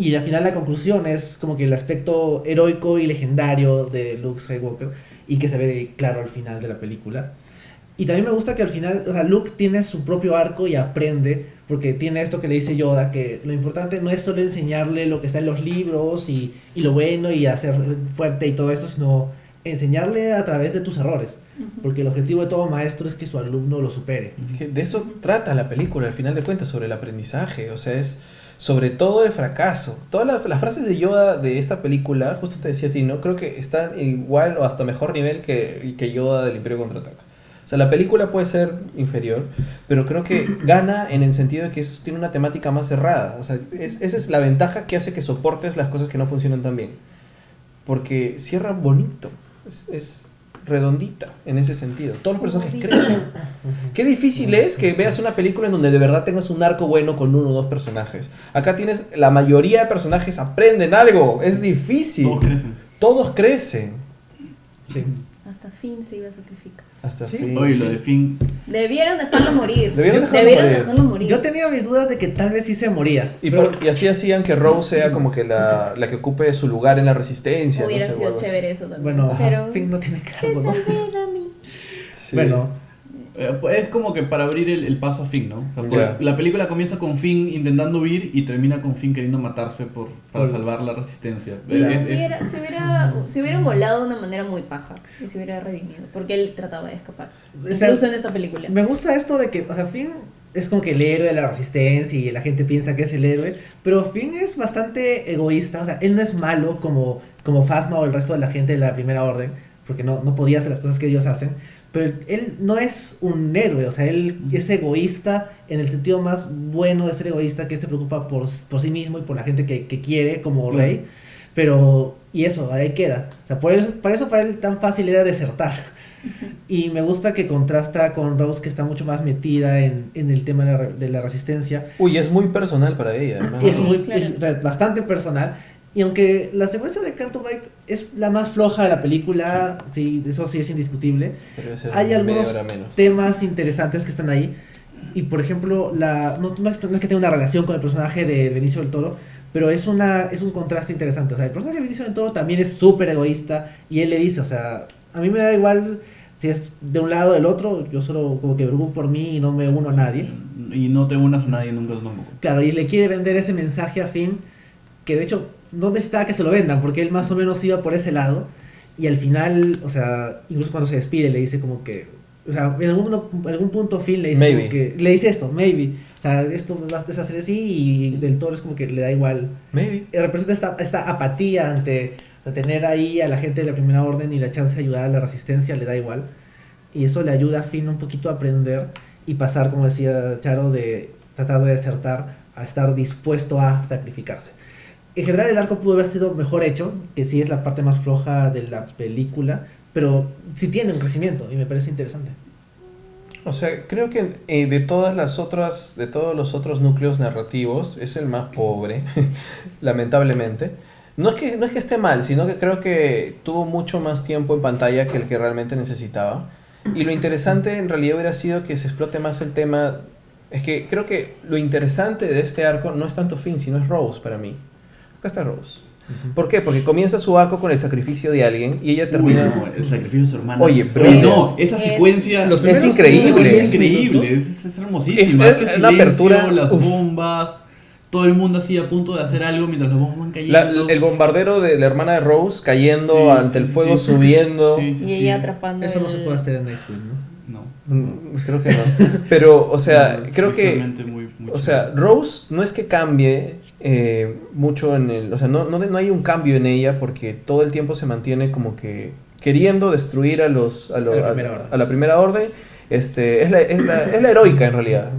Speaker 5: Y al final la conclusión es como que el aspecto heroico y legendario de Luke Skywalker y que se ve claro al final de la película. Y también me gusta que al final, o sea, Luke tiene su propio arco y aprende, porque tiene esto que le dice Yoda, que lo importante no es solo enseñarle lo que está en los libros y, y lo bueno y hacer fuerte y todo eso, sino enseñarle a través de tus errores. Porque el objetivo de todo maestro es que su alumno lo supere.
Speaker 6: Que de eso trata la película, al final de cuentas, sobre el aprendizaje. O sea, es sobre todo el fracaso. Todas las, las frases de Yoda de esta película, justo te decía a ti, ¿no? Creo que están igual o hasta mejor nivel que, que Yoda del Imperio Contraataca. O sea, la película puede ser inferior, pero creo que gana en el sentido de que es- tiene una temática más cerrada. O sea, es- esa es la ventaja que hace que soportes las cosas que no funcionan tan bien. Porque cierra bonito. Es, es redondita en ese sentido. Todos los personajes crecen. Qué difícil es que veas una película en donde de verdad tengas un arco bueno con uno o dos personajes. Acá tienes, la mayoría de personajes aprenden algo. Es difícil.
Speaker 3: Todos crecen.
Speaker 6: Todos crecen.
Speaker 5: Sí.
Speaker 4: Hasta fin se iba a sacrificar.
Speaker 6: Hasta
Speaker 5: Sí.
Speaker 6: fin.
Speaker 3: Oye, lo de Finn.
Speaker 4: Debieron dejarlo morir.
Speaker 6: Debieron dejarlo
Speaker 4: Debieron
Speaker 6: morir.
Speaker 4: dejarlo morir.
Speaker 5: Yo tenía mis dudas de que tal vez sí se moría.
Speaker 6: Y,
Speaker 5: pero-
Speaker 6: por- y así hacían que Rose sea como que la, la que ocupe su lugar en la resistencia.
Speaker 4: Hubiera
Speaker 6: no sé,
Speaker 4: sido chévere eso también.
Speaker 5: bueno,
Speaker 4: pero
Speaker 5: Finn no tiene
Speaker 4: te
Speaker 5: cargo, ¿no?
Speaker 4: salvé, Dami.
Speaker 6: Sí.
Speaker 5: Bueno,
Speaker 3: Es como que para abrir el, el paso a Finn, ¿no? O sea,
Speaker 6: Ya.
Speaker 3: La película comienza con Finn intentando huir y termina con Finn queriendo matarse por, para
Speaker 5: Por-
Speaker 3: salvar la resistencia.
Speaker 5: Ya.
Speaker 3: Es- es-
Speaker 4: Hubiera- se, hubiera, se hubiera molado de una manera muy paja y se hubiera redimido porque él trataba de escapar.
Speaker 5: O sea,
Speaker 4: Incluso en esta película.
Speaker 5: me gusta esto de que, o sea, Finn es como que el héroe de la resistencia y la gente piensa que es el héroe, pero Finn es bastante egoísta, o sea, él no es malo como, como Phasma o el resto de la gente de la Primera Orden, porque no, no podía hacer las cosas que ellos hacen, pero él, no es un héroe, o sea, él es egoísta en el sentido más bueno de ser egoísta, que se preocupa por, por sí mismo y por la gente que, que quiere como rey, pero, y eso, ahí queda, o sea, por eso, para eso para él tan fácil era desertar. Y me gusta que contrasta con Rose, que está mucho más metida en, en el tema de la, re- de la resistencia.
Speaker 6: Uy, es muy personal para ella. además.
Speaker 5: Y es muy,
Speaker 4: claro.
Speaker 5: es bastante personal. Y aunque la secuencia de Canto Bight es la más floja de la película, sí, eso sí es indiscutible, hay algunos temas interesantes que están ahí. Y por ejemplo, la, no, no es no es que tenga una relación con el personaje de Benicio del Toro, pero es, una, es un contraste interesante. O sea, el personaje de Benicio del Toro también es súper egoísta y él le dice, o sea, a mí me da igual si es de un lado o del otro, yo solo como que preocupo por mí y no me uno a nadie.
Speaker 3: Y no te unas a nadie nunca tampoco.
Speaker 5: Claro, y le quiere vender ese mensaje a Finn, que de hecho no necesitaba que se lo vendan, porque él más o menos iba por ese lado, y al final, o sea, incluso cuando se despide le dice como que, o sea, en algún, algún punto Finn le dice
Speaker 6: Maybe.
Speaker 5: como que, le dice esto, maybe, o sea, esto va a deshacer así, y del todo es como que le da igual.
Speaker 6: Maybe.
Speaker 5: Y representa esta, esta apatía ante de tener ahí a la gente de la primera orden y la chance de ayudar a la resistencia, le da igual. Y eso le ayuda a Finn un poquito a aprender y pasar, como decía Charo, de tratar de desertar a estar dispuesto a sacrificarse. En general el arco pudo haber sido mejor hecho, que sí es la parte más floja de la película, pero sí tiene un crecimiento y me parece interesante.
Speaker 6: O sea, creo que eh, de todas las otras, de todos los otros núcleos narrativos, es el más pobre, lamentablemente. No es, que, no es que esté mal, sino que creo que tuvo mucho más tiempo en pantalla que el que realmente necesitaba. Y lo interesante en realidad hubiera sido que se explote más el tema. Es que creo que lo interesante de este arco no es tanto Finn, sino es Rose para mí. Acá está Rose. ¿Por qué? Porque comienza su arco con el sacrificio de alguien y ella termina...
Speaker 3: Uy, no, el sacrificio de su hermana.
Speaker 6: Oye,
Speaker 3: Oye,
Speaker 6: brilla.
Speaker 3: no, esa
Speaker 4: Es-
Speaker 3: secuencia.
Speaker 5: Los
Speaker 6: Es
Speaker 5: primeros
Speaker 6: increíble.
Speaker 3: Es increíble, es, es, es hermosísima.
Speaker 6: Es-
Speaker 3: Es, que
Speaker 6: es la
Speaker 3: silencio,
Speaker 6: apertura,
Speaker 3: las
Speaker 6: uf.
Speaker 3: bombas, todo el mundo así a punto de hacer algo mientras las bombas van cayendo.
Speaker 6: La- el bombardero de la hermana de Rose cayendo
Speaker 3: Sí,
Speaker 6: ante
Speaker 3: sí,
Speaker 6: el fuego
Speaker 3: sí.
Speaker 6: subiendo.
Speaker 3: Sí, sí,
Speaker 4: Y ella
Speaker 3: es-
Speaker 4: atrapando.
Speaker 5: Eso no se puede hacer en Nightwing, ¿no?
Speaker 3: No.
Speaker 6: Mm, Creo que no. Pero, o sea,
Speaker 3: No, es
Speaker 6: creo que.
Speaker 3: muy- muy
Speaker 6: O sea. Rose no es que cambie eh, mucho en el. O sea, no, no, no hay un cambio en ella porque todo el tiempo se mantiene como que queriendo destruir a los. A, lo-
Speaker 5: A la
Speaker 6: a-
Speaker 5: primera orden.
Speaker 6: a la primera orden. Este, es, la, es, la, es la heroica en realidad.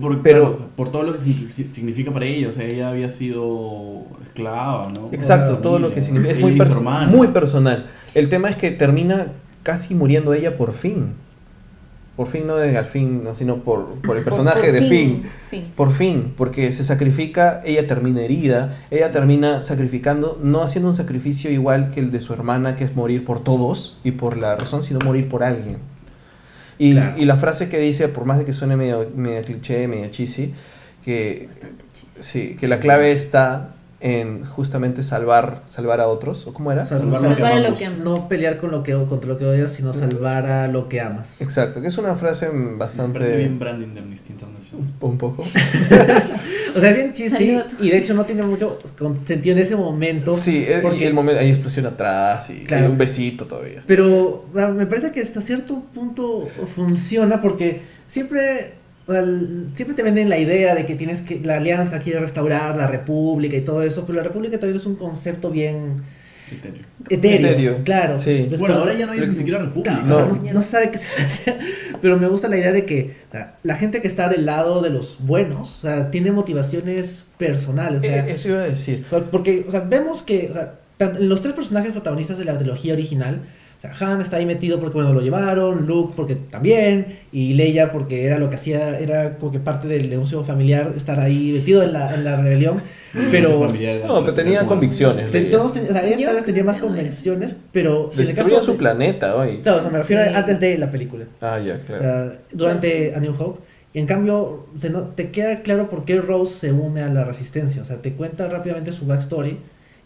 Speaker 3: Por,
Speaker 6: Pero-
Speaker 3: claro, o sea, por todo lo que signi- significa para ella, o sea, ella había sido esclava, ¿no?
Speaker 6: Exacto, todo lo que significa. Es muy, perso-
Speaker 3: hermana.
Speaker 6: muy personal. El tema es que termina casi muriendo ella por fin. Por fin, no de al fin, no, sino por, por el personaje
Speaker 4: por
Speaker 6: de
Speaker 4: fin,
Speaker 6: fin.
Speaker 4: fin.
Speaker 6: Por fin, porque se sacrifica, ella termina herida, ella termina sacrificando, no haciendo un sacrificio igual que el de su hermana, que es morir por todos y por la razón, sino morir por alguien. Y,
Speaker 5: Claro.
Speaker 6: y la frase que dice, por más de que suene medio, medio cliché, medio cheesy, que, sí, que la clave está en justamente salvar, salvar a otros, ¿o cómo era?
Speaker 3: Salvar
Speaker 5: no,
Speaker 3: lo que
Speaker 4: Salvar a lo que amas.
Speaker 5: no pelear con lo que, contra lo que odias, sino salvar a lo que amas.
Speaker 6: Exacto, que es una frase
Speaker 3: Me parece
Speaker 6: bastante...
Speaker 3: bien branding de Amnesty International.
Speaker 6: Un poco.
Speaker 5: O sea, es bien cheesy y de hecho no tiene mucho sentido en ese momento.
Speaker 6: Sí, eh, y
Speaker 5: porque-
Speaker 6: el momento, hay explosión atrás y
Speaker 5: Claro.
Speaker 6: hay un besito todavía.
Speaker 5: Pero sea, me parece que hasta cierto punto funciona porque siempre, o sea, el- siempre te venden la idea de que tienes que la alianza quiere restaurar la república y todo eso, pero la república también es un concepto bien
Speaker 3: Etéreo.
Speaker 5: etéreo.
Speaker 6: Etéreo,
Speaker 5: Claro.
Speaker 6: sí.
Speaker 3: Bueno, ahora ya no hay ni siquiera república.
Speaker 6: No.
Speaker 5: no, no, no sabe qué se hace. Pero me gusta la idea de que o sea, la gente que está del lado de los buenos, o sea, tiene motivaciones personales. O sea,
Speaker 6: Eh, Eso iba a decir.
Speaker 5: porque, o sea, vemos que o sea, tan- los tres personajes protagonistas de la trilogía original, o sea, Han está ahí metido porque, bueno, lo llevaron, Luke porque también, y Leia porque era lo que hacía, era como que parte del negocio familiar estar ahí metido en la, en la rebelión, pero...
Speaker 6: No, pero tenían
Speaker 3: como-
Speaker 6: convicciones.
Speaker 5: de todos, ten- o sea, ella tal vez tenía más convicciones, pero caso
Speaker 6: su
Speaker 5: de-
Speaker 6: planeta hoy.
Speaker 5: Claro, o sea, me refiero
Speaker 4: Sí.
Speaker 5: a antes de la película.
Speaker 6: Ah, ya, claro.
Speaker 5: Uh, durante A New Hope. Y en cambio, se no- te queda claro por qué Rose se une a la resistencia. O sea, te cuenta rápidamente su backstory.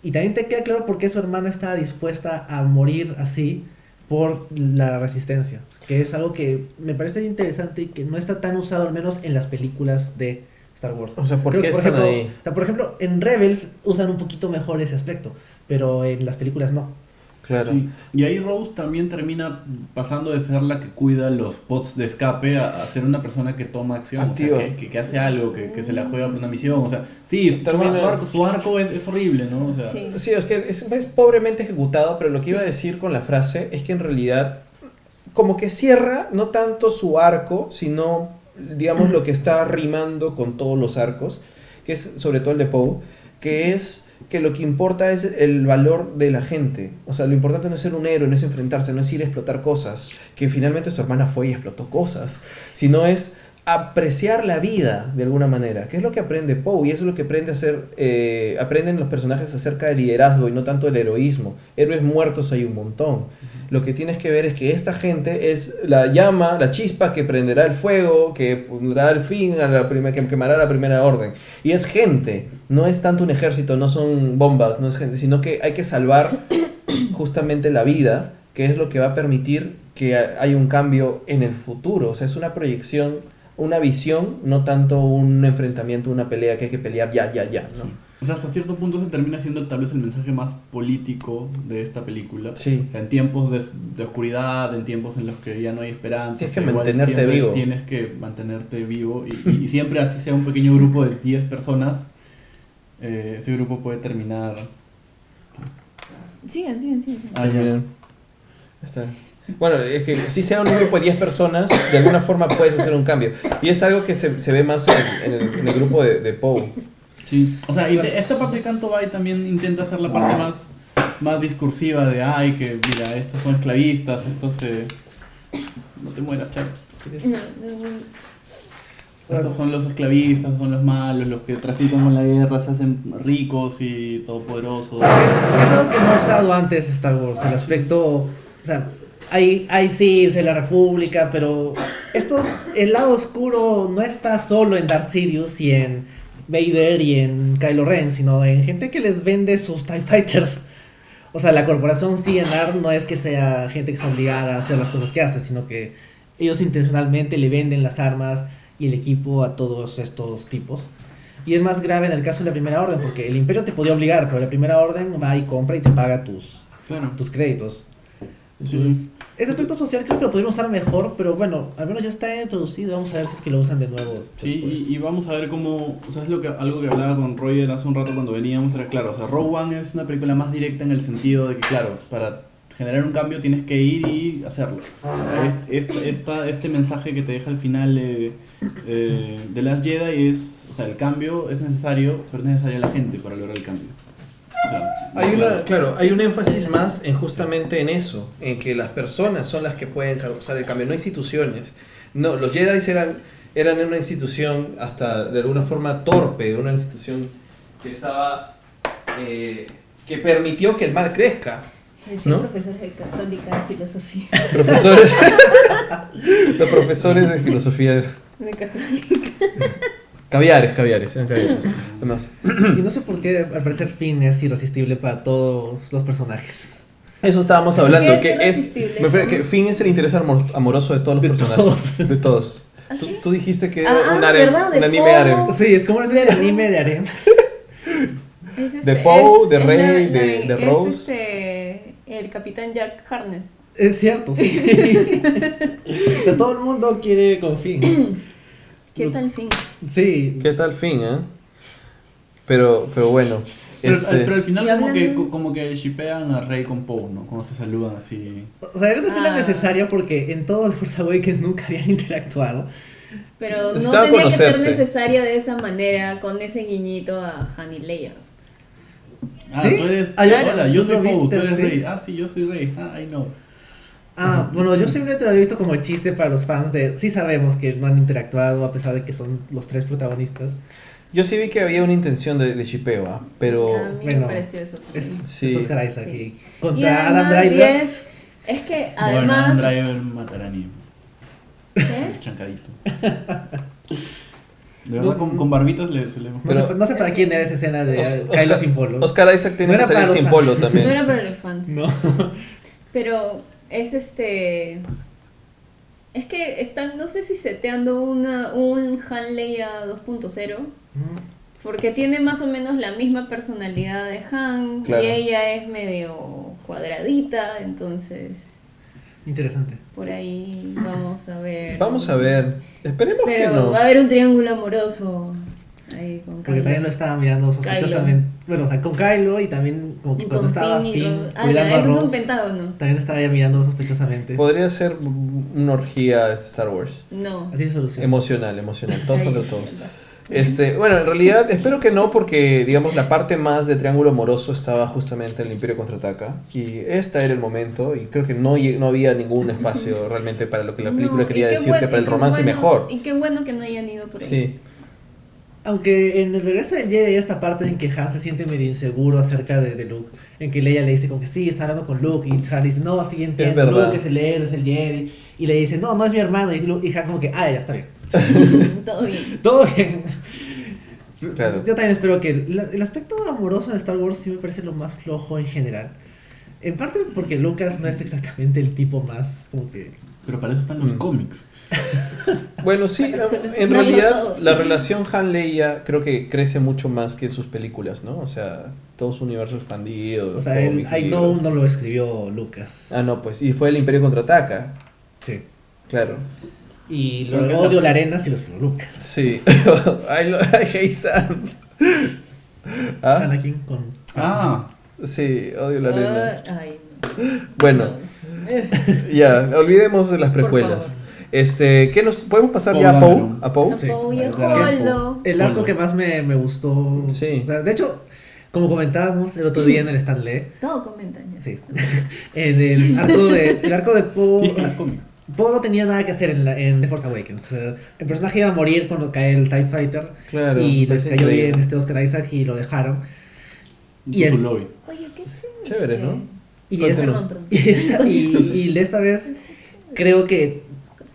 Speaker 5: Y también te queda claro por qué su hermana está dispuesta a morir así por la resistencia. Que es algo que me parece interesante y que no está tan usado, al menos en las películas de Star Wars.
Speaker 6: O sea, ¿por
Speaker 5: Creo
Speaker 6: qué
Speaker 5: que,
Speaker 6: están
Speaker 5: ejemplo,
Speaker 6: ahí?
Speaker 5: o sea, por ejemplo, en Rebels usan un poquito mejor ese aspecto, pero en las películas no.
Speaker 6: Claro.
Speaker 3: Sí. Y ahí Rose también termina pasando de ser la que cuida los pods de escape a, a ser una persona que toma acción, o sea, que, que- que hace algo, que, que se la juega por una misión. O sea, sí, su,
Speaker 6: Termina-
Speaker 3: su arco, su arco es, es horrible, ¿no? O sea,
Speaker 4: Sí.
Speaker 6: Sí, es que es, es pobremente ejecutado, pero lo que iba a decir con la frase es que en realidad como que cierra no tanto su arco, sino digamos lo que está rimando con todos los arcos, que es sobre todo el de Poe, que es que lo que importa es el valor de la gente. O sea, lo importante no es ser un héroe, no es enfrentarse, no es ir a explotar cosas, que finalmente su hermana fue y explotó cosas, sino es apreciar la vida de alguna manera, que es lo que aprende Poe y eso es lo que aprende a hacer, eh, aprenden los personajes acerca del liderazgo y no tanto del heroísmo. Héroes muertos hay un montón. Lo que tienes que ver es que esta gente es la llama, la chispa que prenderá el fuego, que pondrá el fin a la primera, que quemará la primera orden. Y es gente, no es tanto un ejército, no son bombas, no es gente, sino que hay que salvar justamente la vida, que es lo que va a permitir que ha- haya un cambio en el futuro. O sea, es una proyección, una visión, no tanto un enfrentamiento, una pelea que hay que pelear ya, ya, ya. ¿no?
Speaker 3: o sea, hasta cierto punto se termina siendo tal vez el mensaje más político de esta película.
Speaker 6: Sí.
Speaker 3: En tiempos de, de oscuridad, en tiempos en los que ya no hay esperanza.
Speaker 6: Tienes que
Speaker 3: o sea, igual
Speaker 6: mantenerte vivo.
Speaker 3: Tienes que mantenerte vivo y, y- y siempre así sea un pequeño grupo de 10 personas, eh, ese grupo puede terminar...
Speaker 4: Sigan, sigan, sigan.
Speaker 3: Ah.
Speaker 6: Está. Bueno, es que si sea un grupo de 10 personas, de alguna forma puedes hacer un cambio. Y es algo que se, se ve más en, en el, en el grupo de, de Poe.
Speaker 3: Sí, o sea, y de- esta parte de Canto Bay también intenta hacer la parte más, más discursiva de, ay, que mira, estos son esclavistas, estos se... No te mueras, Charo.
Speaker 4: No, no,
Speaker 3: Estos son los esclavistas, son los malos, los que trafican con la guerra, se hacen ricos y todopoderosos.
Speaker 5: Es algo que no ha usado antes Star Wars, el aspecto, o sea, hay, hay sí, es la República, pero estos, el lado oscuro no está solo en Darth Sidious y en Vader y en Kylo Ren, sino en gente que les vende sus TIE Fighters. O sea, la corporación CNR no es que sea gente que está obligada a hacer las cosas que hace, sino que ellos intencionalmente le venden las armas y el equipo a todos estos tipos. Y es más grave en el caso de la primera orden, porque el imperio te podía obligar, pero la primera orden va y compra y te paga tus,
Speaker 3: Claro.
Speaker 5: tus créditos.
Speaker 3: Sí.
Speaker 5: Ese aspecto social creo que lo pudieron usar mejor, pero bueno, al menos ya está introducido. Vamos a ver si es que lo usan de nuevo.
Speaker 3: Sí, y, y vamos a ver cómo, o sea, es lo que, algo que hablaba con Roger hace un rato cuando veníamos, era claro, o sea, Rogue One es una película más directa en el sentido de que, claro, para generar un cambio tienes que ir y hacerlo. Este, este, esta- este mensaje que te deja al final eh, eh, de Last Jedi es, o sea, el cambio es necesario, pero es necesaria la gente para lograr el cambio.
Speaker 6: Hay una,
Speaker 3: claro.
Speaker 6: hay un énfasis más en justamente en eso, en que las personas son las que pueden causar el cambio, no instituciones. No, los Jedi eran, eran una institución hasta de alguna forma torpe, una institución que estaba eh, que permitió que el mal crezca.
Speaker 4: Decía
Speaker 6: ¿No?
Speaker 4: profesor de católica de filosofía.
Speaker 6: Profesores, los profesores de filosofía.
Speaker 4: De católica.
Speaker 6: Caviares, caviares, eran caviares. Además,
Speaker 5: Y no sé por qué, al parecer, Finn es irresistible para todos los personajes.
Speaker 6: eso estábamos hablando,
Speaker 4: ¿Qué
Speaker 6: que
Speaker 4: es
Speaker 6: es...
Speaker 4: irresistible?
Speaker 6: Me refiero a que Finn es el interés amor- amoroso de todos los
Speaker 5: De
Speaker 6: personajes.
Speaker 5: todos.
Speaker 6: De todos.
Speaker 4: ¿Ah,
Speaker 6: Tú,
Speaker 4: sí?
Speaker 6: tú dijiste que
Speaker 4: Ah,
Speaker 6: era un,
Speaker 4: ah,
Speaker 6: harem,
Speaker 4: ¿verdad? De
Speaker 6: un anime
Speaker 4: Poe.
Speaker 6: harem.
Speaker 5: Sí, es como una especie de anime de harem.
Speaker 4: Es
Speaker 6: De
Speaker 4: este-
Speaker 6: Poe,
Speaker 4: es-
Speaker 6: de
Speaker 4: es
Speaker 6: Rey,
Speaker 4: la-
Speaker 6: de-
Speaker 4: la-
Speaker 6: de
Speaker 4: es
Speaker 6: Rose.
Speaker 4: este, el capitán Jack Harness.
Speaker 5: Es cierto, sí. O sea, todo el mundo quiere con Finn.
Speaker 4: ¿Qué tal fin?
Speaker 5: Sí.
Speaker 6: ¿Qué tal Finn, eh? Pero, pero bueno.
Speaker 3: Pero,
Speaker 6: este,
Speaker 3: pero al final como que, como que shipean a Rey con Poe, ¿no? Cuando se saludan así.
Speaker 5: O sea, era una escena
Speaker 4: Ah.
Speaker 5: necesaria porque en todo The Force Awakens nunca habían interactuado.
Speaker 4: Pero no tenía que ser necesaria de esa manera, con ese guiñito a Han y Leia.
Speaker 3: Ah,
Speaker 5: ¿Sí?
Speaker 3: tú eres.
Speaker 5: Ah, yo-
Speaker 3: hola, yo
Speaker 5: ¿tú
Speaker 3: soy Poe, tú eres
Speaker 5: sí?
Speaker 3: Rey. Ah, sí, yo soy Rey. Ah, I know.
Speaker 5: Ah, bueno, yo simplemente lo había visto como chiste para los fans de... Sí sabemos que no han interactuado a pesar de que son los tres protagonistas.
Speaker 6: yo sí vi que había una intención de, de shipeo, ¿ah? pero...
Speaker 4: a mí
Speaker 5: bueno,
Speaker 4: me pareció eso.
Speaker 5: Es,
Speaker 6: Sí.
Speaker 5: es Oscar Isaac.
Speaker 4: Sí.
Speaker 5: y
Speaker 4: Y
Speaker 5: contra
Speaker 4: además,
Speaker 5: Adam
Speaker 4: y
Speaker 5: Driver.
Speaker 4: es, es que
Speaker 3: Bueno,
Speaker 4: además.
Speaker 3: un driver matará a Neo.
Speaker 4: ¿Qué?
Speaker 3: Chancadito. De verdad, con, con barbitas le, se le
Speaker 5: No,
Speaker 6: Pero-
Speaker 5: sé, no sé para quién era esa escena de
Speaker 6: Os-
Speaker 5: Kylo
Speaker 6: Oscar-
Speaker 5: sin polo.
Speaker 6: Oscar Isaac tiene
Speaker 5: No
Speaker 6: que salir sin
Speaker 5: fans.
Speaker 6: polo también.
Speaker 4: No era para los fans.
Speaker 5: No.
Speaker 4: Pero es este. Es que están, no sé si seteando una, un Han Leia 2.0. Porque tiene más o menos la misma personalidad de Han.
Speaker 6: Claro.
Speaker 4: Y ella es medio cuadradita. Entonces,
Speaker 5: Interesante.
Speaker 4: por ahí vamos a ver.
Speaker 6: Vamos a ver. Esperemos que
Speaker 4: Pero
Speaker 6: no.
Speaker 4: va a haber un triángulo amoroso. Ahí con
Speaker 5: Porque
Speaker 4: Kylo.
Speaker 5: también lo estaba mirando sospechosamente. Bueno, o sea, con Kylo y también como que
Speaker 4: Y
Speaker 5: cuando estaba
Speaker 4: Finn y
Speaker 5: Finn
Speaker 4: Rose. Ah, ya,
Speaker 5: a
Speaker 4: ese es un
Speaker 5: Rose,
Speaker 4: pentágono.
Speaker 5: también estaba ya mirando sospechosamente.
Speaker 6: Podría ser una orgía de Star Wars.
Speaker 4: No.
Speaker 5: Así se soluciona.
Speaker 6: Emocional, emocional. Todos
Speaker 4: Ahí,
Speaker 6: contra todos. Este, bueno, en realidad espero que no porque, digamos, la parte más de Triángulo Amoroso estaba justamente en el Imperio Contraataca y este era el momento y creo que no, no había ningún espacio realmente para lo que la película
Speaker 4: No,
Speaker 6: quería decirte
Speaker 4: bueno-
Speaker 6: para el romance
Speaker 4: bueno-
Speaker 6: mejor.
Speaker 4: Y qué bueno que no hayan ido por ahí.
Speaker 6: Sí,
Speaker 5: Aunque en el regreso de Jedi hay esta parte en que Han se siente medio inseguro acerca de, de Luke. En que Leia le dice como que sí, está hablando con Luke. Y Han dice, no, sí entiendo,
Speaker 6: verdad.
Speaker 5: Luke es el héroe, es el Jedi. Y le dice, no, no es mi hermano. Y, Luke- y Han como que, ah, ya, está bien.
Speaker 4: Todo bien.
Speaker 5: Todo bien.
Speaker 6: Claro.
Speaker 5: Yo también espero que... la- el aspecto amoroso de Star Wars sí me parece lo más flojo en general. En parte porque Lucas no es exactamente el tipo más como que...
Speaker 3: Pero para eso están los
Speaker 6: Mm.
Speaker 3: cómics.
Speaker 6: Bueno, sí, en realidad la relación Han-Leia creo que crece mucho más que sus películas, ¿no? O sea, todo su universo expandido.
Speaker 5: O sea, el I Know no lo escribió Lucas.
Speaker 6: Ah, no, pues, y fue el Imperio Contraataca,
Speaker 5: Sí.
Speaker 6: claro.
Speaker 5: Y lo odio
Speaker 3: no.
Speaker 5: la arena si lo escribió Lucas.
Speaker 6: Sí. I, lo- I hate Sam. ¿Ah?
Speaker 5: Anakin con...
Speaker 3: Ah,
Speaker 6: Sí, odio la arena.
Speaker 4: Ah, ay, no.
Speaker 6: Bueno,
Speaker 4: No. Eh,
Speaker 6: ya, olvidemos de las precuelas. Este, ¿qué nos podemos pasar
Speaker 3: Poe
Speaker 6: ya a Poe? ¿A Poe?
Speaker 5: Sí,
Speaker 4: a.
Speaker 5: El arco que más me, me gustó.
Speaker 6: Sí.
Speaker 5: de hecho, como comentábamos el otro día en el Stanley,
Speaker 4: Todo comentan ya.
Speaker 5: sí. en el arco de, el arco de Poe. Poe no tenía nada que hacer en, la- en The Force Awakens. El personaje iba a morir cuando cae el TIE Fighter.
Speaker 6: Claro.
Speaker 5: y les cayó bien este Oscar Isaac y lo dejaron. Y
Speaker 3: Y
Speaker 5: es-.
Speaker 4: Oye, qué chévere.
Speaker 6: Chévere, ¿no?
Speaker 5: Y, esta,
Speaker 4: Perdón, perdón.
Speaker 5: y, esta, y, y esta vez creo que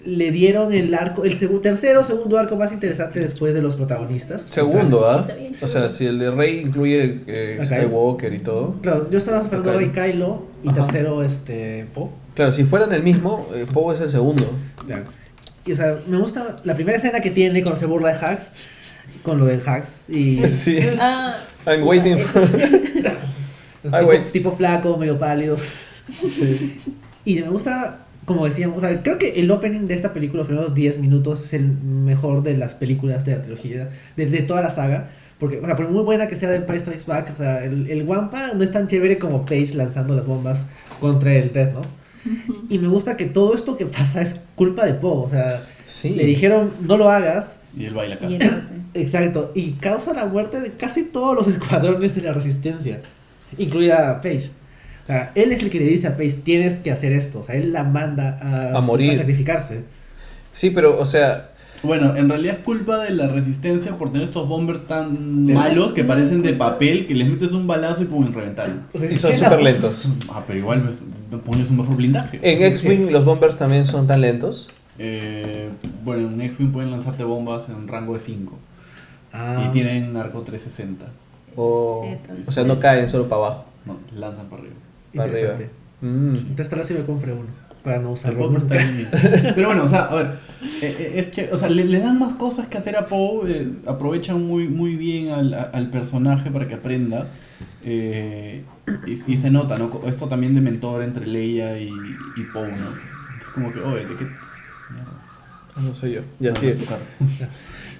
Speaker 5: le dieron el arco, el segu- tercero o segundo arco más interesante después de los protagonistas.
Speaker 6: Segundo, ¿ah? O sea, si el de Rey incluye eh. Skywalker y todo.
Speaker 5: Claro, yo estaba esperando. Rey Kylo y
Speaker 6: Ajá.
Speaker 5: tercero este Poe.
Speaker 6: Claro, si fueran el mismo, eh, Poe es el segundo.
Speaker 5: Claro. Y o sea, me gusta la primera escena que tiene cuando se burla de Hacks, con lo de Hacks y
Speaker 6: Sí.
Speaker 4: Ah,
Speaker 6: I'm waiting for...
Speaker 5: es
Speaker 6: Ay,
Speaker 5: tipo, tipo flaco, medio pálido.
Speaker 6: Sí.
Speaker 5: Y me gusta, como decíamos, o sea, creo que el opening de esta película, los primeros 10 minutos, es el mejor de las películas de la trilogía, de, de toda la saga. Porque, o sea, por muy buena que sea de Empire Strikes Back, o sea, el, el Wampa no es tan chévere como Paige lanzando las bombas contra el Red, ¿no? Y me gusta que todo esto que pasa es culpa de Poe, o sea,
Speaker 6: Sí.
Speaker 5: le dijeron, no lo hagas,
Speaker 3: Y él baila acá.
Speaker 4: y entonces.
Speaker 5: Exacto, y causa la muerte de casi todos los escuadrones de la resistencia, incluida Paige. O sea, él es el que le dice a Paige, tienes que hacer esto, o sea, él la manda a,
Speaker 6: A morir.
Speaker 5: sacrificarse.
Speaker 6: Sí, pero, o sea,
Speaker 3: Bueno, en realidad es culpa de la resistencia por tener estos bombers tan malos que parecen de papel, que les metes un balazo y pum, reventaron.
Speaker 5: O sea,
Speaker 6: y son
Speaker 5: ¿qué
Speaker 6: súper lentos.
Speaker 3: Ah, pero igual pues, pones un mejor blindaje.
Speaker 6: En X-Wing los bombers también son tan lentos.
Speaker 3: Eh, bueno, en X-Wing pueden lanzarte bombas en un rango de 5.
Speaker 5: Ah.
Speaker 3: Y tienen arco 360.
Speaker 6: O,
Speaker 4: Sí,
Speaker 6: o sea, no caen solo para abajo.
Speaker 3: No, lanzan para arriba.
Speaker 6: Para arriba. Mm.
Speaker 5: Entonces tal vez si me compre uno. Para no usarlo nunca.
Speaker 3: Pero bueno, o sea, a ver, eh, eh, es que, o sea, le, le dan más cosas que hacer a Poe, eh, aprovechan muy, muy bien al, al personaje para que aprenda. eh, y, y se nota, ¿no? Esto también de mentor entre Leia y, y Poe, ¿no? Es como que, oye, ¿de qué? Mierda.
Speaker 6: Ah, No soy yo. Ya
Speaker 3: Ah,
Speaker 6: sí.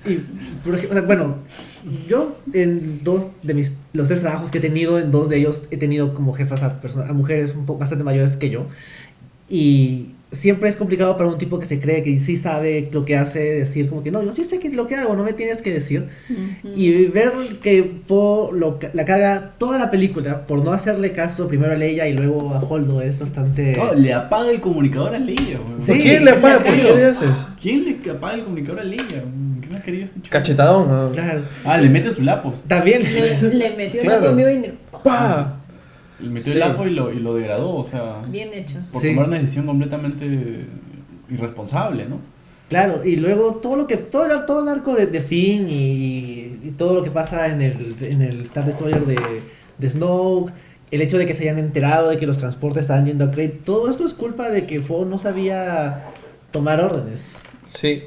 Speaker 5: Y, por ejemplo, bueno, yo en dos de mis, los tres trabajos que he tenido, en dos de ellos he tenido como jefas a, personas, a mujeres un poco bastante mayores que yo. Y siempre es complicado para un tipo que se cree que sí sabe lo que hace, decir como que no, yo sí sé que lo que hago, no me tienes que decir.
Speaker 4: Ujú.
Speaker 5: Y ver que Po lo, la caga toda la película por no hacerle caso primero a Leia y luego a Holdo es bastante...
Speaker 3: Oh, le apaga el comunicador a Leia.
Speaker 5: Sí,
Speaker 6: ¿Por qué le apaga? ¿Por qué le haces?
Speaker 3: ¿Quién le apaga el comunicador a Leia? ¿Qué más querido este chico?
Speaker 6: Cachetadón. ¿no?
Speaker 5: Claro.
Speaker 3: Ah, le mete su lapo.
Speaker 5: También...
Speaker 4: Le, le metió
Speaker 6: Claro.
Speaker 4: la conmigo y
Speaker 6: ¡Pa!
Speaker 3: Metió
Speaker 6: Sí.
Speaker 3: el lapo y lo, y lo degradó, o sea,
Speaker 4: bien hecho.
Speaker 3: por
Speaker 5: Sí.
Speaker 3: tomar una decisión completamente irresponsable, ¿no?
Speaker 5: Claro, y luego todo lo que todo el, todo el arco de, de Finn y, y todo lo que pasa en el, en el Star Destroyer de, de Snoke, el hecho de que se hayan enterado de que los transportes estaban yendo a Crate, todo esto es culpa de que Poe no sabía tomar órdenes.
Speaker 6: Sí.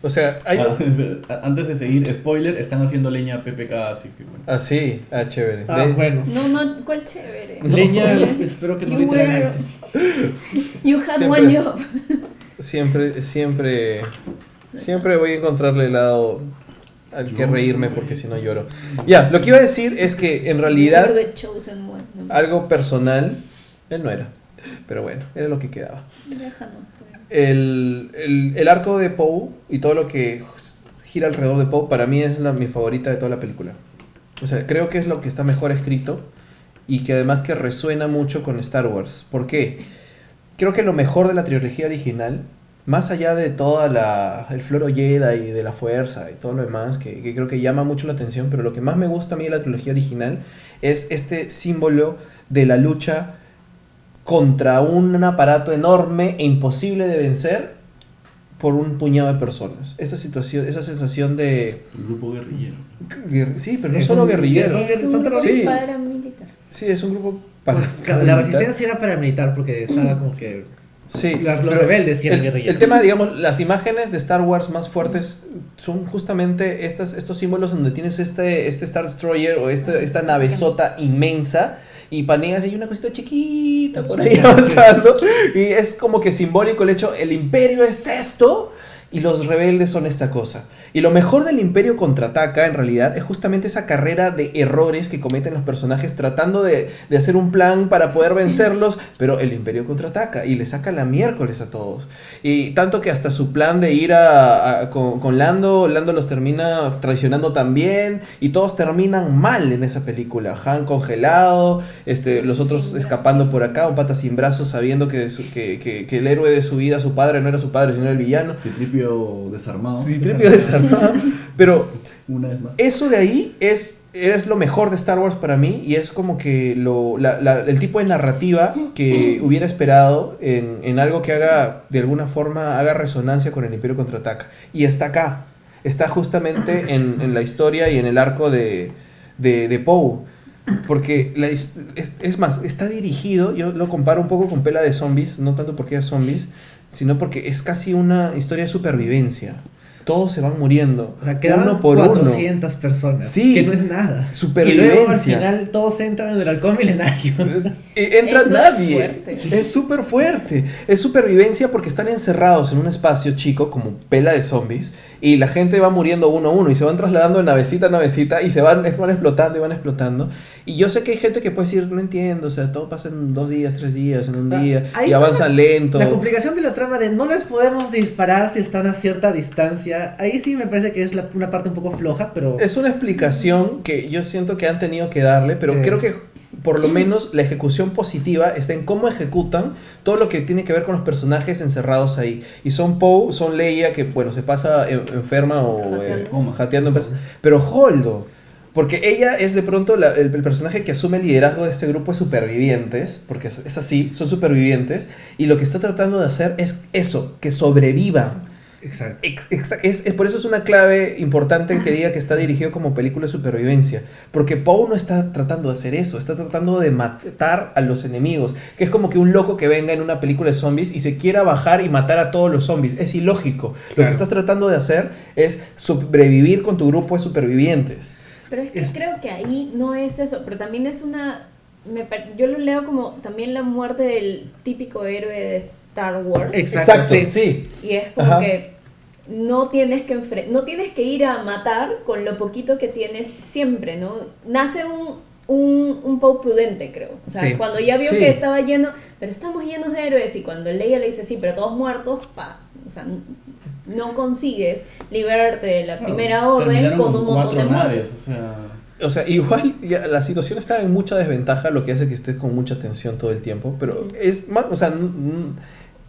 Speaker 6: O sea, hay
Speaker 3: Ah, Antes de seguir, spoiler, están haciendo leña a PPK, así que bueno.
Speaker 6: Ah, sí. Ah, chévere.
Speaker 5: Ah,
Speaker 6: De-
Speaker 5: bueno.
Speaker 4: No, no, ¿cuál chévere?
Speaker 5: Leña, espero que no
Speaker 4: You were-
Speaker 5: literalmente.
Speaker 4: You had
Speaker 6: Siempre.
Speaker 4: one job.
Speaker 6: Siempre, siempre, siempre voy a encontrarle el lado al que reírme porque si no lloro. Ya, lo que iba a decir es que en realidad algo personal, él no era, pero bueno, era lo que quedaba.
Speaker 4: déjalo.
Speaker 6: El, el, el arco de Poe y todo lo que gira alrededor de Poe para mí es la, mi favorita de toda la película. O sea, creo que es lo que está mejor escrito y que además que resuena mucho con Star Wars. ¿Por qué? Creo que lo mejor de la trilogía original, más allá de toda la el floro Jedi y de la fuerza y todo lo demás, que, que creo que llama mucho la atención, pero lo que más me gusta a mí de la trilogía original es este símbolo de la lucha contra un aparato enorme e imposible de vencer por un puñado de personas. Esta situación, esa sensación de...
Speaker 3: El grupo guerrillero.
Speaker 6: guer- Sí, pero no
Speaker 5: Es
Speaker 6: solo
Speaker 5: un- son-
Speaker 4: Es un grupo
Speaker 6: terroristas.
Speaker 4: paramilitar.
Speaker 6: Sí, es un grupo... para-
Speaker 5: Claro, La resistencia era paramilitar porque estaba como que.
Speaker 6: Sí,
Speaker 5: Los- rebeldes sí eran
Speaker 6: el,
Speaker 5: guerrilleros.
Speaker 6: el tema, digamos, las imágenes de Star Wars más fuertes son justamente estas, estos símbolos donde tienes este, este Star Destroyer o este, esta navezota inmensa y paneas y hay una cosita chiquita por ahí avanzando y es como que simbólico el hecho, el imperio es esto y los rebeldes son esta cosa. Y lo mejor del Imperio contraataca, en realidad, es justamente esa carrera de errores que cometen los personajes tratando de, de hacer un plan para poder vencerlos, pero el Imperio contraataca y le saca la miércoles a todos. Y tanto que hasta su plan de ir a, a- con, con Lando, Lando los termina traicionando también y todos terminan mal en esa película. Han congelado, este, los otros
Speaker 4: Sin brazo.
Speaker 6: escapando por acá, un pata sin brazos sabiendo que, su- que, que- que el héroe de su vida, su padre, no era su padre, sino el villano.
Speaker 3: Citripio desarmado.
Speaker 6: Citripio desarmado. Pero
Speaker 3: Una vez más.
Speaker 6: eso de ahí es, es lo mejor de Star Wars para mí y es como que lo, la- la- el tipo de narrativa que hubiera esperado en, en algo que haga, de alguna forma, haga resonancia con el Imperio Contraataca. Y está acá. Está justamente en, en la historia y en el arco de, de, de Poe. Porque la es, es más, está dirigido, yo lo comparo un poco con Pela de Zombies, no tanto porque es zombies, sino porque es casi una historia de supervivencia. Todos se van muriendo,
Speaker 5: O sea, quedaban
Speaker 6: uno por uno.
Speaker 5: 400 personas.
Speaker 6: Sí.
Speaker 5: Que no es nada.
Speaker 6: Supervivencia.
Speaker 5: Y luego al final todos entran en el halcón milenario.
Speaker 6: Eh, Entra
Speaker 4: Eso es
Speaker 6: nadie.
Speaker 4: fuerte.
Speaker 6: Es súper fuerte. Es supervivencia porque están encerrados en un espacio chico como pela de zombies y la gente va muriendo uno a uno y se van trasladando de navecita a navecita y se van, van explotando y van explotando. Y yo sé que hay gente que puede decir, no entiendo, o sea, todo pasa en dos días, tres días, en un
Speaker 5: Ah,
Speaker 6: día y
Speaker 5: está
Speaker 6: avanzan lento.
Speaker 5: La complicación de la trama de no les podemos disparar si están a cierta distancia. Ahí sí me parece que es la- una parte un poco floja, pero.
Speaker 6: Es una explicación que yo siento que han tenido que darle, pero
Speaker 5: Sí.
Speaker 6: creo que por lo menos la ejecución positiva está en cómo ejecutan todo lo que tiene que ver con los personajes encerrados ahí. Y son Poe, son Leia, que bueno, se pasa en- enferma o eh,
Speaker 4: Jateando.
Speaker 6: jateando, en paz, pero Holdo. Porque ella es de pronto la- el, el personaje que asume el liderazgo de este grupo de supervivientes, porque es, es así, son supervivientes, y lo que está tratando de hacer es eso, que sobrevivan.
Speaker 5: Exacto.
Speaker 6: Ex- exa- Es, es- por eso es una clave importante que diga que está dirigido como película de supervivencia. Porque Poe no está tratando de hacer eso, está tratando de matar a los enemigos. Que es como que un loco que venga en una película de zombies y se quiera bajar y matar a todos los zombies. Es ilógico. Lo que estás tratando de hacer es sobrevivir con tu grupo de supervivientes.
Speaker 4: Pero es que
Speaker 5: Es-
Speaker 4: creo que ahí no es eso, pero también es una... me yo lo leo como también la muerte del típico héroe de Star Wars.
Speaker 5: Exacto. sí.
Speaker 6: sí.
Speaker 4: Y es como
Speaker 6: Ajá.
Speaker 4: que no tienes que enfre- no tienes que ir a matar con lo poquito que tienes siempre, ¿no? Nace un, un, un Poe prudente, creo. O sea,
Speaker 5: Sí.
Speaker 4: cuando ya vio
Speaker 6: Sí.
Speaker 4: que estaba lleno, pero estamos llenos de héroes y cuando Leia le dice, sí, pero todos muertos, pa, o sea, n- no consigues liberarte de la primera orden con un montón de
Speaker 3: naves,
Speaker 4: muertos.
Speaker 3: o sea...
Speaker 6: O sea, igual ya la situación está en mucha desventaja, lo que hace que estés con mucha tensión todo el tiempo, pero es más, o sea,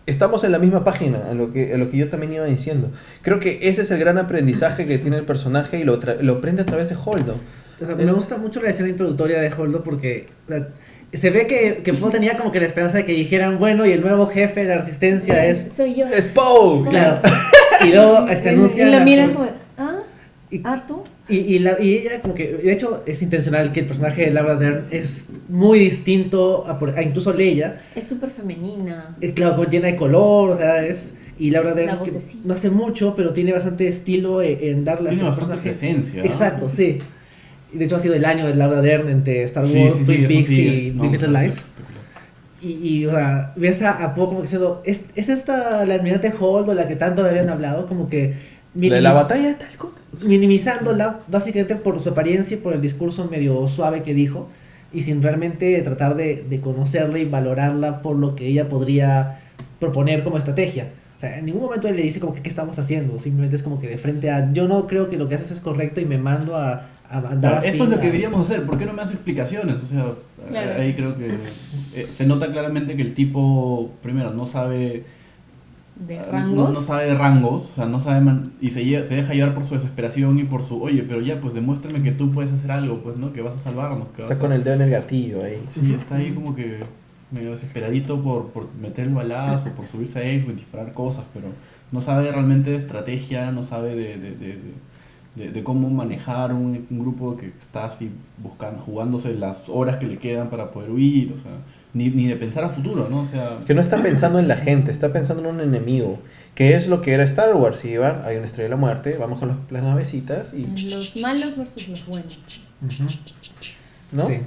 Speaker 6: estamos en la misma página, a lo que, a lo que yo también iba diciendo. Creo que ese es el gran aprendizaje que tiene el personaje y lo, lo aprende a través de Holdo.
Speaker 5: O sea, me
Speaker 6: Es-
Speaker 5: gusta mucho la escena introductoria de Holdo porque sea, se ve que, que Poe tenía como que la esperanza de que dijeran, bueno, y el nuevo jefe de la resistencia es...
Speaker 4: Soy yo.
Speaker 6: ¡Es Poe!
Speaker 5: Claro. Y luego este, anuncian...
Speaker 4: y la
Speaker 5: a
Speaker 4: miran como.
Speaker 5: Y-
Speaker 4: ¿Ah, tú?
Speaker 5: Y, y, la- y ella como que, de hecho es intencional que el personaje de Laura Dern es muy distinto a, por- a incluso Leia,
Speaker 4: Es súper femenina.
Speaker 5: Eh, claro, llena de color, o sea, es... Y Laura
Speaker 4: La
Speaker 5: Dern no hace mucho, pero tiene bastante estilo en, en darle a su
Speaker 3: bastante
Speaker 5: personaje.
Speaker 3: presencia. ¿no?
Speaker 5: Exacto, sí. Y de hecho ha sido el año de Laura Dern entre Star Wars,
Speaker 3: Sí, sí, sí,
Speaker 5: Twin Peaks
Speaker 3: sí,
Speaker 5: y
Speaker 3: es- no,
Speaker 5: Big Little
Speaker 3: no, es
Speaker 5: Lies. Y, y, o sea, ves a, a Poe como que diciendo, ¿es, ¿es esta la almirante Hold o la que tanto me habían hablado? Como que...
Speaker 6: La, de la batalla de Talcott.
Speaker 5: minimizándola básicamente por su apariencia y por el discurso medio suave que dijo y sin realmente tratar de, de conocerla y valorarla por lo que ella podría proponer como estrategia. O sea, en ningún momento él le dice como que qué estamos haciendo, simplemente es como que de frente a yo no creo que lo que haces es correcto y me mando a, a mandar
Speaker 3: Claro,
Speaker 5: a
Speaker 3: esto es lo que deberíamos hacer, ¿por qué no me das explicaciones? O sea,
Speaker 4: Claro.
Speaker 3: ahí creo que eh, se nota claramente que el tipo, primero, no sabe
Speaker 4: De
Speaker 3: no,
Speaker 4: rangos.
Speaker 3: no sabe de rangos, o sea, no sabe man- y se, lle- se deja llevar por su desesperación y por su, oye, pero ya, pues demuéstrame que tú puedes hacer algo, pues, ¿no? Que vas a salvarnos. Que
Speaker 6: Está
Speaker 3: vas
Speaker 6: con
Speaker 3: a...
Speaker 6: el dedo en el gatillo ahí.
Speaker 3: Sí, está ahí como que medio desesperadito por, por meter el balazo, por subirse a él y disparar cosas, pero no sabe realmente de estrategia, no sabe de, de, de, de- de cómo manejar un, un grupo que está así buscando, jugándose las horas que le quedan para poder huir, o sea, ni, ni de pensar a futuro, ¿no? O sea,
Speaker 6: Que no está pensando en la gente, está pensando en un enemigo. Que es lo que era Star Wars. Y van, hay una estrella de la muerte, vamos con las, las navecitas y...
Speaker 4: Los malos versus los buenos.
Speaker 6: ¿No?
Speaker 5: Sí.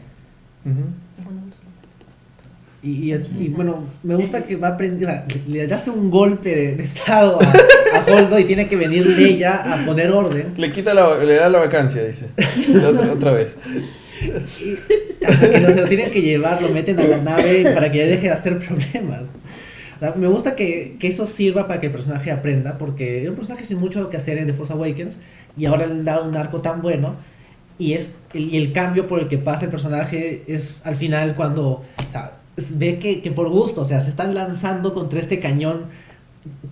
Speaker 5: Y, y- y, bueno, me gusta que va a aprender, o sea, le, le hace un golpe de, de estado a, a Holdo y tiene que venir ella a poner orden.
Speaker 6: Le quita la, le da la vacancia, dice. otra, otra vez.
Speaker 5: Hasta que lo, se lo tienen que llevar, lo meten a la nave para que ya deje de hacer problemas. Me gusta que, que eso sirva para que el personaje aprenda, porque era un personaje sin mucho que hacer en The Force Awakens y ahora le han un arco tan bueno. Y, es, y el cambio por el que pasa el personaje es al final cuando ve que, que por gusto, o sea, se están lanzando contra este cañón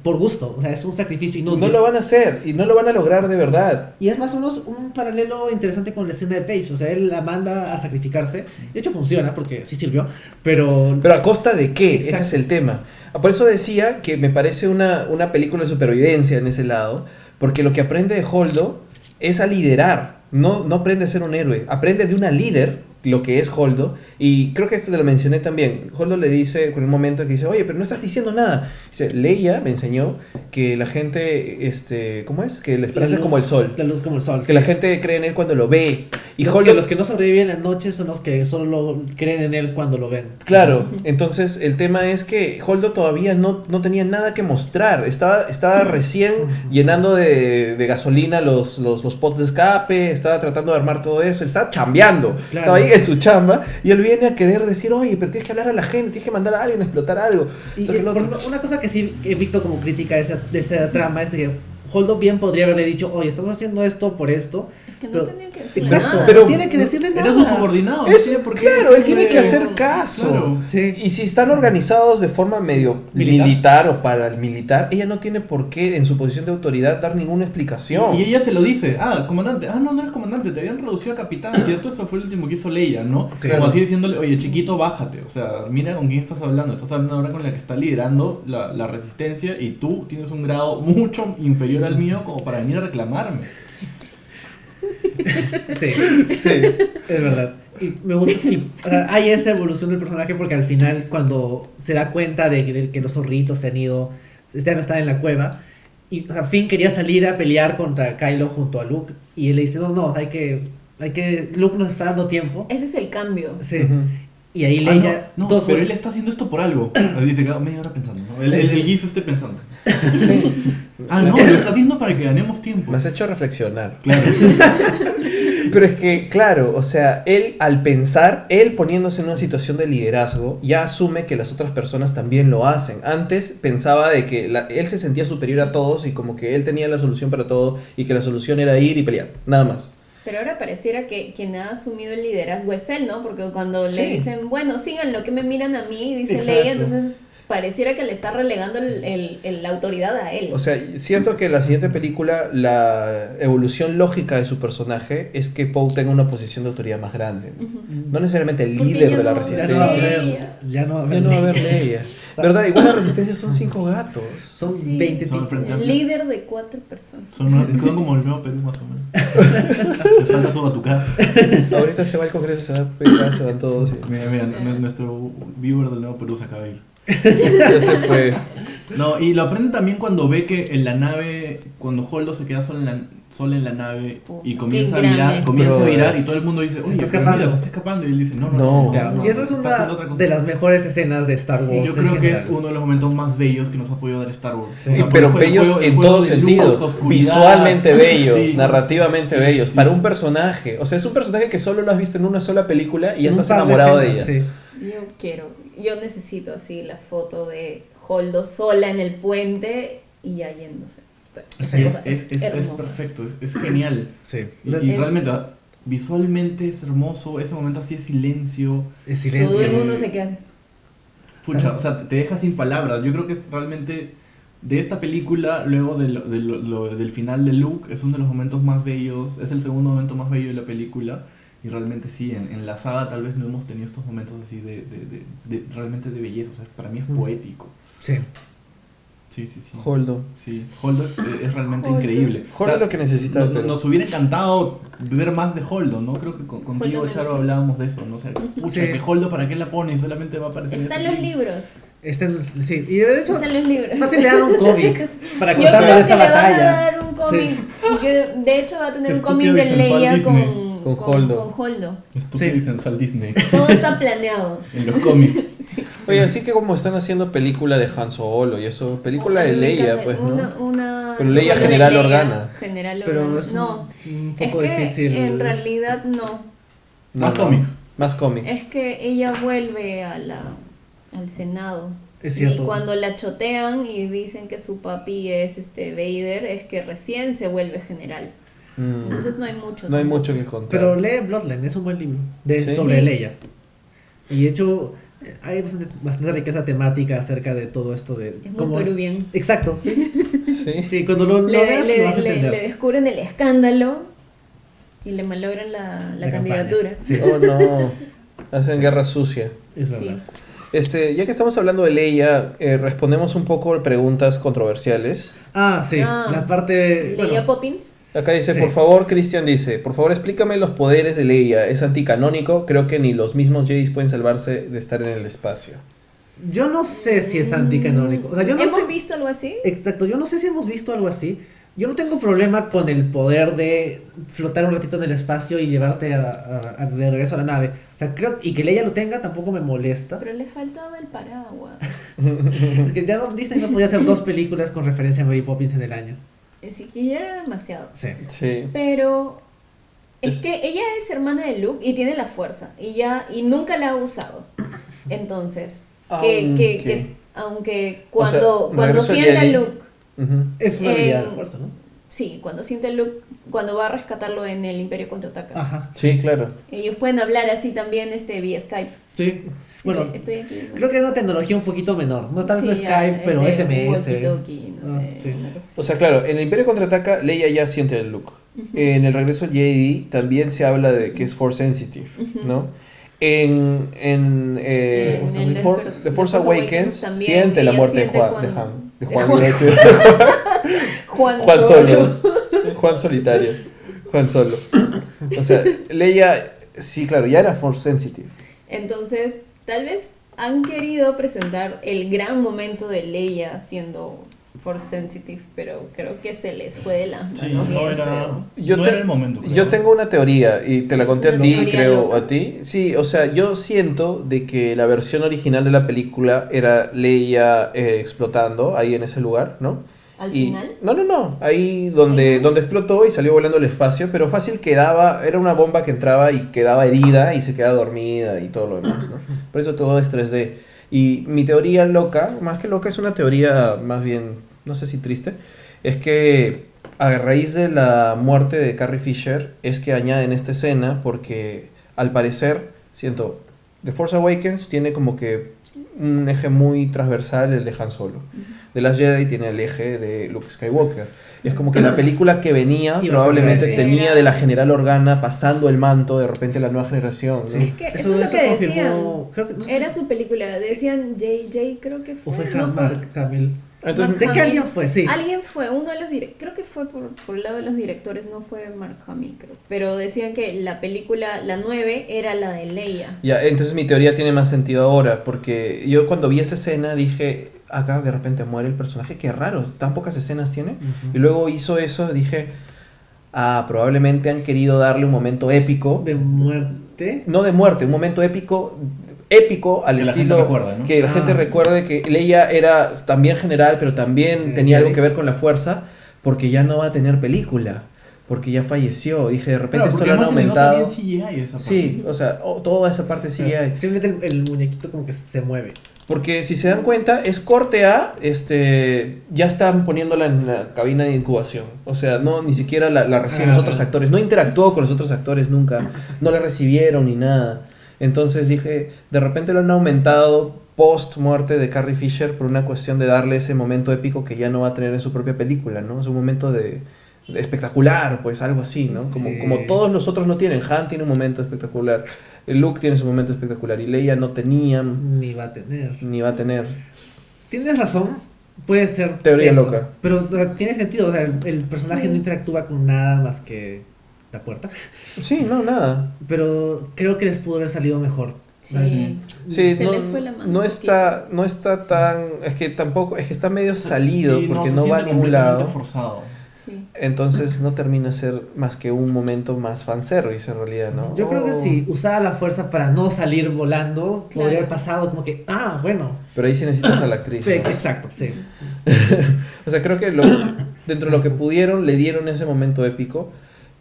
Speaker 5: por gusto, o sea, es un sacrificio inútil.
Speaker 6: No lo van a hacer y no lo van a lograr de verdad.
Speaker 5: Y es más o menos un paralelo interesante con la escena de Paige. O sea, él la manda a sacrificarse. De hecho, funciona porque sí sirvió. Pero.
Speaker 6: Pero a costa de qué, ese es el tema. Por eso decía que me parece una, una película de supervivencia en ese lado, porque lo que aprende de Holdo es a liderar, no, no aprende a ser un héroe, aprende de una líder, lo que es Holdo, y creo que esto te lo mencioné también. Holdo le dice, en un momento que dice, oye, pero no estás diciendo nada. Dice, Leia me enseñó que la gente, este, ¿cómo es? Que la esperanza es como el sol.
Speaker 5: La luz como el sol.
Speaker 6: Que
Speaker 5: sí.
Speaker 6: la gente cree en él cuando lo ve. Y
Speaker 5: los,
Speaker 6: Holdo,
Speaker 5: que, los que no sobreviven la noche son los que solo lo- creen en él cuando lo ven.
Speaker 6: Claro, entonces el tema es que Holdo todavía no, no tenía nada que mostrar, estaba, estaba recién llenando de, de gasolina los, los, los pots de escape, estaba tratando de armar todo eso, estaba chambeando,
Speaker 5: Claro.
Speaker 6: estaba ahí en su chamba y él viene a querer decir, oye, pero tienes que hablar a la gente, tienes que mandar a alguien a explotar algo.
Speaker 5: Y,
Speaker 6: lo
Speaker 5: ejemplo, una cosa que sí he visto como crítica de esa, de esa trama es de que Holdo bien podría haberle dicho, oye, estamos haciendo esto por esto.
Speaker 4: Que no
Speaker 5: Pero-
Speaker 4: tenía que decir
Speaker 5: Exacto,
Speaker 4: nada.
Speaker 6: pero-
Speaker 5: tiene que decirle nada.
Speaker 3: Era su subordinado. no
Speaker 6: Es-
Speaker 3: tiene por qué
Speaker 6: claro, él tiene
Speaker 3: decirle-
Speaker 6: que hacer caso.
Speaker 3: Claro.
Speaker 5: Sí.
Speaker 6: Y si están organizados de forma medio
Speaker 5: Militar.
Speaker 6: militar, o paramilitar, ella no tiene por qué, en su posición de autoridad, dar ninguna explicación.
Speaker 3: Y ella se lo dice, ah, comandante, ah, no, no eres comandante, te habían reducido a capitán, ¿cierto? Eso fue el último que hizo Leia, ¿no?
Speaker 5: Sí.
Speaker 3: Como así diciéndole, oye, chiquito, bájate, o sea, mira con quién estás hablando, estás hablando ahora con la que está liderando la, la resistencia y tú tienes un grado mucho inferior al mío como para venir a reclamarme.
Speaker 5: Sí,
Speaker 6: Sí.
Speaker 5: es verdad. Y me gusta, y, o sea, hay esa evolución del personaje porque al final cuando se da cuenta de que, de que los zorritos se han ido, ya no están en la cueva, y o sea, Finn quería salir a pelear contra Kylo junto a Luke, y él le dice, no, no, hay que, hay que, Luke nos está dando tiempo.
Speaker 4: Ese es el cambio.
Speaker 5: Sí. Y ahí
Speaker 3: Ah,
Speaker 5: Leia,
Speaker 3: no, no,
Speaker 5: dos
Speaker 3: pero él está haciendo esto por algo. Dice, quedó media hora pensando, ¿no? El,
Speaker 5: Sí.
Speaker 3: el, el GIF esté pensando.
Speaker 6: Sí.
Speaker 3: Ah, no, lo está haciendo para que ganemos tiempo.
Speaker 6: Me has hecho reflexionar.
Speaker 3: Claro.
Speaker 6: Pero es que, claro, o sea, él al pensar, él poniéndose en una situación de liderazgo, ya asume que las otras personas también lo hacen. Antes pensaba de que la- él se sentía superior a todos y como que él tenía la solución para todo y que la solución era ir y pelear, nada más.
Speaker 4: Pero ahora pareciera que quien ha asumido el liderazgo es él, ¿no? Porque cuando
Speaker 5: Sí.
Speaker 4: le dicen, bueno, sigan lo que me miran a mí, dice. Leia, entonces pareciera que le está relegando el, el- el- la autoridad a él.
Speaker 6: O sea, siento que en la siguiente película la evolución lógica de su personaje es que Poe tenga una posición de autoridad más grande. ¿no? No necesariamente el
Speaker 4: Porque
Speaker 6: líder de la
Speaker 4: no-
Speaker 5: ya
Speaker 6: resistencia.
Speaker 5: no va a
Speaker 4: Sí.
Speaker 5: haber, ya no va a haber
Speaker 6: Ya no va a haber
Speaker 5: Leia.
Speaker 6: Leia. ¿Verdad? Igual la resistencia son cinco gatos.
Speaker 5: Son
Speaker 4: Sí.
Speaker 5: 20
Speaker 3: Son
Speaker 5: tipos.
Speaker 4: líder de cuatro personas.
Speaker 3: Son, son como el nuevo Perú más o menos. Le falta su batucada.
Speaker 6: Ahorita se va al congreso, se va a pegar, se van todos. y-
Speaker 3: Mira, mira, nu- nuestro viewer del nuevo Perú se acaba de ir.
Speaker 6: Ya se fue.
Speaker 3: No, y lo aprende también cuando ve que en la nave, cuando Holdo se queda solo en la, solo en la nave
Speaker 4: Puta,
Speaker 3: y comienza a virar, comienza a virar y todo el mundo dice, oye,
Speaker 5: está escapando.
Speaker 3: mira, está escapando. Y él dice, no, no,
Speaker 6: No.
Speaker 3: no.
Speaker 5: Claro,
Speaker 3: no,
Speaker 5: y eso es una de las mejores escenas de Star
Speaker 3: Sí,
Speaker 5: Wars.
Speaker 3: yo creo que es uno de los momentos más bellos que nos ha podido dar Star Wars.
Speaker 5: Sí.
Speaker 3: O sea,
Speaker 6: Pero bellos
Speaker 3: juego-
Speaker 6: en todos sentidos. Visualmente bellos,
Speaker 3: Sí.
Speaker 6: narrativamente
Speaker 3: Sí,
Speaker 6: bellos.
Speaker 3: sí.
Speaker 6: Para un personaje. O sea, es un personaje que solo lo has visto en una sola película y ya estás
Speaker 5: par de
Speaker 6: enamorado de ella.
Speaker 4: Yo quiero, yo necesito así la foto de Holdo sola en el puente y ya yéndose.
Speaker 3: Sí, es, es, es perfecto, es, es genial.
Speaker 5: Sí.
Speaker 3: Y, y
Speaker 4: Es-
Speaker 3: realmente, ah, visualmente es hermoso, ese momento así de silencio.
Speaker 5: El silencio.
Speaker 4: Todo el mundo se queda.
Speaker 3: Pucha, o sea, te- te deja sin palabras. Yo creo que es realmente de esta película, luego de lo- de lo- lo- del final de Luke, es uno de los momentos más bellos, es el segundo momento más bello de la película. Y realmente sí, en, en la saga tal vez no hemos tenido estos momentos así de, de, de- de- realmente de belleza. O sea, para mí es poético.
Speaker 5: Sí.
Speaker 3: Sí, sí, sí.
Speaker 6: Holdo.
Speaker 3: Sí, Holdo es, es realmente
Speaker 4: Holdo.
Speaker 3: increíble.
Speaker 6: Holdo es lo que necesita
Speaker 3: no-. Nos hubiera encantado ver más de Holdo, ¿no? Creo que con, contigo, Charo, hablábamos de eso, ¿no? O sea, pucha,
Speaker 5: Sí.
Speaker 3: que Holdo, ¿para qué la pone? Solamente va a aparecer en
Speaker 4: Está en
Speaker 3: esta
Speaker 4: los
Speaker 3: película.
Speaker 4: libros.
Speaker 5: Está en- sí. Y de hecho,
Speaker 4: Está en los libros.
Speaker 5: fácil le dan un cómic para
Speaker 4: que
Speaker 5: esta
Speaker 4: le van a
Speaker 5: batalla.
Speaker 4: dar un cómic. que de hecho va a tener un cómic de Leia
Speaker 3: Disney.
Speaker 4: Con,
Speaker 6: Con Holdo.
Speaker 4: con Holdo.
Speaker 3: Estúpido
Speaker 5: Sí.
Speaker 3: y sensual Disney
Speaker 4: Todo está planeado.
Speaker 3: en los cómics.
Speaker 6: Oye, así que como están haciendo película de Han Solo y eso, película de Leia, pues, ¿no?
Speaker 4: Una, una
Speaker 6: Pero Leia
Speaker 4: solo
Speaker 6: General
Speaker 4: Leia,
Speaker 6: Organa.
Speaker 4: General
Speaker 5: Pero
Speaker 4: Organa.
Speaker 5: es un,
Speaker 4: no,
Speaker 5: un
Speaker 4: es
Speaker 5: poco
Speaker 4: que
Speaker 5: difícil.
Speaker 4: en realidad no.
Speaker 6: No,
Speaker 3: Más
Speaker 6: no.
Speaker 3: cómics.
Speaker 6: Más cómics.
Speaker 4: Es que ella vuelve a la, al Senado.
Speaker 5: Es cierto.
Speaker 4: Y cuando la chotean y dicen que su papi es este Vader, es que recién se vuelve general.
Speaker 6: Mm.
Speaker 4: Entonces no hay mucho.
Speaker 6: No hay
Speaker 4: tampoco.
Speaker 6: mucho que contar.
Speaker 5: Pero lee Bloodline, es un buen libro de,
Speaker 6: Sí.
Speaker 5: sobre
Speaker 4: Sí.
Speaker 5: Leia. Y de hecho, hay bastante, bastante riqueza temática acerca de todo esto de...
Speaker 4: Es muy
Speaker 5: cómo-
Speaker 4: peruviano.
Speaker 5: Exacto, sí.
Speaker 6: Sí.
Speaker 5: Sí, cuando lo, lo
Speaker 4: Le,
Speaker 5: veas
Speaker 4: le-
Speaker 5: lo vas a entender.
Speaker 4: le descubren el escándalo y le malogran la, la
Speaker 5: La
Speaker 4: candidatura.
Speaker 5: campaña. Sí,
Speaker 6: Oh no. Hacen guerra sucia.
Speaker 5: es
Speaker 4: Sí.
Speaker 5: verdad.
Speaker 6: Este, ya que estamos hablando de Leia, eh, respondemos un poco a preguntas controversiales.
Speaker 5: Ah, sí,
Speaker 4: Ah.
Speaker 5: la parte...
Speaker 4: Leia
Speaker 5: bueno,
Speaker 4: Poppins.
Speaker 6: Acá dice,
Speaker 5: Sí.
Speaker 6: por favor, Cristian dice, por favor explícame los poderes de Leia. Es anticanónico, creo que ni los mismos Jedi pueden salvarse de estar en el espacio.
Speaker 5: yo no sé si es anticanónico. O sea, yo no
Speaker 4: ¿Hemos
Speaker 5: te-
Speaker 4: visto algo así?
Speaker 5: Exacto, yo no sé si hemos visto algo así. Yo no tengo problema con el poder de flotar un ratito en el espacio y llevarte a, a- a- de regreso a la nave. O sea, creo y que Leia lo tenga tampoco me molesta.
Speaker 4: Pero le faltaba el paraguas.
Speaker 5: Es que ya Disney no podía hacer dos películas con referencia a Mary Poppins en el año.
Speaker 4: Así que ya era demasiado.
Speaker 5: Sí.
Speaker 6: Sí.
Speaker 4: Pero es,
Speaker 6: Es-
Speaker 4: que ella es hermana de Luke y tiene la fuerza. Y ya, y nunca la ha usado. Entonces, que, que,
Speaker 6: Aunque-
Speaker 4: que- aunque
Speaker 6: O sea,
Speaker 4: cuando, cuando sienta. Luke.
Speaker 5: Es una habilidad de
Speaker 4: Eh,
Speaker 5: la fuerza, ¿no?
Speaker 4: Sí, cuando siente Luke, cuando va a rescatarlo en el Imperio Contraataca.
Speaker 5: Ajá.
Speaker 6: Sí, claro.
Speaker 4: Ellos pueden hablar así también este, vía Skype.
Speaker 5: Sí. Bueno,
Speaker 4: Dice, estoy aquí. ¿no?
Speaker 5: creo que es una tecnología un poquito menor. No tanto
Speaker 4: Sí,
Speaker 5: Skype, pero
Speaker 4: este,
Speaker 5: SMS.
Speaker 4: no
Speaker 5: Ah,
Speaker 4: sé,
Speaker 5: sí.
Speaker 6: O sea, claro, en el Imperio Contraataca, Leia ya siente el look. En el regreso Jedi también se habla de que es Force Sensitive, ¿no? En, en, eh,
Speaker 4: En el
Speaker 6: For-
Speaker 4: de-
Speaker 6: The Force
Speaker 4: Force
Speaker 6: Awakens
Speaker 4: Awakens también,
Speaker 6: siente la muerte de Juan, de Han. De
Speaker 4: de
Speaker 6: Juan,
Speaker 4: Juan. Juan,
Speaker 6: Juan.
Speaker 4: Solo.
Speaker 6: Juan solitario. Juan Solo. O sea, Leia, sí, claro, ya era Force Sensitive.
Speaker 4: Entonces, tal vez han querido presentar el gran momento de Leia siendo Force Sensitive, pero creo que se les fue de las manos
Speaker 3: Sí, no era.
Speaker 6: Yo
Speaker 3: no
Speaker 6: te-
Speaker 3: era el momento. creo,
Speaker 6: Yo tengo una teoría y te la conté a ti, creo,
Speaker 4: loca.
Speaker 6: a ti. Sí, o sea, yo siento de que la versión original de la película era Leia eh, explotando ahí en ese lugar, ¿no?
Speaker 4: Al
Speaker 6: Y-
Speaker 4: final.
Speaker 6: No, no, no. Ahí donde, donde explotó y salió volando al espacio, pero fácil quedaba, era una bomba que entraba y quedaba herida y se quedaba dormida y todo lo demás, ¿no? Por eso todo es 3D. Y mi teoría loca, más que loca, es una teoría más bien, no sé si triste, es que a raíz de la muerte de Carrie Fisher es que añaden esta escena porque al parecer, siento, The Force Awakens tiene como que un eje muy transversal, el de Han Solo. De las Jedi tiene el eje de Luke Skywalker. Y es como que la película que venía probablemente tenía de la general Organa pasando el manto de repente a la nueva generación. ¿no?
Speaker 5: Sí.
Speaker 4: Es que eso, es lo que decían.
Speaker 5: creo que, no sé
Speaker 4: Era su película, decían JJ, creo que
Speaker 5: O
Speaker 4: fue.
Speaker 5: fue
Speaker 4: no
Speaker 5: Ham- Mark Hamill.
Speaker 6: Entonces,
Speaker 5: Sé que alguien fue, sí.
Speaker 4: Alguien fue, uno de los directores, creo que fue por, por el lado de los directores, no fue Mark Hamill, creo. Pero decían que la película, la 9, era la de Leia.
Speaker 6: Ya, entonces mi teoría tiene más sentido ahora, porque yo cuando vi esa escena dije, acá de repente muere el personaje, qué raro, tan pocas escenas tiene. Y luego hizo eso, dije, ah, probablemente han querido darle un momento épico,
Speaker 5: De muerte.
Speaker 6: no de muerte, un momento épico, épico al
Speaker 3: Que la
Speaker 6: estilo
Speaker 3: recuerda, ¿no?
Speaker 6: que la
Speaker 5: Ah.
Speaker 6: gente recuerde que Leia era también general, pero también tenía algo que ver con la fuerza, porque ya no va a tener película, porque ya falleció. Dije, de repente
Speaker 3: Claro,
Speaker 6: esto lo han aumentado.
Speaker 3: CGI esa parte.
Speaker 6: Sí, o sea, oh, toda esa parte sí hay.
Speaker 5: Simplemente el, el muñequito como que se mueve.
Speaker 6: Porque si se dan cuenta, es corte A, este, ya están poniéndola en la cabina de incubación. O sea, no, ni siquiera la, la reciben los
Speaker 5: Ah.
Speaker 6: otros actores. No interactuó con los otros actores nunca. No la recibieron ni nada. Entonces dije, de repente lo han aumentado post muerte de Carrie Fisher por una cuestión de darle ese momento épico que ya no va a tener en su propia película, ¿no? Es un momento de, de espectacular, pues algo así, ¿no? Como,
Speaker 5: Sí.
Speaker 6: como todos los otros no tienen. Han tiene un momento espectacular. Luke tiene su momento espectacular y Leia no tenía
Speaker 5: Ni va a tener.
Speaker 6: ni va a tener.
Speaker 5: Tienes razón. Puede ser.
Speaker 6: Teoría
Speaker 5: eso,
Speaker 6: loca.
Speaker 5: Pero o sea, tiene sentido. O sea, el, el personaje
Speaker 4: Sí.
Speaker 5: no interactúa con nada más que la puerta.
Speaker 6: Sí, no, nada.
Speaker 5: Pero creo que les pudo haber salido mejor.
Speaker 4: Sí.
Speaker 6: Sí,
Speaker 4: Se
Speaker 6: no,
Speaker 4: les fue la mano
Speaker 6: no
Speaker 4: un
Speaker 6: está, no está tan, es que tampoco, es que está medio salido
Speaker 3: Sí,
Speaker 6: porque
Speaker 3: se
Speaker 6: no, va a ningún lado.
Speaker 3: forzado.
Speaker 4: Sí.
Speaker 6: Entonces no termina ser más que un momento más fanservice en realidad, ¿no?
Speaker 5: Yo creo que si usara la fuerza para no salir volando,
Speaker 4: Claro.
Speaker 5: podría haber pasado como que, ah, bueno.
Speaker 6: Pero ahí sí necesitas a la actriz.
Speaker 5: Sí,
Speaker 6: ¿no?
Speaker 5: exacto, sí.
Speaker 6: O sea, creo que lo- dentro de lo que pudieron le dieron ese momento épico.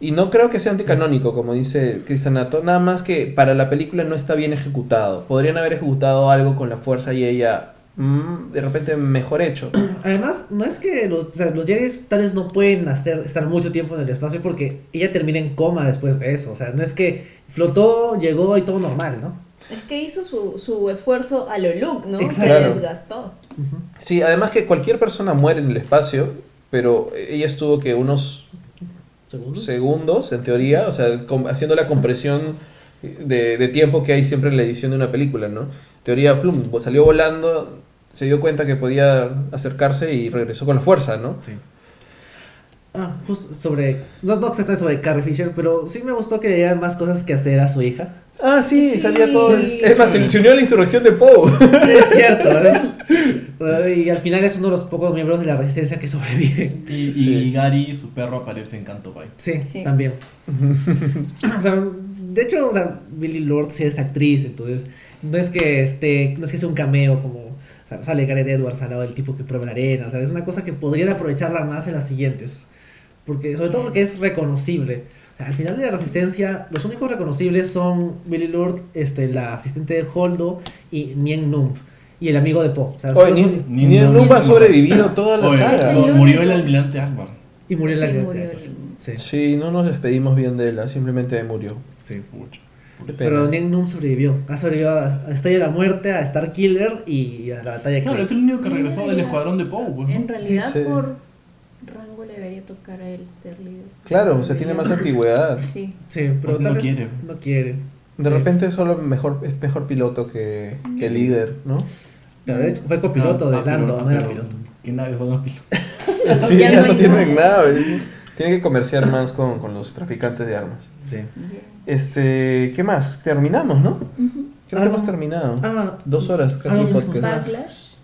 Speaker 6: Y no creo que sea anticanónico, como dice Cristanato, nada más que para la película no está bien ejecutado. Podrían haber ejecutado algo con la fuerza y ella de repente mejor hecho.
Speaker 5: Además, no es que los, o sea, los Jedi tal vez no pueden hacer, estar mucho tiempo en el espacio porque ella termina en coma después de eso. O sea, no es que flotó, llegó y todo normal, ¿no?
Speaker 4: Es que hizo su, su esfuerzo a lo Luke, ¿no? Se desgastó.
Speaker 6: Sí, además que cualquier persona muere en el espacio, pero ella estuvo que unos
Speaker 5: Segundo.
Speaker 6: segundos, en teoría, o sea, haciendo la compresión de, de tiempo que hay siempre en la edición de una película, ¿no? Teoría, plum, salió volando, se dio cuenta que podía acercarse y regresó con la fuerza, ¿no?
Speaker 5: Sí. Ah, justo sobre, no, no exactamente sobre Carrie Fisher, pero sí me gustó que le dieran más cosas que hacer a su hija.
Speaker 6: Ah, sí,
Speaker 4: Sí.
Speaker 6: salía todo.
Speaker 4: Sí.
Speaker 6: Es más, se se unió a la insurrección de Poe.
Speaker 5: Sí, es cierto. ¿eh? Y al final es uno de los pocos miembros de la resistencia que sobreviven.
Speaker 3: Y,
Speaker 6: Sí.
Speaker 3: y Gary, su perro, aparece en Canto Bay.
Speaker 5: Sí,
Speaker 4: Sí.
Speaker 5: también. o sea, de hecho, o sea, Billy Lord sí es actriz, entonces no es que esté, no es que sea un cameo como o sea, sale Gareth Edwards al lado del tipo que prueba la arena, o sea, es una cosa que podrían aprovecharla más en las siguientes. Porque, sobre todo porque es reconocible. O sea, al final de la resistencia, los únicos reconocibles son Billy Lord, este, la asistente de Holdo y Nien Nump. y el amigo de Poe. O sea,
Speaker 6: Oye,
Speaker 5: son los
Speaker 6: ni, ni,
Speaker 3: ni-
Speaker 6: Nunca
Speaker 3: ni-
Speaker 6: ha sobrevivido toda la
Speaker 3: Oye,
Speaker 6: saga.
Speaker 4: El
Speaker 3: murió el almirante Akbar.
Speaker 5: y murió
Speaker 4: Sí,
Speaker 5: la
Speaker 4: murió el-
Speaker 5: Sí,
Speaker 6: Sí, no nos despedimos bien de él, simplemente murió.
Speaker 5: sí.
Speaker 6: Qué
Speaker 5: Pero Nunb sobrevivió. Ha sobrevivido a Estrella de la Muerte, a Star Killer y a la batalla de
Speaker 3: Claro, es el único que regresó del
Speaker 4: Ya.
Speaker 3: escuadrón de Poe. pues, ¿no?
Speaker 4: En realidad,
Speaker 6: sí.
Speaker 4: por rango le debería tocar a él ser líder.
Speaker 6: Claro, o sea, tiene más antigüedad.
Speaker 4: Sí.
Speaker 5: Sí, pero
Speaker 3: Pues
Speaker 5: tal
Speaker 3: no quiere.
Speaker 5: No quiere.
Speaker 6: De
Speaker 5: Sí.
Speaker 6: repente solo mejor, es mejor piloto que, que líder, ¿no?
Speaker 5: Claro, de hecho, fue copiloto
Speaker 3: Ah,
Speaker 5: de
Speaker 3: ah,
Speaker 5: Lando,
Speaker 3: ah,
Speaker 5: no era
Speaker 3: pero
Speaker 5: piloto.
Speaker 3: ¿Qué naves van a pilotar?
Speaker 6: Sí,
Speaker 4: Ya
Speaker 6: ya
Speaker 4: no
Speaker 6: tienen
Speaker 4: nada.
Speaker 6: Tiene que comerciar más con, con los traficantes de armas.
Speaker 5: Sí.
Speaker 6: Este, ¿qué más? Terminamos, ¿no? Creo que
Speaker 5: Ah,
Speaker 6: hemos terminado.
Speaker 5: Ah,
Speaker 6: Dos horas casi
Speaker 5: ah, no,
Speaker 6: podcast.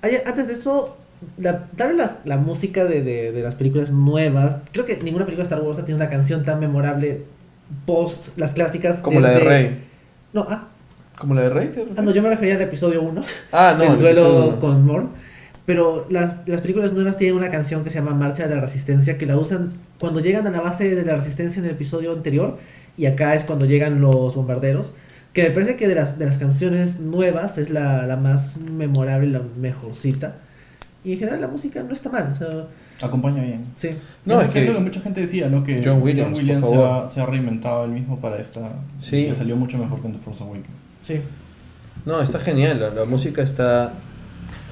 Speaker 5: Hay- antes de eso, la, tal vez las- la música de, de, de las películas nuevas, creo que ninguna película de Star Wars ha tenido una canción tan memorable post las clásicas.
Speaker 6: Como la de
Speaker 5: desde-
Speaker 6: Rey.
Speaker 5: No, ah,
Speaker 6: ¿Como la de Rey? te
Speaker 5: ah, no, yo me refería al episodio 1,
Speaker 6: Ah, no,
Speaker 5: el duelo con Morn. Pero las, las películas nuevas tienen una canción que se llama Marcha de la Resistencia, que la usan cuando llegan a la base de la Resistencia en el episodio anterior, y acá es cuando llegan los bombarderos. Que me parece que de las, de las canciones nuevas es la, la más memorable, la mejorcita. Y en general la música no está mal, o sea,
Speaker 3: Acompaña bien.
Speaker 5: sí.
Speaker 6: No, es
Speaker 3: creo
Speaker 6: que-
Speaker 3: que mucha gente decía, ¿no? Que
Speaker 6: John Williams, por
Speaker 3: se,
Speaker 6: favor.
Speaker 3: ha, se ha reinventado él mismo para esta.
Speaker 6: Sí.
Speaker 3: y Le salió mucho mejor que en The Force Awakens.
Speaker 5: Sí.
Speaker 6: No, está genial. La, la música está.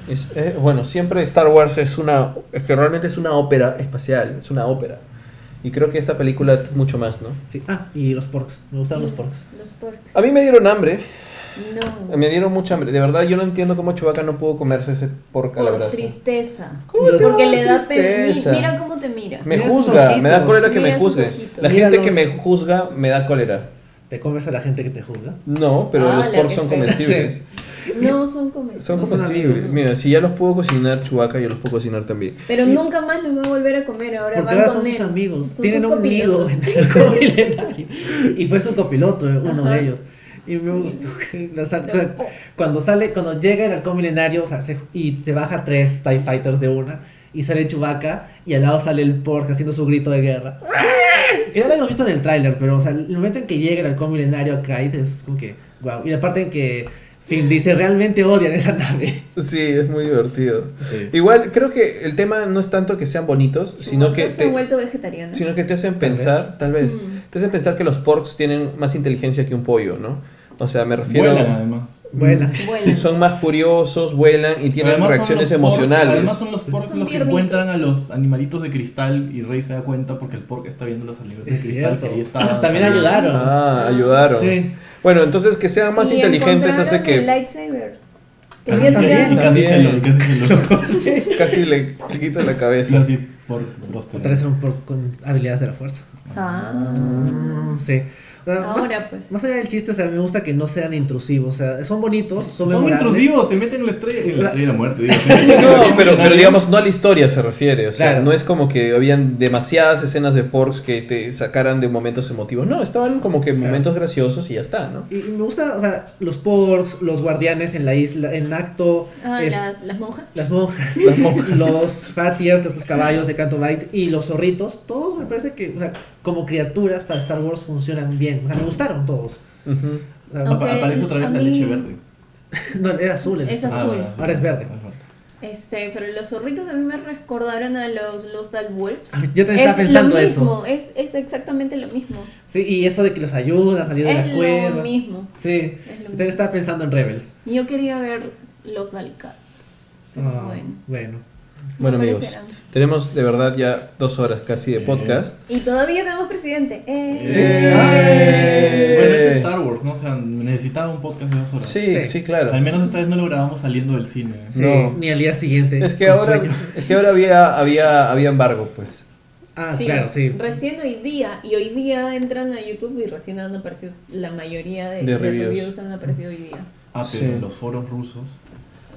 Speaker 6: Es- bueno, siempre Star Wars es una. Es que realmente es una ópera espacial. Es una ópera. Y creo que esta película mucho más, ¿no?
Speaker 5: Sí. Ah, y los porks. Me gustan los porks.
Speaker 4: Los porks.
Speaker 6: A mí me dieron hambre.
Speaker 4: No.
Speaker 6: Me dieron mucha hambre. De verdad, yo no entiendo cómo Chewbacca no pudo comerse ese pork a la
Speaker 4: Por
Speaker 6: brasa.
Speaker 4: tristeza.
Speaker 6: ¿Cómo
Speaker 5: te
Speaker 4: Porque le da pena.
Speaker 6: tristeza?
Speaker 4: Mi- Mira cómo te mira.
Speaker 6: Me
Speaker 5: Mira
Speaker 6: juzga, me da cólera que me
Speaker 4: Mira
Speaker 6: juzgue. La gente que me juzga me da cólera.
Speaker 5: ¿Te comes a la gente que te juzga?
Speaker 6: No, pero
Speaker 4: Ah,
Speaker 6: los
Speaker 4: que
Speaker 6: son comestibles.
Speaker 4: No son comestibles.
Speaker 6: Son comestibles. Mira, si ya los puedo cocinar Chewbacca, yo los puedo cocinar también.
Speaker 4: Pero nunca más los va a volver a comer. Ahora
Speaker 5: Porque
Speaker 4: van
Speaker 5: ahora
Speaker 4: con
Speaker 5: son sus
Speaker 4: él.
Speaker 5: amigos.
Speaker 4: Son
Speaker 5: Tienen
Speaker 4: sus
Speaker 5: un nido en el. Y fue su copiloto, eh, uno
Speaker 4: Ajá.
Speaker 5: de ellos. Y me gustó que sa-
Speaker 4: Pero-
Speaker 5: cuando sale, cuando llega el halcón milenario, o sea, se- y se baja tres TIE Fighters de una, y sale Chewbacca, y al lado sale el Pork haciendo su grito de guerra. Que ya lo hemos visto en el tráiler, pero o sea, el momento en que llega el halcón milenario a Clyde es como que, wow. Y la parte en que Finn dice, realmente odian esa nave.
Speaker 6: Sí, es muy divertido.
Speaker 5: Sí.
Speaker 6: Igual, creo que el tema no es tanto que sean bonitos, sino que, te,
Speaker 4: vuelto vegetariana.
Speaker 6: sino que te hacen
Speaker 5: Tal
Speaker 6: pensar, tal vez,
Speaker 4: Mm.
Speaker 6: te hacen pensar que los porks tienen más inteligencia que un pollo, ¿no? O sea, me refiero...
Speaker 3: Vuelan además.
Speaker 5: Vuela.
Speaker 4: Bueno.
Speaker 6: Son más curiosos, vuelan y tienen
Speaker 3: Además
Speaker 6: reacciones emocionales.
Speaker 3: además son los porks
Speaker 4: Son
Speaker 3: los que
Speaker 4: tiernitos.
Speaker 3: encuentran a los animalitos de cristal y Rey se da cuenta porque el pork está viendo los animalitos
Speaker 5: Es
Speaker 3: de cristal que ahí estaban.
Speaker 5: También ayudaron.
Speaker 6: Ah, ayudaron.
Speaker 5: Sí.
Speaker 6: Bueno, entonces que sean más
Speaker 4: Y
Speaker 6: inteligentes hace que
Speaker 4: El lightsaber.
Speaker 5: Ah, también.
Speaker 3: Casi se lo, casi se lo.
Speaker 6: casi le quita la
Speaker 3: Sí,
Speaker 6: cabeza.
Speaker 3: así por.
Speaker 5: Otra vez era un Pork con habilidades de la fuerza.
Speaker 4: Ah.
Speaker 5: Sí. Sea, más-
Speaker 4: Ahora pues.
Speaker 5: Más allá del chiste, o sea, me gusta que no sean intrusivos. O sea, son bonitos, son,
Speaker 3: Son intrusivos, se meten en la estrella, en la
Speaker 5: La-
Speaker 3: estrella de la muerte. Digo,
Speaker 6: No, pero, pero digamos, no a la historia se refiere. O sea,
Speaker 5: Claro.
Speaker 6: no es como que habían demasiadas escenas de porks que te sacaran de momentos emotivos. No, estaban como que momentos graciosos y ya está, ¿no?
Speaker 5: Y, y me gusta, o sea, los porks, los guardianes en la isla, en acto,
Speaker 4: Ah,
Speaker 5: es-
Speaker 4: las, las monjas.
Speaker 5: las monjas,
Speaker 6: Las monjas.
Speaker 5: los fatiers, estos caballos de Canto Bight y los zorritos, todos me parece que, o sea, como criaturas para Star Wars funcionan bien. O sea, me gustaron todos.
Speaker 6: Ujú.
Speaker 5: O sea,
Speaker 4: Ok,
Speaker 3: Apa- Aparece otra vez la
Speaker 4: mí-
Speaker 3: leche verde.
Speaker 5: no, era azul. el-
Speaker 4: Es
Speaker 3: Ah,
Speaker 4: azul.
Speaker 3: bueno, sí.
Speaker 5: Ahora es verde.
Speaker 4: Este, pero los zorritos a mí me recordaron a los Lothal Wolves.
Speaker 5: Ah, yo también estaba
Speaker 4: es
Speaker 5: pensando
Speaker 4: lo
Speaker 5: eso.
Speaker 4: mismo, Es, es exactamente lo mismo.
Speaker 5: Sí, y eso de que los ayuda a salir de
Speaker 4: Es
Speaker 5: la cueva.
Speaker 4: lo mismo.
Speaker 5: Sí,
Speaker 4: Es lo
Speaker 5: yo
Speaker 4: mismo.
Speaker 5: también estaba pensando en Rebels.
Speaker 4: Yo quería ver Lothal Cats. Pero
Speaker 5: Ah,
Speaker 4: bueno.
Speaker 5: bueno.
Speaker 6: Bueno, amigos,
Speaker 4: parecerán.
Speaker 6: Tenemos de verdad ya dos horas casi de podcast.
Speaker 4: Y todavía tenemos presidente. ¡Eh!
Speaker 6: ¡Eh!
Speaker 3: Bueno, es Star Wars, ¿no? O sea, necesitaba un podcast de dos horas.
Speaker 6: Sí, sí,
Speaker 5: Sí.
Speaker 6: claro.
Speaker 3: Al menos esta vez no lo grabamos saliendo del cine.
Speaker 5: Sí,
Speaker 6: No.
Speaker 5: ni al día siguiente.
Speaker 6: Es que ahora,
Speaker 5: sueño.
Speaker 6: es que ahora había, había, había embargo, pues.
Speaker 5: Ah,
Speaker 4: Sí,
Speaker 5: claro, sí.
Speaker 4: Recién hoy día, y hoy día entran a YouTube y recién han aparecido, la mayoría de,
Speaker 6: De
Speaker 4: de
Speaker 6: reviews.
Speaker 4: reviews. han aparecido hoy día.
Speaker 3: Ah, pero
Speaker 6: Sí.
Speaker 3: en los foros rusos.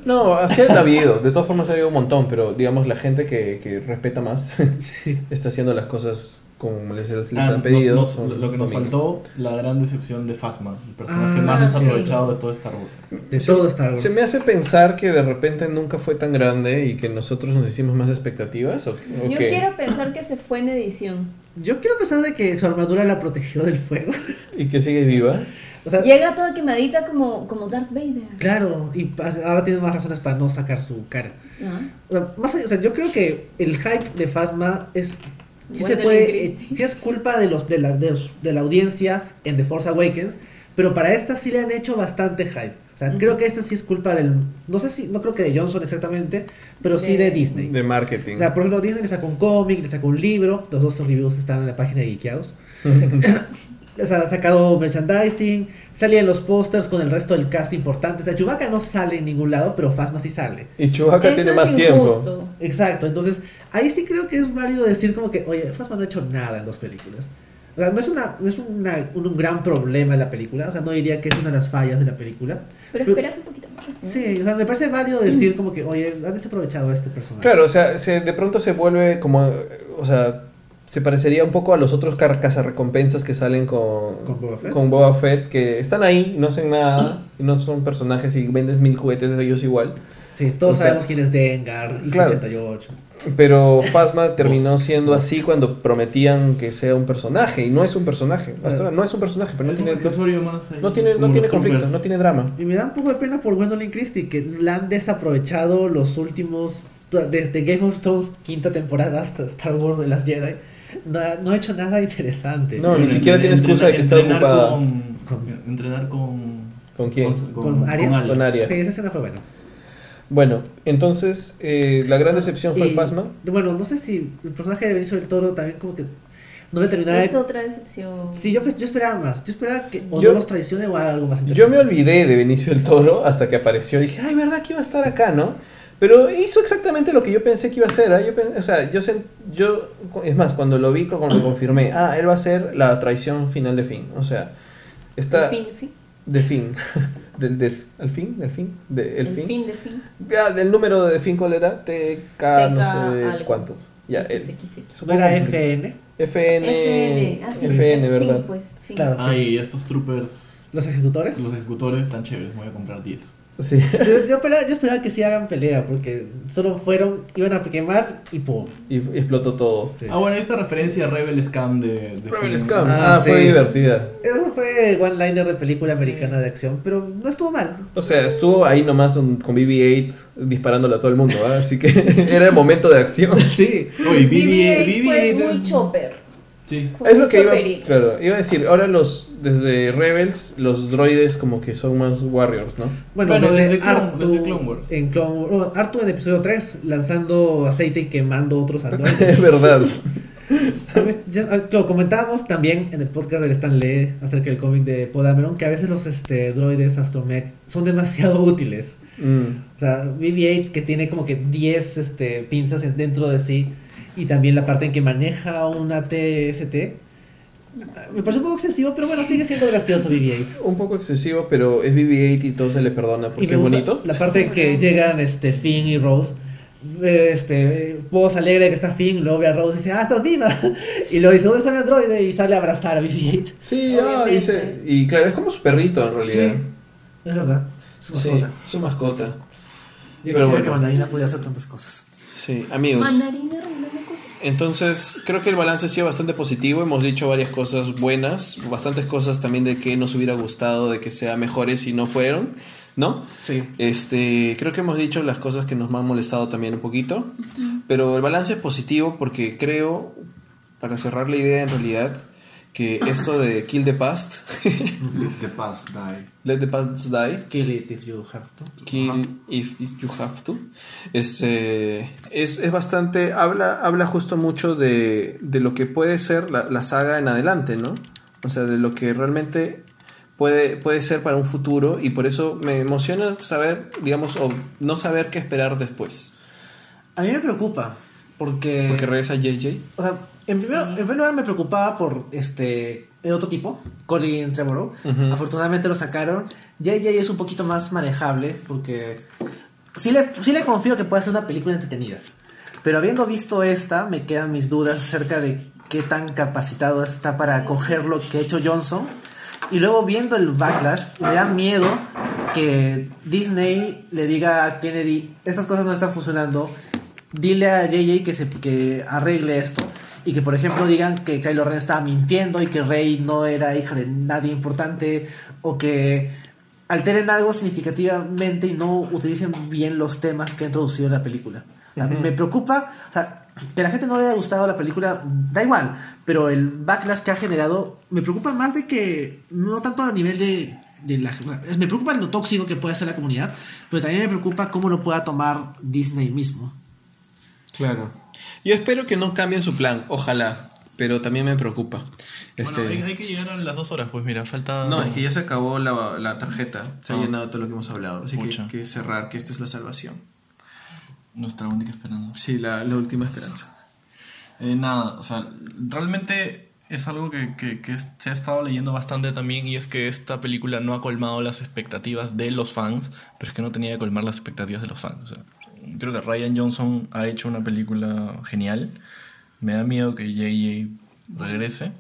Speaker 6: No, así ha habido. De todas formas ha habido un montón, pero digamos la gente que, que respeta más
Speaker 5: Sí.
Speaker 6: está haciendo las cosas como les, les
Speaker 3: Ah,
Speaker 6: han pedido.
Speaker 3: no- no-
Speaker 6: son
Speaker 3: lo que nos
Speaker 6: domingo.
Speaker 3: faltó, la gran decepción de Phasma, el personaje
Speaker 5: Ah,
Speaker 3: más
Speaker 4: sí.
Speaker 3: desaprovechado de todo Star Wars.
Speaker 5: De
Speaker 6: Se-
Speaker 5: todo Star Wars.
Speaker 6: Se me hace pensar que de repente nunca fue tan grande y que nosotros nos hicimos más expectativas. ¿o, o
Speaker 4: Yo
Speaker 6: qué?
Speaker 4: quiero pensar que se fue en edición.
Speaker 5: Yo quiero pensar de que su armadura la protegió del fuego.
Speaker 6: Y que sigue viva.
Speaker 5: O sea,
Speaker 4: Llega toda quemadita como, como Darth Vader.
Speaker 5: claro, y ahora tiene más razones para no sacar su cara.
Speaker 4: Ajá.
Speaker 5: O sea, más allá- o sea, yo creo que el hype de Phasma es. Sí se puede. eh, sí es culpa de, los, de, la, de, los- de la audiencia en The Force Awakens. Pero para esta sí le han hecho bastante hype. O sea,
Speaker 4: Ujú.
Speaker 5: creo que esta sí es culpa del. No sé si. No creo que de Johnson exactamente. Pero sí de
Speaker 4: De-
Speaker 5: Disney.
Speaker 6: De marketing.
Speaker 5: O sea, por ejemplo, Disney le sacó un cómic, le sacó un libro. Los dos reviews están en la página de Geekeados. Les ha sacado merchandising, salían los pósters con el resto del cast importante. O sea, Chewbacca no sale en ningún lado, pero Phasma sí sale.
Speaker 6: y Chewbacca
Speaker 4: Eso
Speaker 6: tiene
Speaker 4: es
Speaker 6: más tiempo.
Speaker 4: injusto.
Speaker 5: Exacto, entonces ahí sí creo que es válido decir como que, oye, Phasma no ha hecho nada en dos películas. O sea, no es, una, no es una- un, un gran problema de la película, o sea, no diría que es una de las fallas de la película.
Speaker 4: Pero
Speaker 5: Pero-
Speaker 4: esperas un poquito más.
Speaker 5: Sí, o sea, me parece válido decir como que, oye, han desaprovechado a este personaje.
Speaker 6: Claro, o sea, se, de pronto se vuelve como, o sea, se parecería un poco a los otros cazarrecompensas que salen con,
Speaker 5: ¿Con Boba Fett?
Speaker 6: con Boba Fett, que están ahí, no hacen nada, y no son personajes y vendes mil juguetes de ellos igual.
Speaker 5: Sí, todos
Speaker 6: o sea,
Speaker 5: sabemos quién es Dengar, y
Speaker 6: claro.
Speaker 5: 88.
Speaker 6: Pero Phasma terminó siendo así cuando prometían que sea un personaje, y no es un personaje. Hasta ahora no es un personaje, pero no tiene,
Speaker 3: más
Speaker 6: no tiene, no tiene conflicto, no tiene drama.
Speaker 5: Y me da un poco de pena por Gwendolyn Christie, que la han desaprovechado los últimos, desde Game of Thrones quinta temporada hasta Star Wars de las Jedi. No, ha- no ha hecho nada interesante.
Speaker 6: No, ni
Speaker 3: Bueno,
Speaker 6: siquiera tiene excusa de que está
Speaker 3: entrenar
Speaker 6: ocupada.
Speaker 3: Con,
Speaker 5: Con-
Speaker 3: entrenar con...
Speaker 6: ¿Con quién?
Speaker 5: ¿Con?
Speaker 6: Con Arya.
Speaker 5: Sí, esa escena fue buena.
Speaker 6: Bueno, entonces eh, la gran decepción fue
Speaker 5: Y,
Speaker 6: el Phasma.
Speaker 5: Bueno, no sé si el personaje de Benicio del Toro también como que no me terminaba
Speaker 4: Es
Speaker 5: de...
Speaker 4: otra decepción.
Speaker 5: Sí, yo, pues, yo esperaba más. Yo esperaba que o
Speaker 6: Yo-
Speaker 5: no los traicione o algo más
Speaker 6: Yo me
Speaker 5: interesante.
Speaker 6: olvidé de Benicio del Toro hasta que apareció. Dije, ay, ¿verdad que iba a estar acá, no? Pero hizo exactamente lo que yo pensé que iba a hacer. ¿ah? Yo pensé- o sea, yo, sen- yo, es más, cuando lo vi, cuando lo confirmé, ah, él va a ser la traición final de Finn. O sea, está
Speaker 4: El fin, fin.
Speaker 6: de Finn. del, del, ¿Al fin? ¿Del fin? De, el,
Speaker 4: El
Speaker 6: fin.
Speaker 4: fin, del fin.
Speaker 6: Ya, del número de Finn, ¿cuál era? TK, no sé
Speaker 4: algo.
Speaker 6: cuántos. Ya,
Speaker 4: X,
Speaker 6: él.
Speaker 4: X, X.
Speaker 5: No era FN,
Speaker 6: FN.
Speaker 4: FN, ah, sí,
Speaker 6: FN,
Speaker 4: fin,
Speaker 6: ¿verdad?
Speaker 4: pues, fin.
Speaker 5: Claro.
Speaker 3: Ah, y estos troopers,
Speaker 5: los ejecutores.
Speaker 3: los ejecutores están chéveres, voy a comprar 10.
Speaker 6: Sí.
Speaker 5: Yo, yo esperaba, yo esperaba que sí hagan pelea, porque solo fueron, iban a quemar y pum.
Speaker 6: Y y explotó todo.
Speaker 5: Sí.
Speaker 3: Ah, bueno, esta referencia a Rebel Scam de, de
Speaker 6: Rebel
Speaker 3: Finn.
Speaker 6: Scum.
Speaker 5: Ah,
Speaker 6: Ah, fue
Speaker 5: sí.
Speaker 6: divertida.
Speaker 5: Eso fue one-liner de película americana de acción, pero no estuvo mal.
Speaker 6: O sea, estuvo ahí nomás un- con BB-8 disparándole a todo el mundo, ¿ah? así que era el momento de acción.
Speaker 5: Sí.
Speaker 3: Oye,
Speaker 4: BB-8
Speaker 3: BB-8
Speaker 4: fue
Speaker 3: BB-8
Speaker 4: muy chopper.
Speaker 3: Sí.
Speaker 4: Fue
Speaker 6: Es lo que iba, claro, iba a decir, ahora los, desde Rebels, los droides como que son más warriors, ¿no?
Speaker 5: Bueno,
Speaker 3: Bueno,
Speaker 5: desde,
Speaker 3: desde Clone-
Speaker 5: Artu,
Speaker 3: desde Clone Wars.
Speaker 5: En Clone Wars. bueno, Artu en episodio 3, lanzando aceite y quemando otros
Speaker 6: es
Speaker 5: androides.
Speaker 6: verdad.
Speaker 5: A veces- ya- ah, Lo comentábamos también en el podcast del Stan Lee acerca del cómic de Podameron, que a veces los este, droides Astromech son demasiado útiles.
Speaker 6: Mm.
Speaker 5: O sea, BB-8 que tiene como que 10 este, pinzas en- dentro de sí y también la parte en que maneja una TST. Me parece un poco excesivo, pero bueno, sigue siendo gracioso BB-8.
Speaker 6: Un poco excesivo, pero es BB-8 y todo se le perdona
Speaker 5: Y
Speaker 6: porque
Speaker 5: me
Speaker 6: es
Speaker 5: gusta
Speaker 6: bonito.
Speaker 5: La parte en que llegan este, Finn y Rose. Este, Vos alegre de que está Finn, luego ve a Rose y dice, ah, estás viva. Y luego dice, ¿dónde está mi androide? Y sale a abrazar a BB-8.
Speaker 6: Sí, ah,
Speaker 4: Obviamente.
Speaker 6: dice- y claro, es como su perrito en realidad.
Speaker 5: Es verdad. Su
Speaker 6: Sí,
Speaker 5: mascota.
Speaker 6: su mascota.
Speaker 5: Yo
Speaker 6: Pero
Speaker 5: quisiera
Speaker 6: bueno.
Speaker 5: que Mandarina pudiera hacer tantas cosas.
Speaker 6: Sí, amigos.
Speaker 4: Mandarina.
Speaker 6: Entonces, creo que el balance ha sido bastante positivo. Hemos dicho varias cosas buenas, bastantes cosas también de que nos hubiera gustado de que sea mejores y no fueron, ¿no?
Speaker 5: Sí.
Speaker 6: Este, creo que hemos dicho las cosas que nos han molestado también un poquito, pero el balance es positivo porque creo, para cerrar la idea en realidad, que esto de Kill the Past,
Speaker 7: The past die.
Speaker 6: Let the Past Die,
Speaker 5: Kill it if you have to.
Speaker 6: Kill if you have to. Este, es, es bastante. Habla, habla justo mucho de, de lo que puede ser la, la saga en adelante, ¿no? O sea, de lo que realmente puede, puede ser para un futuro. Y por eso me emociona saber, digamos, o no saber qué esperar después.
Speaker 5: A mí me preocupa, porque...
Speaker 6: Porque regresa JJ.
Speaker 5: O sea, en, primero- en primer lugar me preocupaba por este el otro tipo, Colin Trevorrow.
Speaker 6: Ujú.
Speaker 5: Afortunadamente lo sacaron. JJ es un poquito más manejable porque sí le, sí le confío que puede ser una película entretenida. Pero habiendo visto esta, me quedan mis dudas acerca de qué tan capacitado está para coger lo que ha hecho Johnson. Y luego viendo el backlash, me da miedo que Disney le diga a Kennedy, estas cosas no están funcionando, dile a JJ que, se, que arregle esto. Y que por ejemplo digan que Kylo Ren estaba mintiendo y que Rey no era hija de nadie importante o que alteren algo significativamente y no utilicen bien los temas que ha introducido en la película. O sea, Me preocupa, o sea, que a la gente no le haya gustado la película, da igual, pero el backlash que ha generado me preocupa más de que, no tanto a nivel de, de la... Me preocupa lo tóxico que puede ser la comunidad, pero también me preocupa cómo lo pueda tomar Disney mismo.
Speaker 6: Claro. Yo espero que no cambien su plan, ojalá, pero también me preocupa. Este,
Speaker 3: Bueno, hay, hay que llegar a las dos horas, pues mira, falta...
Speaker 6: No, es que ya se acabó la, la tarjeta, se ha
Speaker 3: Ah.
Speaker 6: llenado todo lo que hemos hablado, así que hay
Speaker 3: Pucha.
Speaker 6: que cerrar, que esta es la salvación.
Speaker 3: Nuestra única esperanza.
Speaker 6: Sí, la, la última esperanza.
Speaker 3: Eh, nada, o sea, realmente es algo que, que- que se ha estado leyendo bastante también y es que esta película no ha colmado las expectativas de los fans, pero es que no tenía que colmar las expectativas de los fans. O sea, creo que Ryan Johnson ha hecho una película genial. Me da miedo que JJ regrese.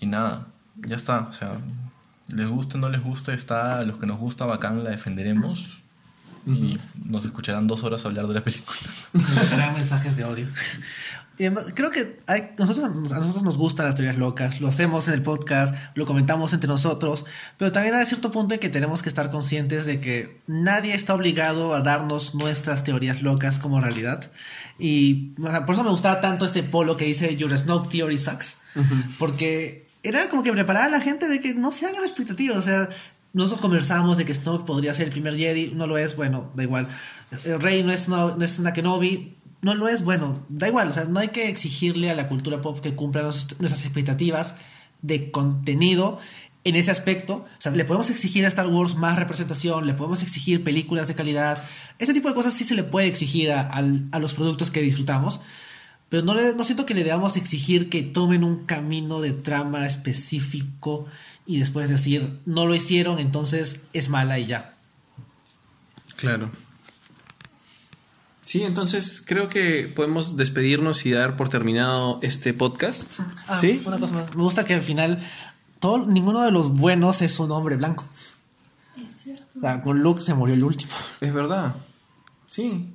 Speaker 3: Y nada, ya está. O sea, les guste no les guste, está. Los que nos gusta, bacán, la defenderemos. Y nos escucharán dos horas hablar de la película.
Speaker 5: Serán mensajes de odio. Y además, creo que hay- nosotros, a nosotros nos gustan las teorías locas, lo hacemos en el podcast, lo comentamos entre nosotros, pero también hay cierto punto en que tenemos que estar conscientes de que nadie está obligado a darnos nuestras teorías locas como realidad. Y o sea, por eso me gustaba tanto este polo que dice Your Snoke Theory Sucks, porque era como que preparar a la gente de que no se hagan expectativas, o sea, nosotros conversamos de que Snoke podría ser el primer Jedi, no lo es, bueno, da igual. Rey no es una, no es una Kenobi, no lo es, bueno, da igual, o sea, no hay que exigirle a la cultura pop que cumpla nuestras expectativas de contenido en ese aspecto. O sea, le podemos exigir a Star Wars más representación, le podemos exigir películas de calidad. Ese tipo de cosas sí se le puede exigir a, al- a los productos que disfrutamos. Pero no, le- no siento que le debamos exigir que tomen un camino de trama específico y después decir, no lo hicieron, entonces es mala y ya.
Speaker 6: Claro. Sí, entonces creo que podemos despedirnos y dar por terminado este podcast.
Speaker 5: Ah,
Speaker 6: ¿Sí?
Speaker 5: Una cosa más. Me gusta que al final todo, ninguno de los buenos es un hombre blanco.
Speaker 4: Es cierto.
Speaker 5: O sea, con Luke se murió el último.
Speaker 6: Es verdad. Sí.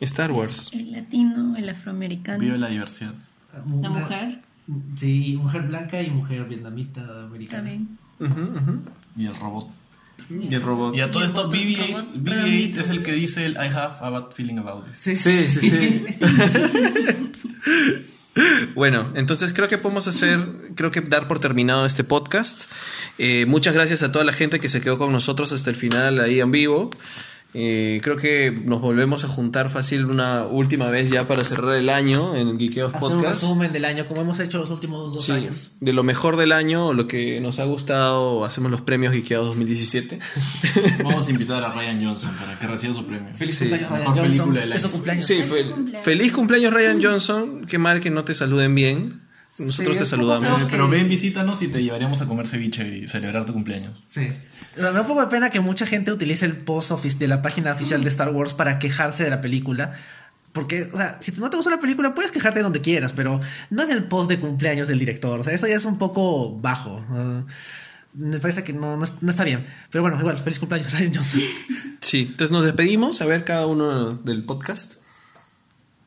Speaker 6: Star Wars.
Speaker 4: El latino, el afroamericano.
Speaker 3: Vive la diversidad.
Speaker 4: La mujer.
Speaker 5: Sí, mujer blanca y mujer vietnamita americana.
Speaker 4: También.
Speaker 3: Y el robot.
Speaker 6: Y el robot.
Speaker 3: Y a todo esto,
Speaker 4: robot-
Speaker 3: BB-8
Speaker 4: robot
Speaker 3: BB-8
Speaker 4: redondito.
Speaker 3: es el que dice el I have a bad feeling about this.
Speaker 5: Sí,
Speaker 6: Sí, sí, sí. Bueno, entonces creo que podemos hacer, creo que dar por terminado este podcast. Eh, muchas gracias a toda la gente que se quedó con nosotros hasta el final ahí en vivo. Eh, creo que nos volvemos a juntar fácil una última vez ya para cerrar el año en Geekeos
Speaker 5: Hacer un
Speaker 6: Podcast.
Speaker 5: resumen del año, como hemos hecho los últimos dos
Speaker 6: Sí,
Speaker 5: años.
Speaker 6: de lo mejor del año, lo que nos ha gustado, hacemos los premios Geekeados 2017.
Speaker 3: Vamos a invitar a Ryan Johnson para que reciba su premio.
Speaker 5: Feliz
Speaker 6: Sí,
Speaker 5: cumpleaños,
Speaker 3: mejor
Speaker 5: Ryan Johnson.
Speaker 3: película del
Speaker 5: Es su
Speaker 3: año.
Speaker 5: cumpleaños.
Speaker 6: Sí,
Speaker 4: Feliz
Speaker 6: fel-
Speaker 4: cumpleaños.
Speaker 6: feliz cumpleaños Ryan Johnson. Qué mal que no te saluden bien. Nosotros
Speaker 5: Sí,
Speaker 6: te saludamos.
Speaker 3: Pero ven, visítanos y te llevaríamos a comer ceviche y celebrar tu cumpleaños.
Speaker 5: Sí. Me da un poco de pena que mucha gente utilice el post ofici- de la página oficial de Star Wars para quejarse de la película. Porque, o sea, si no te gusta la película, puedes quejarte donde quieras, pero no en el post de cumpleaños del director. O sea, eso ya es un poco bajo. Me parece que no, no está bien. Pero bueno, igual, feliz cumpleaños, Ryan Johnson.
Speaker 6: Sí, entonces nos despedimos. A ver cada uno del podcast.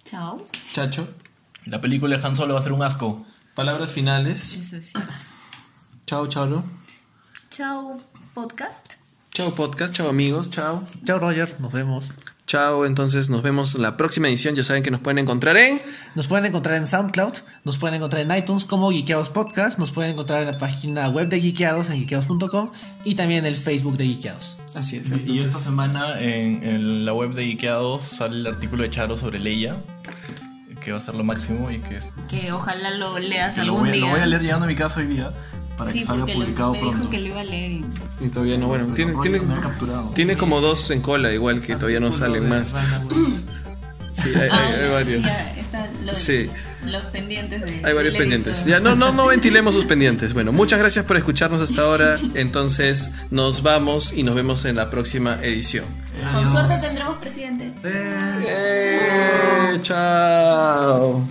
Speaker 4: Chao.
Speaker 6: Chacho,
Speaker 3: La película de Han Solo va a ser un asco.
Speaker 6: Palabras finales.
Speaker 4: Eso es cierto.
Speaker 6: Chao, chao.
Speaker 4: Chao, podcast.
Speaker 6: Chao, podcast. Chao, amigos. Chao.
Speaker 5: Chao, Roger. Nos vemos.
Speaker 6: Chao, entonces nos vemos en la próxima edición. Ya saben que nos pueden encontrar en.
Speaker 5: Nos pueden encontrar en SoundCloud, nos pueden encontrar en iTunes como Geekeados Podcast, nos pueden encontrar en la página web de Geekeados en geekeados.com y también en el Facebook de Geekeados.
Speaker 6: Así es.
Speaker 3: Y esta semana en, en la web de Ikeados sale el artículo de Charo sobre Leia, que va a ser lo máximo y que, es-
Speaker 4: Que ojalá lo leas
Speaker 3: que lo,
Speaker 4: algún
Speaker 3: voy,
Speaker 4: día.
Speaker 3: lo voy a leer llegando a mi casa hoy día para
Speaker 4: sí,
Speaker 3: que salga
Speaker 4: porque lo-
Speaker 3: publicado
Speaker 4: me
Speaker 3: pronto.
Speaker 4: dijo que lo iba a leer y...
Speaker 6: Y todavía no, bueno, tiene,
Speaker 3: Pero
Speaker 6: tiene, tiene como dos en cola, igual que todavía no salen más. Sí, hay, hay- hay
Speaker 4: Ah,
Speaker 6: varios.
Speaker 4: los,
Speaker 6: Sí.
Speaker 4: los pendientes de...
Speaker 6: Hay varios pendientes. Ya no, no, no ventilemos sus pendientes. Bueno, muchas gracias por escucharnos hasta ahora. Entonces, nos vamos y nos vemos en la próxima edición.
Speaker 4: Con suerte tendremos presidente.
Speaker 6: Eh, chao.